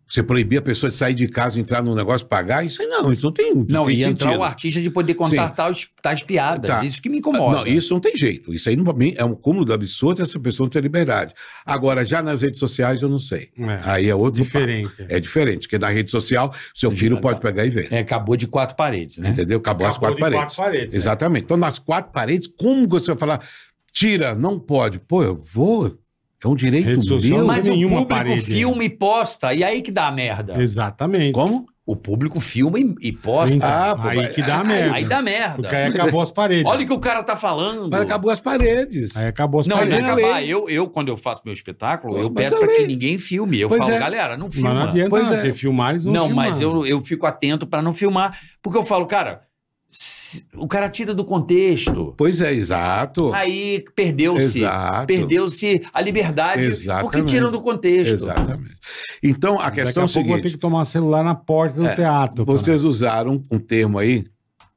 Você proibir a pessoa de sair de casa, entrar num negócio, pagar, isso aí não, isso não tem, não Não, tem e entrar sentido. o artista de poder contar tais, tais piadas. Tá. Isso que me incomoda. Não, isso não tem jeito. Isso aí, mim, é um cúmulo do absurdo essa pessoa não ter liberdade. Agora, já nas redes sociais, eu não sei. É, Aí é outro diferente. papo. É diferente, porque na rede social, seu filho pode pegar e ver. É, acabou de quatro paredes, né? Entendeu? Acabou, as Acabou quatro de paredes. quatro paredes, é. Exatamente. Então, nas quatro paredes, como você vai falar, tira, não pode? Pô, eu vou. É um direito Rede social meu. não Mas o público parede, filma e posta, e aí que dá a merda. Exatamente. Como? O público filma e, e posta. Então, Ah, pô, aí mas- que dá aí- merda. Aí dá merda. Porque aí acabou as paredes. Olha o que o cara tá falando. Mas acabou as paredes. Aí acabou as Não, não é paredes. Vem a acabar. Eu, eu, quando eu faço meu espetáculo, eu Mas peço a pra lei. que ninguém filme. Eu Pois falo, é. galera, não Mas filma. não adianta, Pois não, é. filmar eles não Não, filmam. mas eu, eu fico atento pra não filmar. Porque eu falo, cara, o cara tira do contexto. Pois é, exato. Aí perdeu-se. Perdeu-se a liberdade porque Exatamente. tiram do contexto. Exatamente. Então, a Daqui questão é a o pouco vou ter seguinte: que tomar celular na porta do É, teatro. vocês usaram um termo aí,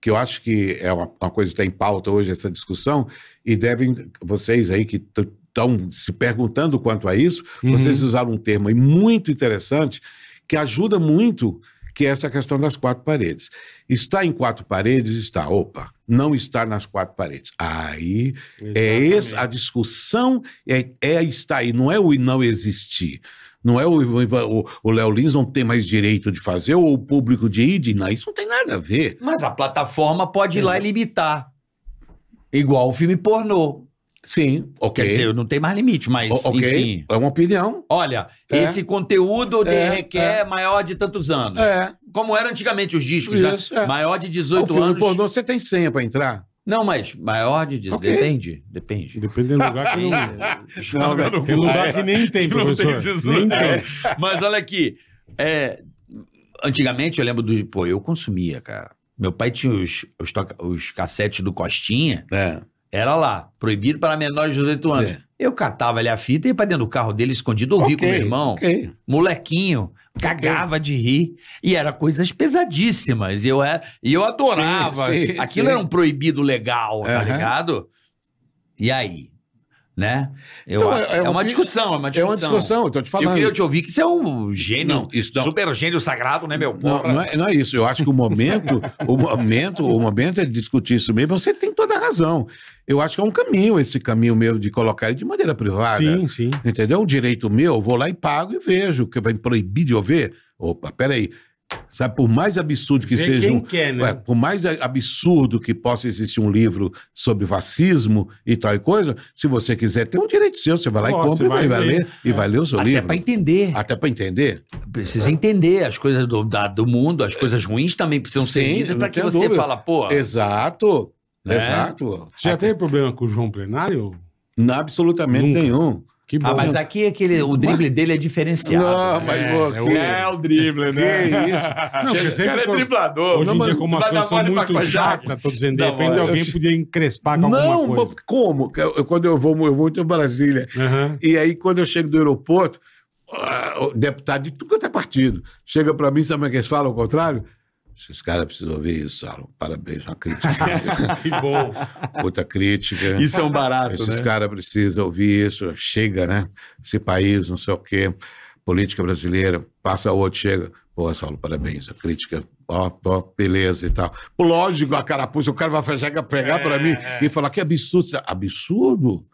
que eu acho que é uma, uma coisa que está em pauta hoje, essa discussão, e devem, vocês aí que estão se perguntando quanto a isso, Uhum. vocês usaram um termo aí muito interessante, que ajuda muito, que é essa questão das quatro paredes. Está em quatro paredes? Está. Opa, não está nas quatro paredes. Aí é Exatamente. esse, a discussão é, é estar aí, não é o não existir. Não é o, Léo Lins não tem mais direito de fazer, ou o público de ir, não, isso não tem nada a ver. Mas a plataforma pode ir lá e limitar. Igual o filme pornô. Sim, ok. Quer dizer, não tem mais limite, mas O- ok, enfim. é uma opinião. Olha, É. esse conteúdo de- É, requer maior de tantos anos. É, Como era antigamente os discos, Isso, né? é. Maior de o 18 filme anos. pornô, você tem senha para entrar? Não, mas maior de 18. Ok. Depende, depende. Depende do lugar que não. Não, né? Tem lugar que nem tem, professor. Nem tem. Mas olha aqui, é, antigamente eu lembro do. Pô, eu consumia, cara. Meu pai tinha os, os, os cassetes do Costinha, É. era lá, proibido para menores de 18 anos. Sim. Eu catava ali a fita e ia pra dentro do carro dele escondido, ouvia com Ok, meu irmão. ok. molequinho, cagava de rir. E era coisas pesadíssimas. E eu, é, e eu adorava. Sim, sim, Aquilo sim. era um proibido legal, tá Aham. ligado? E aí? Né? Eu Então, acho- é- é, é uma discussão, é uma É discussão. uma discussão, eu tô te Eu falando. queria te ouvir que isso é um gênio, Não, isso não. super gênio sagrado, né, meu? Não, Porra. não é, não é isso. Eu acho que o momento, o momento, o momento é discutir isso mesmo. Você tem toda a razão. Eu acho que é um caminho esse caminho meu de colocar ele de maneira privada. Sim, sim. Entendeu? Um direito meu, eu vou lá e pago e vejo. Que vai me proibir de eu ver? Opa, peraí. Sabe, por mais absurdo que Vê seja. quem um- quer, né? Ué, por mais absurdo que possa existir um livro sobre fascismo e tal e coisa, se você quiser, tem um direito seu. Você vai lá e compra e vai, ler. e vai ler o seu Até livro. pra entender. Até para entender. Precisa entender as coisas do, da- do mundo, as coisas ruins também precisam ser Sim, lidas não pra que você dúvida. fala, pô, Exato. Né? Exato. Você já Até- teve problema com o João Plenário? Não, absolutamente Nunca. nenhum. Que bom. ah, mas aqui aquele, o drible dele é diferenciado. Não, né? mas, É, pô, é o- que- É o drible, Que isso? Não, sempre foi- driblador. Hoje Não, em dia, como mole pra muito chatas, tô dizendo, de Não, repente alguém podia encrespar com Não, alguma coisa. mas como? Eu- Quando eu vou, eu vou em Brasília. Aham. E aí, quando eu chego do aeroporto, ah, o deputado de tudo quanto é partido chega para mim, sabe como é que eles falam ao contrário? Esses caras precisam ouvir isso, Saulo. Parabéns, uma crítica. Que bom. Outra crítica. Isso é um barato, Esses né? caras precisam ouvir isso. Chega, né? Esse país, não sei o quê. Política brasileira, passa outro, chega. Pô, Saulo, parabéns. A crítica, ó, ó, beleza e tal. Lógico, a carapuça, o cara vai chegar, pegar para mim e falar que absurdo. Absurdo?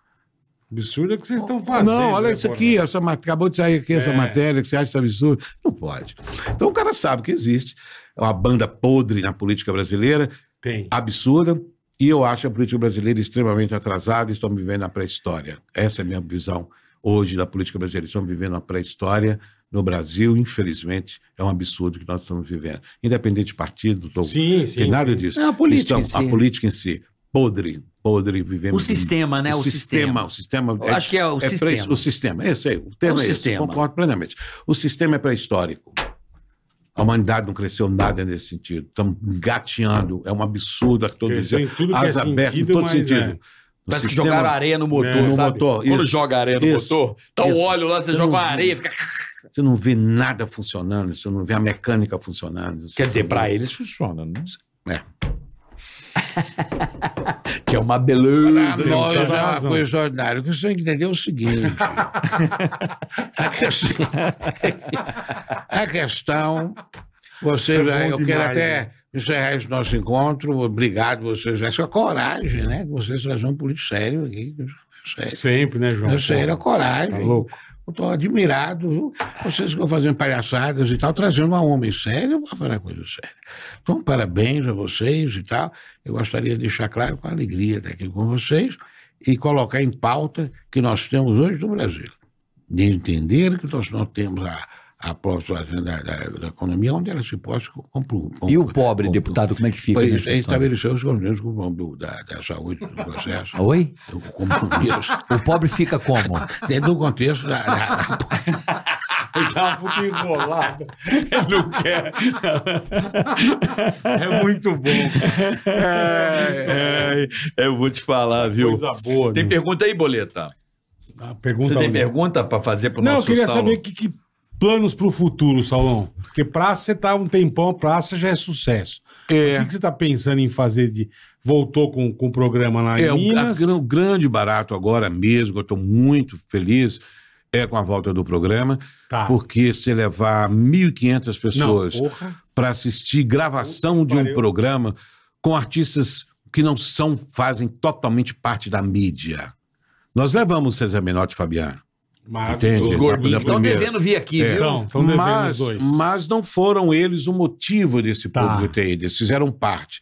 Absurdo é o que vocês estão fazendo. não, olha né, isso aqui, essa, acabou de sair aqui essa É. matéria que você acha isso absurdo. Não pode. Então o cara sabe que existe. É uma banda podre na política brasileira, Tem. absurda, e eu acho a política brasileira extremamente atrasada e estão vivendo a pré-história. Essa é a minha visão hoje da política brasileira. Estamos vivendo a pré-história no Brasil, infelizmente, é um absurdo que nós estamos vivendo. Independente de partido, tô, Sim, sim. tem nada sim. disso. Não, a política Estão- em si. A política em si, podre, podre, vivemos... O sistema, né? O, O, sistema, o sistema... Eu acho que é o É pré- sistema. o sistema, é isso aí. O termo É o é, esse, sistema. concordo plenamente. O sistema é pré-histórico. A humanidade não cresceu nada nesse sentido. Estamos gateando. É um absurdo a todo dizer. que é Asa aberta, em sentido, todo sentido. é. Parece que sistema- jogaram areia no motor, É, no sabe? motor, Quando isso. joga areia no Isso. motor, tá o óleo lá, você Você joga não uma areia, fica... Você não vê nada funcionando, você não vê a mecânica funcionando. Quer dizer, vê- eles funciona, né? É. Que é uma Para beleza. nós é uma razão. coisa extraordinária. O que você tem que entender é o seguinte. a, questão, a questão. Você É já, eu quero demais, até né? encerrar esse nosso encontro. Obrigado, vocês. Essa coragem, né? Vocês trazer um político sério aqui. Sério. Sempre, né, João? É sério, a coragem. Tá louco. Estou admirado, viu? Vocês ficam fazendo palhaçadas e tal, trazendo um homem sério para coisa séria. Então, parabéns a vocês e tal. Eu gostaria de deixar claro com alegria estar aqui com vocês e colocar em pauta que nós temos hoje no Brasil. De entender que nós não temos a, a própria da, da, da economia onde ela se possa compro- E o pobre, compro- deputado, como é que fica é, história? estabeleceu os compromissos com o nome do- da, da saúde do processo. Oi? O compromisso O pobre fica como? dentro do contexto da- da, Ele tá um pouquinho enrolado. Ele não quer. É muito bom. É, eu vou te falar, viu? Coisa boa. Tem né? pergunta aí, Boleta? A pergunta Você tem ali. pergunta pra fazer pro Não, eu nosso queria Saulo? saber que, que planos pro futuro, Saulão. Porque praça, você tá um tempão, praça já é sucesso. O que, que você tá pensando em fazer de. Voltou com, com o programa lá em É, o, Minas? gran- o grande barato agora mesmo, eu estou muito feliz, é com a volta do programa, Tá. porque se levar 1.500 pessoas para assistir gravação Puta de um pariu. programa com artistas que não são, fazem totalmente parte da mídia. Nós levamos César Menotti e Fabiano. Maravilhoso. Entende? Os gordinhos estão devendo vir aqui, É. viu? Não, estão devendo mas, os dois. mas não foram eles o motivo desse Tá. público ter ido, eles fizeram parte.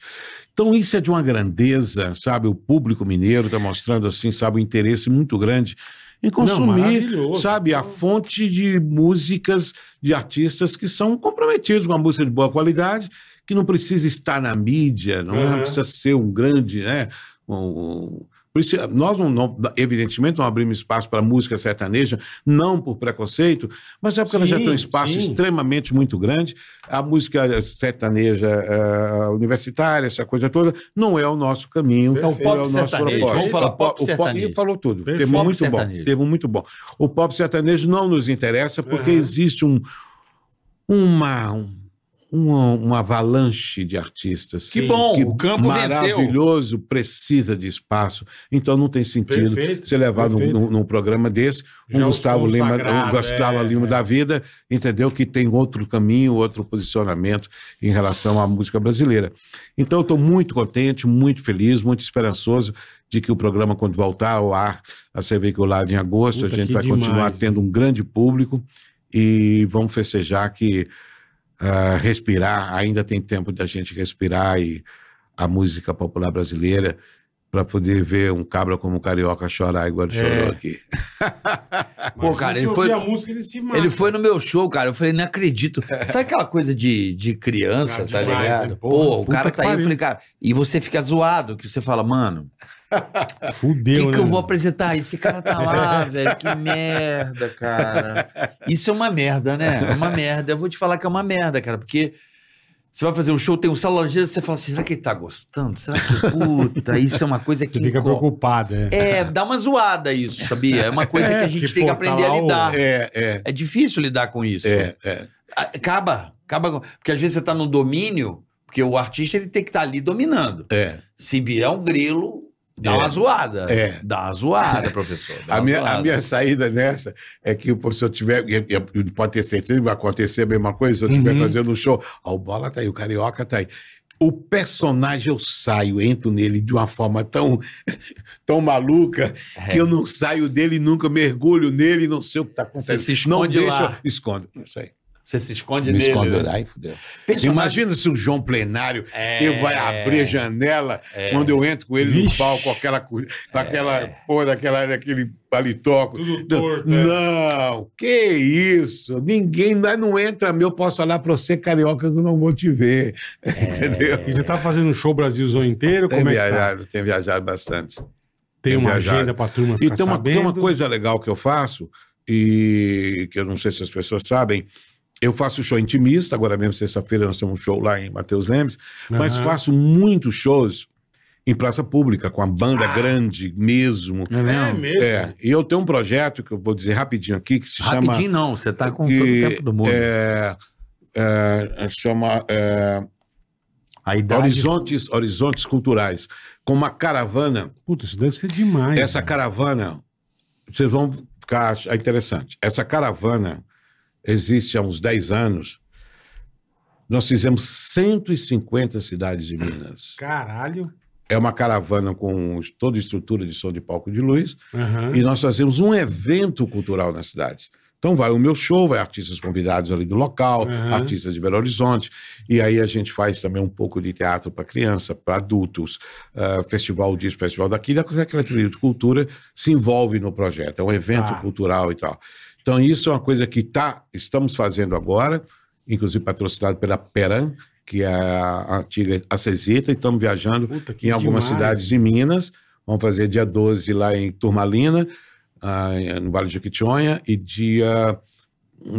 Então isso é de uma grandeza, sabe? O público mineiro está mostrando assim, sabe, um interesse muito grande em consumir, maravilhoso. sabe, a fonte de músicas de artistas que são comprometidos com a música de boa qualidade, que não precisa estar na mídia, não é? Uhum. precisa ser um grande, né? um- um- por isso, nós, não, não- evidentemente, não abrimos espaço para música sertaneja, não por preconceito, mas é porque ela já Sim, tem um espaço sim. extremamente muito grande. A música sertaneja eh, universitária, essa coisa toda, não é o nosso caminho, É não pop é o nosso sertanejo. propósito. Vamos falar O pop o sertanejo. e falou tudo. Perfeito. Termo Pop muito sertanejo. bom. Termo muito bom. O pop sertanejo não nos interessa porque Uhum. existe um, uma, um- uma, uma avalanche de artistas. Que bom, que o campo venceu. maravilhoso, precisa de espaço. Então não tem sentido Perfeito, ser levado num, num- num programa desse, um Já os Gustavo Lima, um Gustavo é, Lima é. da vida, entendeu? Que tem outro caminho, outro posicionamento em relação à música brasileira. Então eu estou muito contente, muito feliz, muito esperançoso de que o programa, quando voltar ao ar, a ser veiculado em agosto, Puta, a gente vai demais, continuar tendo um grande público e vamos festejar que ah, respirar, ainda tem tempo da gente respirar e a música popular brasileira para poder ver um cabra como o Carioca chorar igual ele É. chorou aqui. Pô, cara, ele foi- a música, ele se mata. Ele foi no meu show, cara. Eu falei, não acredito. Sabe aquela coisa de, de criança, Ah, tá demais, ligado? né? Pô, Porra, o cara tá aí. Eu falei, cara, e você fica zoado, que você fala, mano, Fudeu, que, que né? eu vou apresentar? Esse cara tá lá, velho. Que merda, cara. Isso é uma merda, né? É uma merda. Eu vou te falar que é uma merda, cara, porque. Você vai fazer um show, tem um salãozinho, você fala assim, será que ele tá gostando? Será que, puta, isso é uma coisa que Você fica incomoda. preocupado, é. É, dá uma zoada isso, sabia? É uma coisa É, que a gente porque, tem que pô, aprender tá a o- lidar. É. É, é, difícil lidar com isso. é, é. Acaba, acaba. com- Porque às vezes você tá no domínio, porque o artista ele tem que estar ali dominando. é. Se vier um grilo, dá É. uma zoada. É. Dá uma zoada, professor. dá A uma minha, zoada. a minha saída nessa é que se eu tiver, pode ter certeza que vai acontecer a mesma coisa, se eu estiver Uhum. fazendo um show, ó, o Bola tá aí, o Carioca tá aí. O personagem eu saio, entro nele de uma forma tão, tão maluca É. que eu não saio dele nunca, mergulho nele e não sei o que tá acontecendo. Você se não esconde deixa, lá. escondo. Isso aí. Você se esconde Me nele. escondo. né? Ai, fudeu. Personagem- Imagina se o João Plenário É. ele vai abrir a janela quando eu entro com ele Vixe. no palco com aquela, com aquela porra daquela, daquele paletó. Tudo Não, torto, é. Não, que isso? Ninguém nós não entra meu, posso olhar pra você, carioca, que eu não vou te ver. Entendeu? E você tá fazendo show Brasilzão inteiro? Tem Como é tá? viajado, tem viajado bastante. Tem tem uma viajado. agenda pra turma E ficar tem uma, tem uma coisa legal que eu faço, e que eu não sei se as pessoas sabem. Eu faço show intimista, agora mesmo sexta-feira nós temos um show lá em Mateus Lemes, mas Aham. faço muitos shows em praça pública, com a banda grande mesmo. É É mesmo? É, e eu tenho um projeto que eu vou dizer rapidinho aqui, que se chama... Rapidinho não, você tá com que, todo o tempo do mundo. É, é, chama é, A idade... Horizontes, horizontes culturais. Com uma caravana. Puta, isso deve ser demais. Essa cara. caravana, vocês vão ficar é interessante. Essa caravana existe há uns 10 anos. Nós fizemos 150 cidades de Minas. Caralho. É uma caravana com toda estrutura de som de palco de luz. Aham. E nós fazemos um evento cultural na cidade. Então vai o meu show, vai artistas convidados ali do local, Uhum. artistas de Belo Horizonte, e aí a gente faz também um pouco de teatro para criança, para adultos, ah, festival disso, festival daquilo, aquela trilha de cultura se envolve no projeto, é um evento Tá. cultural e tal. Então isso é uma coisa que tá, estamos fazendo agora, inclusive patrocinado pela Peran, que é a antiga Acesita, e estamos viajando Puta, em algumas demais. cidades de Minas. Vamos fazer dia 12 lá em Turmalina, ah, no Vale de Jequitinhonha, e dia.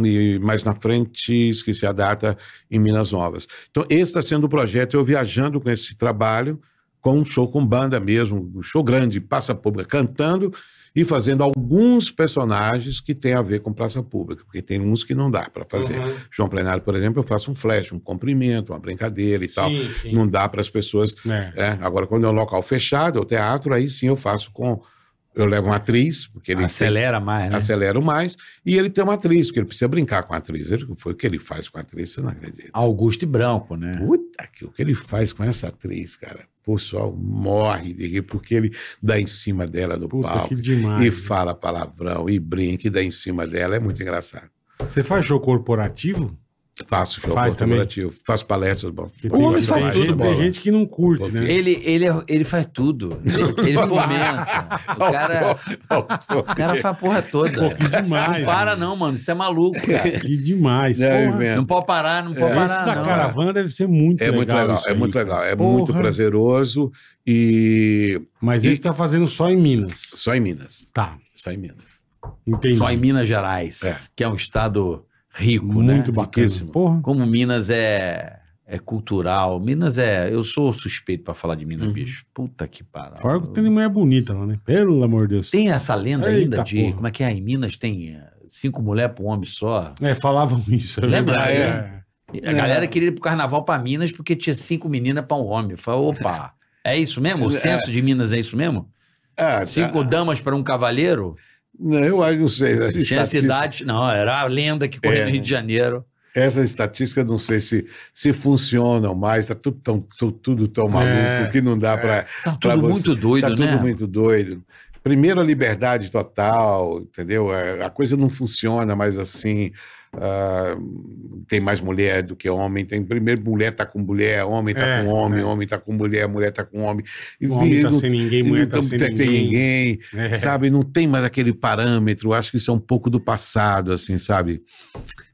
E mais na frente, esqueci a data, em Minas Novas. Então, esse está sendo o projeto, eu viajando com esse trabalho, com um show com banda mesmo, um show grande, praça pública, cantando e fazendo alguns personagens que têm a ver com praça pública, porque tem uns que não dá para fazer. Uhum. João Plenário, por exemplo, eu faço um flash, um cumprimento, uma brincadeira e tal. Sim, sim. Não dá para as pessoas É. é, agora, quando é um local fechado, é o teatro, aí sim eu faço com. Eu levo uma atriz, porque ele Acelera mais, tem, né? acelera mais, e ele tem uma atriz, porque ele precisa brincar com a atriz. Ele, foi o que ele faz com a atriz, você não acredita. Augusto e Branco, né? Puta que o que ele faz com essa atriz, cara. O pessoal morre de rir, porque ele dá em cima dela no Puta, palco. que demais. E fala palavrão, e brinca, e dá em cima dela. É muito engraçado. Você faz show corporativo? Faço show Faz também? corporativo, faço palestras. Bom, O tem, homem tem faz tudo, tem bola. gente que não curte, Porque- né? Ele, ele, ele faz tudo. Ele, ele fomenta. O cara, o cara faz a porra toda. Pô, que demais. Não para, mano. não, mano. Isso é maluco, cara. Que demais. É. Não pode parar, não pode É. Esse parar. da não. caravana deve ser muito É legal. muito legal, é aí, muito cara. legal, é Porra. muito prazeroso e Mas E- esse tá fazendo só em Minas. só em Minas, Tá, só em Minas. entendi. Só em Minas Gerais, É. que é um estado rico, Muito né? bacana. Riquíssimo. Porra. Como Minas é, é cultural. Minas é. Eu sou suspeito pra falar de Minas, Uhum. bicho. Puta que pariu. Fora que tem mulher bonita lá, né? Pelo amor de Deus. Tem essa lenda Eita, ainda de. porra. Como é que é? Em Minas tem eh, cinco mulheres pra um homem só. É, falavam isso. é Lembra? É. E A galera queria ir pro carnaval pra Minas porque tinha cinco meninas pra um homem. Eu falei, opa, é isso mesmo? O censo de Minas é isso mesmo? Cinco damas para um cavalheiro? Não, eu acho, não sei. Tinha estatística, cidade. Não, era a lenda que corria É. no Rio de Janeiro. essa estatística não sei se, se funcionam mais, tá tudo tão, tu- tudo tão maluco É, que não dá para Tá Pra tudo você- muito doido, tá né? tudo muito doido. Primeiro a liberdade total, entendeu? A, a coisa não funciona mais assim. Ah, tem mais mulher do que homem. Tem primeiro mulher tá com mulher, homem tá É, com homem, é. homem tá com mulher, mulher tá com homem. E O homem tá não- sem ninguém, mulher tá não sem tem ninguém. ninguém, É. sabe? Não tem mais aquele parâmetro. Acho que isso é um pouco do passado, assim, sabe?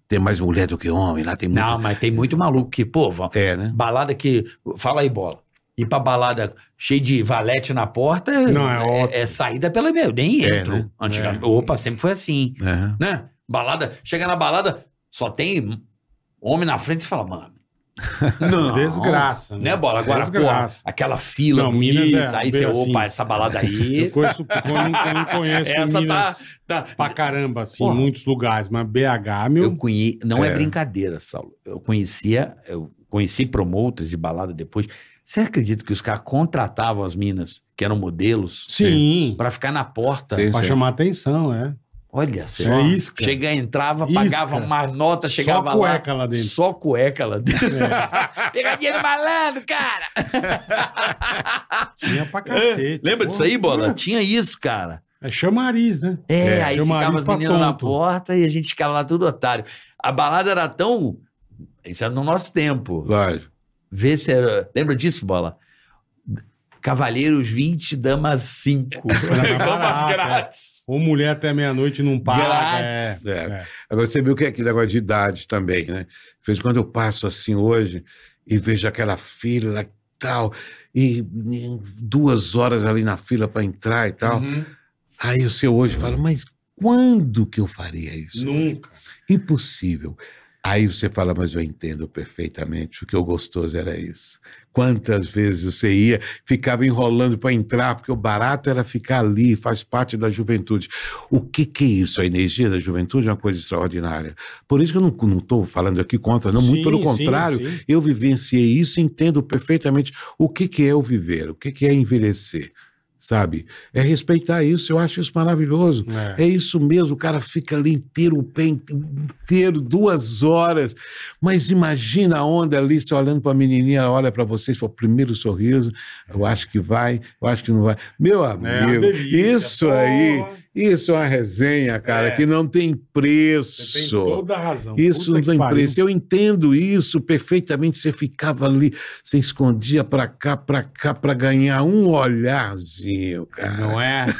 Tem mais mulher do que homem, lá tem muito. Não, mas tem muito maluco que, pô, É, né? balada que. Fala aí, bola. Ir pra balada cheio de valete na porta Não, é ótimo. é, saída pela meu. Nem É, entro. né? Antigamente. Opa, sempre foi assim. É. Né? Balada, chega na balada, só tem homem na frente e fala, mano. Não. Desgraça. Né, bola? Agora, pô, Desgraça. aquela fila Não, Minas é aí você, assim. opa, essa balada Eu aí. conheço, eu não, eu não conheço essa Minas tá, tá. pra caramba, assim, Porra. em muitos lugares, mas BH, meu. Eu conheci, não é. É. brincadeira, Saulo. Eu conhecia, eu conheci promoters de balada depois. Você acredita que os caras contratavam as minas, que eram modelos, sim, pra ficar na porta? Sim. pra chamar atenção, é. Olha só. É isca. Chega, entrava, Isca. pagava uma nota, chegava Só cueca lá dentro. Só cueca lá dentro. É. Pegadinha do malandro, cara! Tinha pra cacete. Lembra disso aí, Bola? Tinha isso, cara. É chamariz, né? É, É, aí chamariz ficava as meninas na porta e a gente ficava lá tudo otário. A balada era tão... Isso era no nosso tempo. Lógico. Vê se era... Lembra disso, Bola? Cavalheiros 20, damas 5. Era mais damas barato, grátis. Ou mulher até meia-noite não. Grátis. É. É. É. Agora você viu que é aquele negócio de idade também, né? De vez em quando eu passo assim hoje e vejo aquela fila e tal, e, e duas horas ali na fila para entrar e tal. Uhum. Aí você hoje fala, mas quando que eu faria isso? Nunca. Impossível. Aí você fala, mas eu entendo perfeitamente, porque o gostoso era isso. Quantas vezes você ia, ficava enrolando para entrar, porque o barato era ficar ali, faz parte da juventude. O que, que é isso? A energia da juventude é uma coisa extraordinária. Por isso que eu não estou falando aqui contra, não, muito Sim, pelo sim, contrário, sim. eu vivenciei isso e entendo perfeitamente o que, que é o viver, o que, que é envelhecer. Sabe? É respeitar isso, eu acho isso maravilhoso. É. É isso mesmo, o cara fica ali inteiro, o pé inteiro, duas horas. Mas imagina a onda ali, você olhando para a menininha, ela olha para você, foi o primeiro sorriso. Eu acho que vai, eu acho que não vai. Meu É, amigo, delícia, isso porra. aí, isso é uma resenha, cara, É. que não tem Você tem preço. toda a razão. Isso Puta não tem pariu. preço. Eu entendo isso perfeitamente. Você ficava ali, você escondia pra cá, pra cá, pra ganhar um olharzinho, cara. Não é?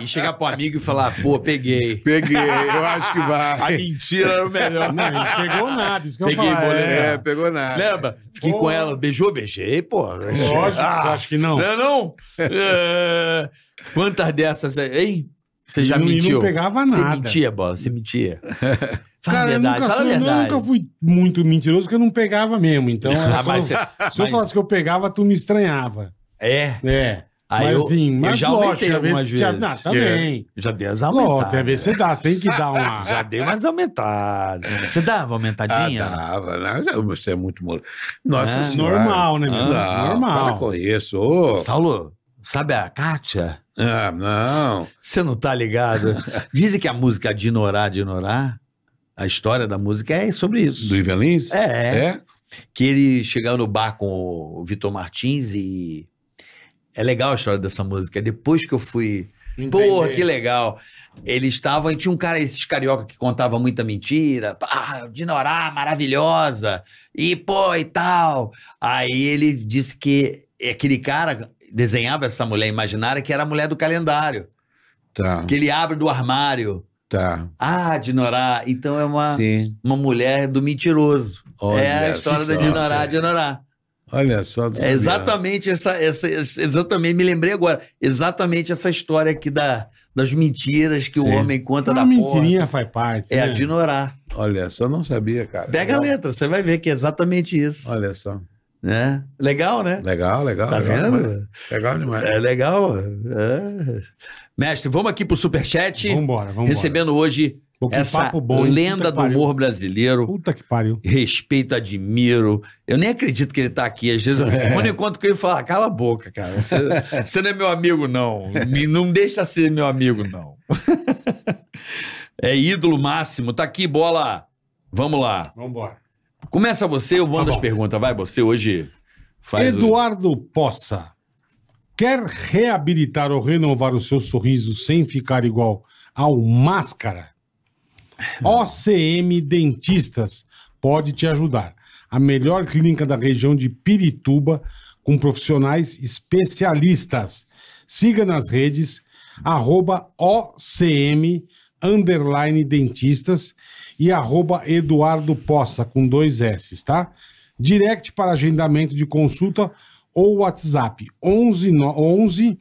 E chegar pro amigo e falar, pô, peguei. Peguei, eu acho que A vai. mentira era o melhor. Não, pegou nada. Isso que Peguei eu falo. boleto. É, pegou nada. Lembra? Fiquei Pô. com ela, beijou, beijei, pô. Lógico, Ah, você acha que não? Não é não? É, Quantas dessas, hein? Você já não- mentiu? não pegava Você nada. mentia, bola, você mentia. Fala Cara, a eu verdade, nunca, fala a fui, eu verdade. nunca fui muito mentiroso, porque eu não pegava mesmo. Então, Ah, mas você- se eu falasse que eu pegava, tu me estranhava. É, É. Aí mas eu- assim, eu mas já lógico, aumentei vezes algumas que tinha- vezes. Não, também. já dei as Lógico, aumentadas. às vezes você dá, tem que dar uma. Já dei umas aumentadas. Você dava Ah, aumentadinha? dava, né? Já- Você é muito mole. Nossa É, senhora. Normal, né, meu? Não, para Normal. com isso. ô. Saulo, sabe a Kátia? Ah, não. Você não tá ligado? Dizem que a música Dinorá, Dinorá, a história da música é sobre isso. Do Ivelins? É, É? que ele chegou no bar com o Vitor Martins e é legal a história dessa música. Depois que eu fui, porra, que legal. Eles estavam, e tinha um cara, esses carioca que contava muita mentira, ah, Dinorá, maravilhosa, e pô, e tal. Aí ele disse que aquele cara desenhava essa mulher imaginária que era a mulher do calendário, Tá, que ele abre do armário. tá. Ah, Dinorá, então é uma, Sim. uma mulher do mentiroso. Olha é a história da só. Dinorá, Dinorá. Olha só. do É exatamente essa, essa, essa- exatamente, me lembrei agora, exatamente essa história aqui da, das mentiras que Sim. o homem conta Uma da porra. mentirinha faz parte. É a né? Dinorá. Olha só, não sabia, cara. Pega a letra, você vai ver que é exatamente isso. Olha só. Né? Legal, né? Legal, legal. Tá legal vendo? demais. Legal demais. É legal. é. Mestre, vamos aqui pro Superchat. Vambora, vambora. Recebendo hoje Pô, que essa papo bom, lenda do humor brasileiro. Puta que pariu. Respeito, admiro. Eu nem acredito que ele tá aqui. Às vezes, quando eu encontro com ele, eu falo: "Ah, cala a boca, cara. Você, você não é meu amigo, não. Me- Não deixa ser meu amigo, não. É ídolo máximo. Tá aqui, bola. Vamos lá. Vambora. Começa você, eu mando Tá as perguntas. Vai, você hoje faz. o- Eduardo Poça. Quer reabilitar ou renovar o seu sorriso sem ficar igual ao máscara? OCM Dentistas pode te ajudar. A melhor clínica da região de Pirituba, com profissionais especialistas. Siga nas redes, arroba OCM, underline dentistas e arroba Eduardo Poça, com dois S, tá? Direct para agendamento de consulta ou WhatsApp 11, no- 11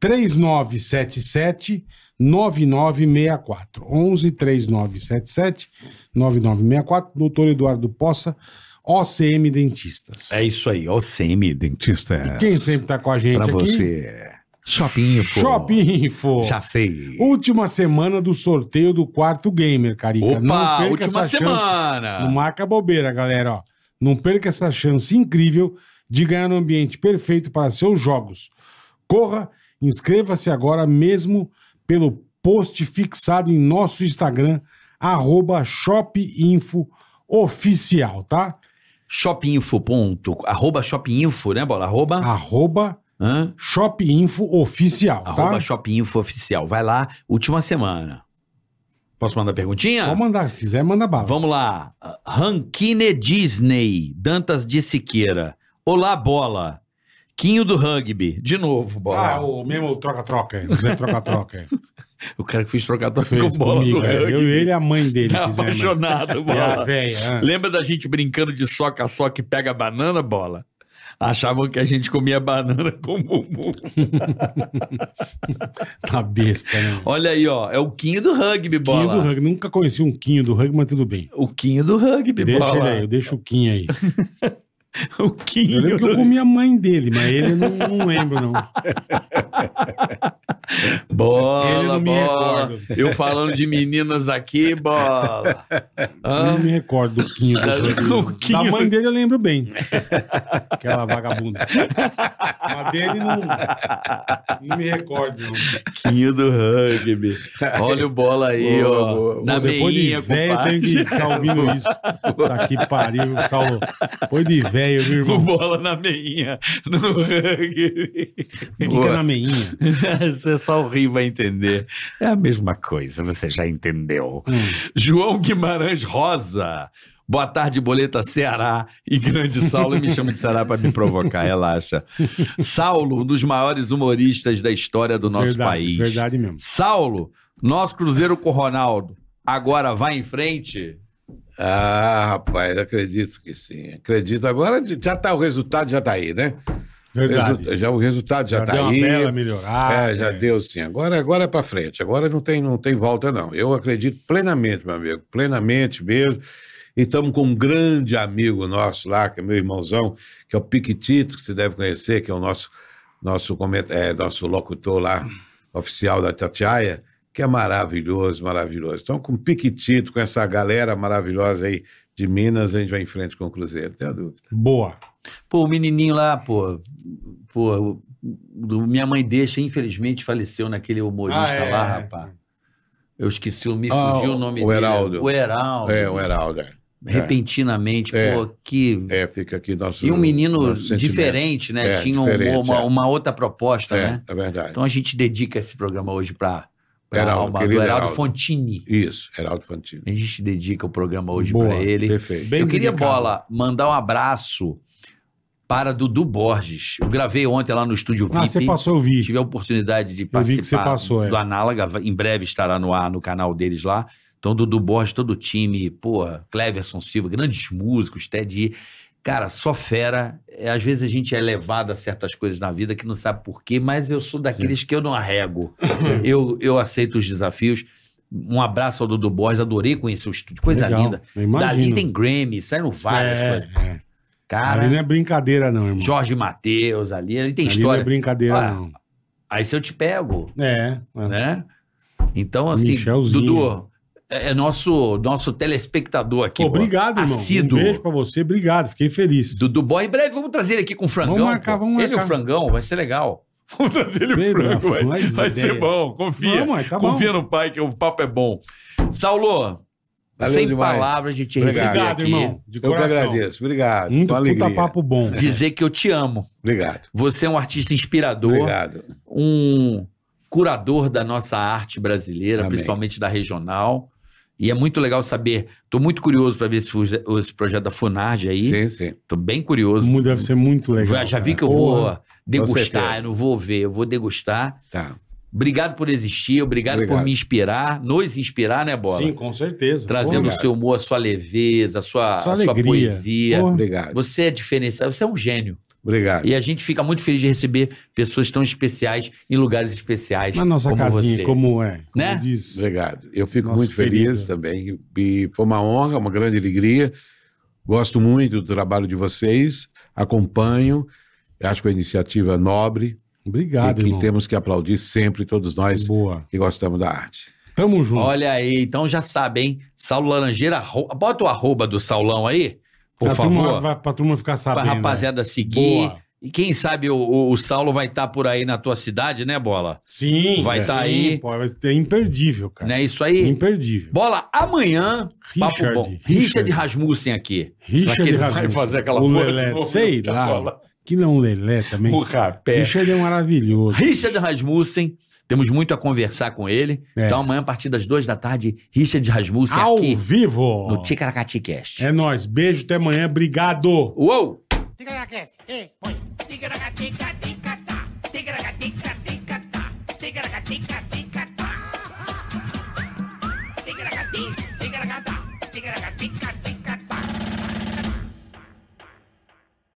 3977 9964. 11 3977 9964. Doutor Eduardo Poça, OCM Dentistas. É isso aí, ó, CM Dentista. Quem sempre tá com a gente Pra aqui? você. Shopping Info. Shopping Info. Já sei. Última semana do sorteio do quarto gamer, Carica. Opa, perca última essa chance. semana. Não marca bobeira, galera. Ó. Não perca essa chance incrível de ganhar um ambiente perfeito para seus jogos. Corra, inscreva-se agora mesmo pelo post fixado em nosso Instagram, arroba shopinfooficial, tá? Shopinfo. Ponto, arroba Shopinfo, né, Bola? Arroba, Arroba hã? shopinfooficial, arroba tá? Shopinfo Oficial. Vai lá, última semana. Posso mandar perguntinha? Pode mandar, se quiser, manda bala. Vamos lá. Rankine Disney, Dantas de Siqueira. Olá, bola. Quinho do rugby. De novo, bola. Ah, o mesmo troca-troca, o Zé troca-troca. O cara que fez trocador Fez com bola comigo, é. Eu e ele a mãe dele É fizemos. apaixonado, E a bola. véia. Lembra da gente brincando de soca a soca e pega banana, bola? Achavam que a gente comia banana com bumbum. Tá besta, né? Olha aí, ó. É o Quinho do rugby, bola. Quinho do rugby. Nunca conheci um Quinho do rugby, mas tudo bem. O Quinho do rugby, Deixa bola. ele aí, eu deixo o Quinho aí. O Eu Quinho. lembro que eu comi a mãe dele, mas ele eu não, não lembro, não. Bola, bola. Eu falando de meninas aqui, bola. Eu Hã? não me recordo do Quinho. do- O Quinho. Da mãe dele eu lembro bem. Aquela vagabunda. A dele não, não me recordo, não. Quinho do rugby. Olha o bola aí, Boa, ó. boa, Na Depois de meinha, velho, eu compadre. tenho que ficar ouvindo isso. Tá que pariu, Saulo. Depois de velho, viu, O irmão? bola na meinha no rugby. É na meinha? Você só o Rio vai entender. É a mesma coisa, você já entendeu. Hum. João Guimarães Rosa. Boa tarde, Boleta Ceará e Grande Saulo. Me chama de Ceará para me provocar, relaxa. Saulo, um dos maiores humoristas da história do nosso verdade, país. Verdade mesmo. Saulo, nosso Cruzeiro com Ronaldo. Agora vai em frente? Ah, rapaz, acredito que sim. Acredito. Agora já tá, o resultado já tá aí, né? Verdade. Já, o resultado já, Já tá deu uma aí. bela melhorada. É, já é. deu sim. Agora, agora é para frente. Agora não tem, não tem volta, não. Eu acredito plenamente, meu amigo. Plenamente mesmo. E estamos com um grande amigo nosso lá, que é meu irmãozão, que é o Piquitito, que você deve conhecer, que é o nosso, nosso, é, nosso locutor lá, oficial da Tatiaia, que é maravilhoso, maravilhoso. Então, com o Piquitito, com essa galera maravilhosa aí de Minas, a gente vai em frente com o Cruzeiro, não tenha dúvida. Boa. Pô, o menininho lá, pô, pô, do- minha mãe deixa, infelizmente, faleceu naquele humorista Ah, é. lá, rapaz. Eu esqueci, me Ah, fugiu o nome o dele. Heraldo. O Heraldo. É, o Heraldo. é. Repentinamente, É. pô, que... É, fica aqui nosso. E um menino diferente, né? É, Tinha um- diferente, uma, é. uma outra proposta, É, né? é verdade. Então a gente dedica esse programa hoje para a Heraldo, do Heraldo Heraldo. Fontini. Isso, Heraldo Fantino. A gente dedica o programa hoje para ele. Perfeito. Bem eu queria, dedicado. Bola, mandar um abraço para Dudu Borges. Eu gravei ontem lá no Estúdio VIP. Ah, você passou, eu vi. Tive a oportunidade de participar passou, é. do Análoga. Em breve estará no ar no canal deles lá. Então, Dudu Borges, todo o time, pô, Cleverson Silva, grandes músicos, Ted. Cara, só fera. É, às vezes a gente é levado a certas coisas na vida que não sabe por quê, mas eu sou daqueles que eu não arrego. eu, eu aceito os desafios. Um abraço ao Dudu Borges, adorei conhecer o estúdio, coisa Legal, linda. Dali tem Grammy, saíram várias é, coisas. é. Cara, Ali não é brincadeira, não, irmão. Jorge Matheus ali, ali tem Ali história. não é brincadeira, Ah, não. Aí se eu te pego, É. é. né? Então, assim, Michelzinho. Dudu, é é nosso, nosso telespectador aqui. Pô. obrigado, irmão. Assíduo. Um beijo pra você, obrigado. Fiquei feliz. Dudu Boy, em breve vamos trazer ele aqui com o frangão. Vamos marcar, pô. vamos Ele e o marcar. frangão, vai ser legal. Vamos trazer ele o frango, vai, mais vai ideia. ser bom, confia. Vamos, tá confia bom. no pai que o papo é bom. Saulo, Valeu Sem demais. palavras de te Obrigado. receber Obrigado, aqui. irmão. De Eu que coração. agradeço. Obrigado. Muito com puta alegria. papo bom. Dizer que eu te amo. Obrigado. Você é um artista inspirador, Obrigado. um curador da nossa arte brasileira, Amém. principalmente da regional. E é muito legal saber. Estou muito curioso para ver esse, esse projeto da Funarge aí. Sim, sim. Estou bem curioso. Deve ser muito legal. Já, já vi que eu Porra. vou degustar, eu não vou ver, eu vou degustar. Tá. Obrigado por existir, obrigado, por Obrigado. me inspirar, nos inspirar, né, Bola? Sim, com certeza. Trazendo o seu humor, a sua leveza, a sua, Sua a sua poesia. Porra. Obrigado. Você é diferenciado, você é um gênio. Obrigado. E a gente fica muito feliz de receber pessoas tão especiais em lugares especiais. Na nossa como casinha, você. como é. Como Né? diz. Obrigado. Eu fico Nosso muito feliz querido. também. E foi uma honra, uma grande alegria. Gosto muito do trabalho de vocês. Acompanho. Acho que a iniciativa é nobre. Obrigado, e que irmão. temos que aplaudir sempre, todos nós Boa. que gostamos da arte. Tamo junto. Olha aí, então já sabe, hein? Saulo Laranjeira, bota o arroba do Saulão aí, por Pra favor, turma, pra turma ficar pra sabendo. rapaziada seguir. Boa. E quem sabe o, o- Saulo vai estar por aí na tua cidade, né, Bola? Sim. Vai sim, tá aí. Pô, vai ser imperdível, cara. Não é isso aí? Imperdível. Bola, amanhã, papo Richard. bom. Richard Rasmussen aqui. Será Richard que ele vai Rasmussen. fazer aquela o Lelé, sei Tá lá. bola. Que não Lelé também. o rapé. Richard é maravilhoso. Richard Rasmussen, temos muito a conversar com ele. É. Então amanhã, a partir das duas da tarde, Richard Rasmussen Ao aqui vivo. no Ticaracati Cast. É nóis. Beijo, até amanhã. Obrigado. Uou! Ticaracast, ei, põe. Ticaracatica-ticatá, ticaracatica-ticatá,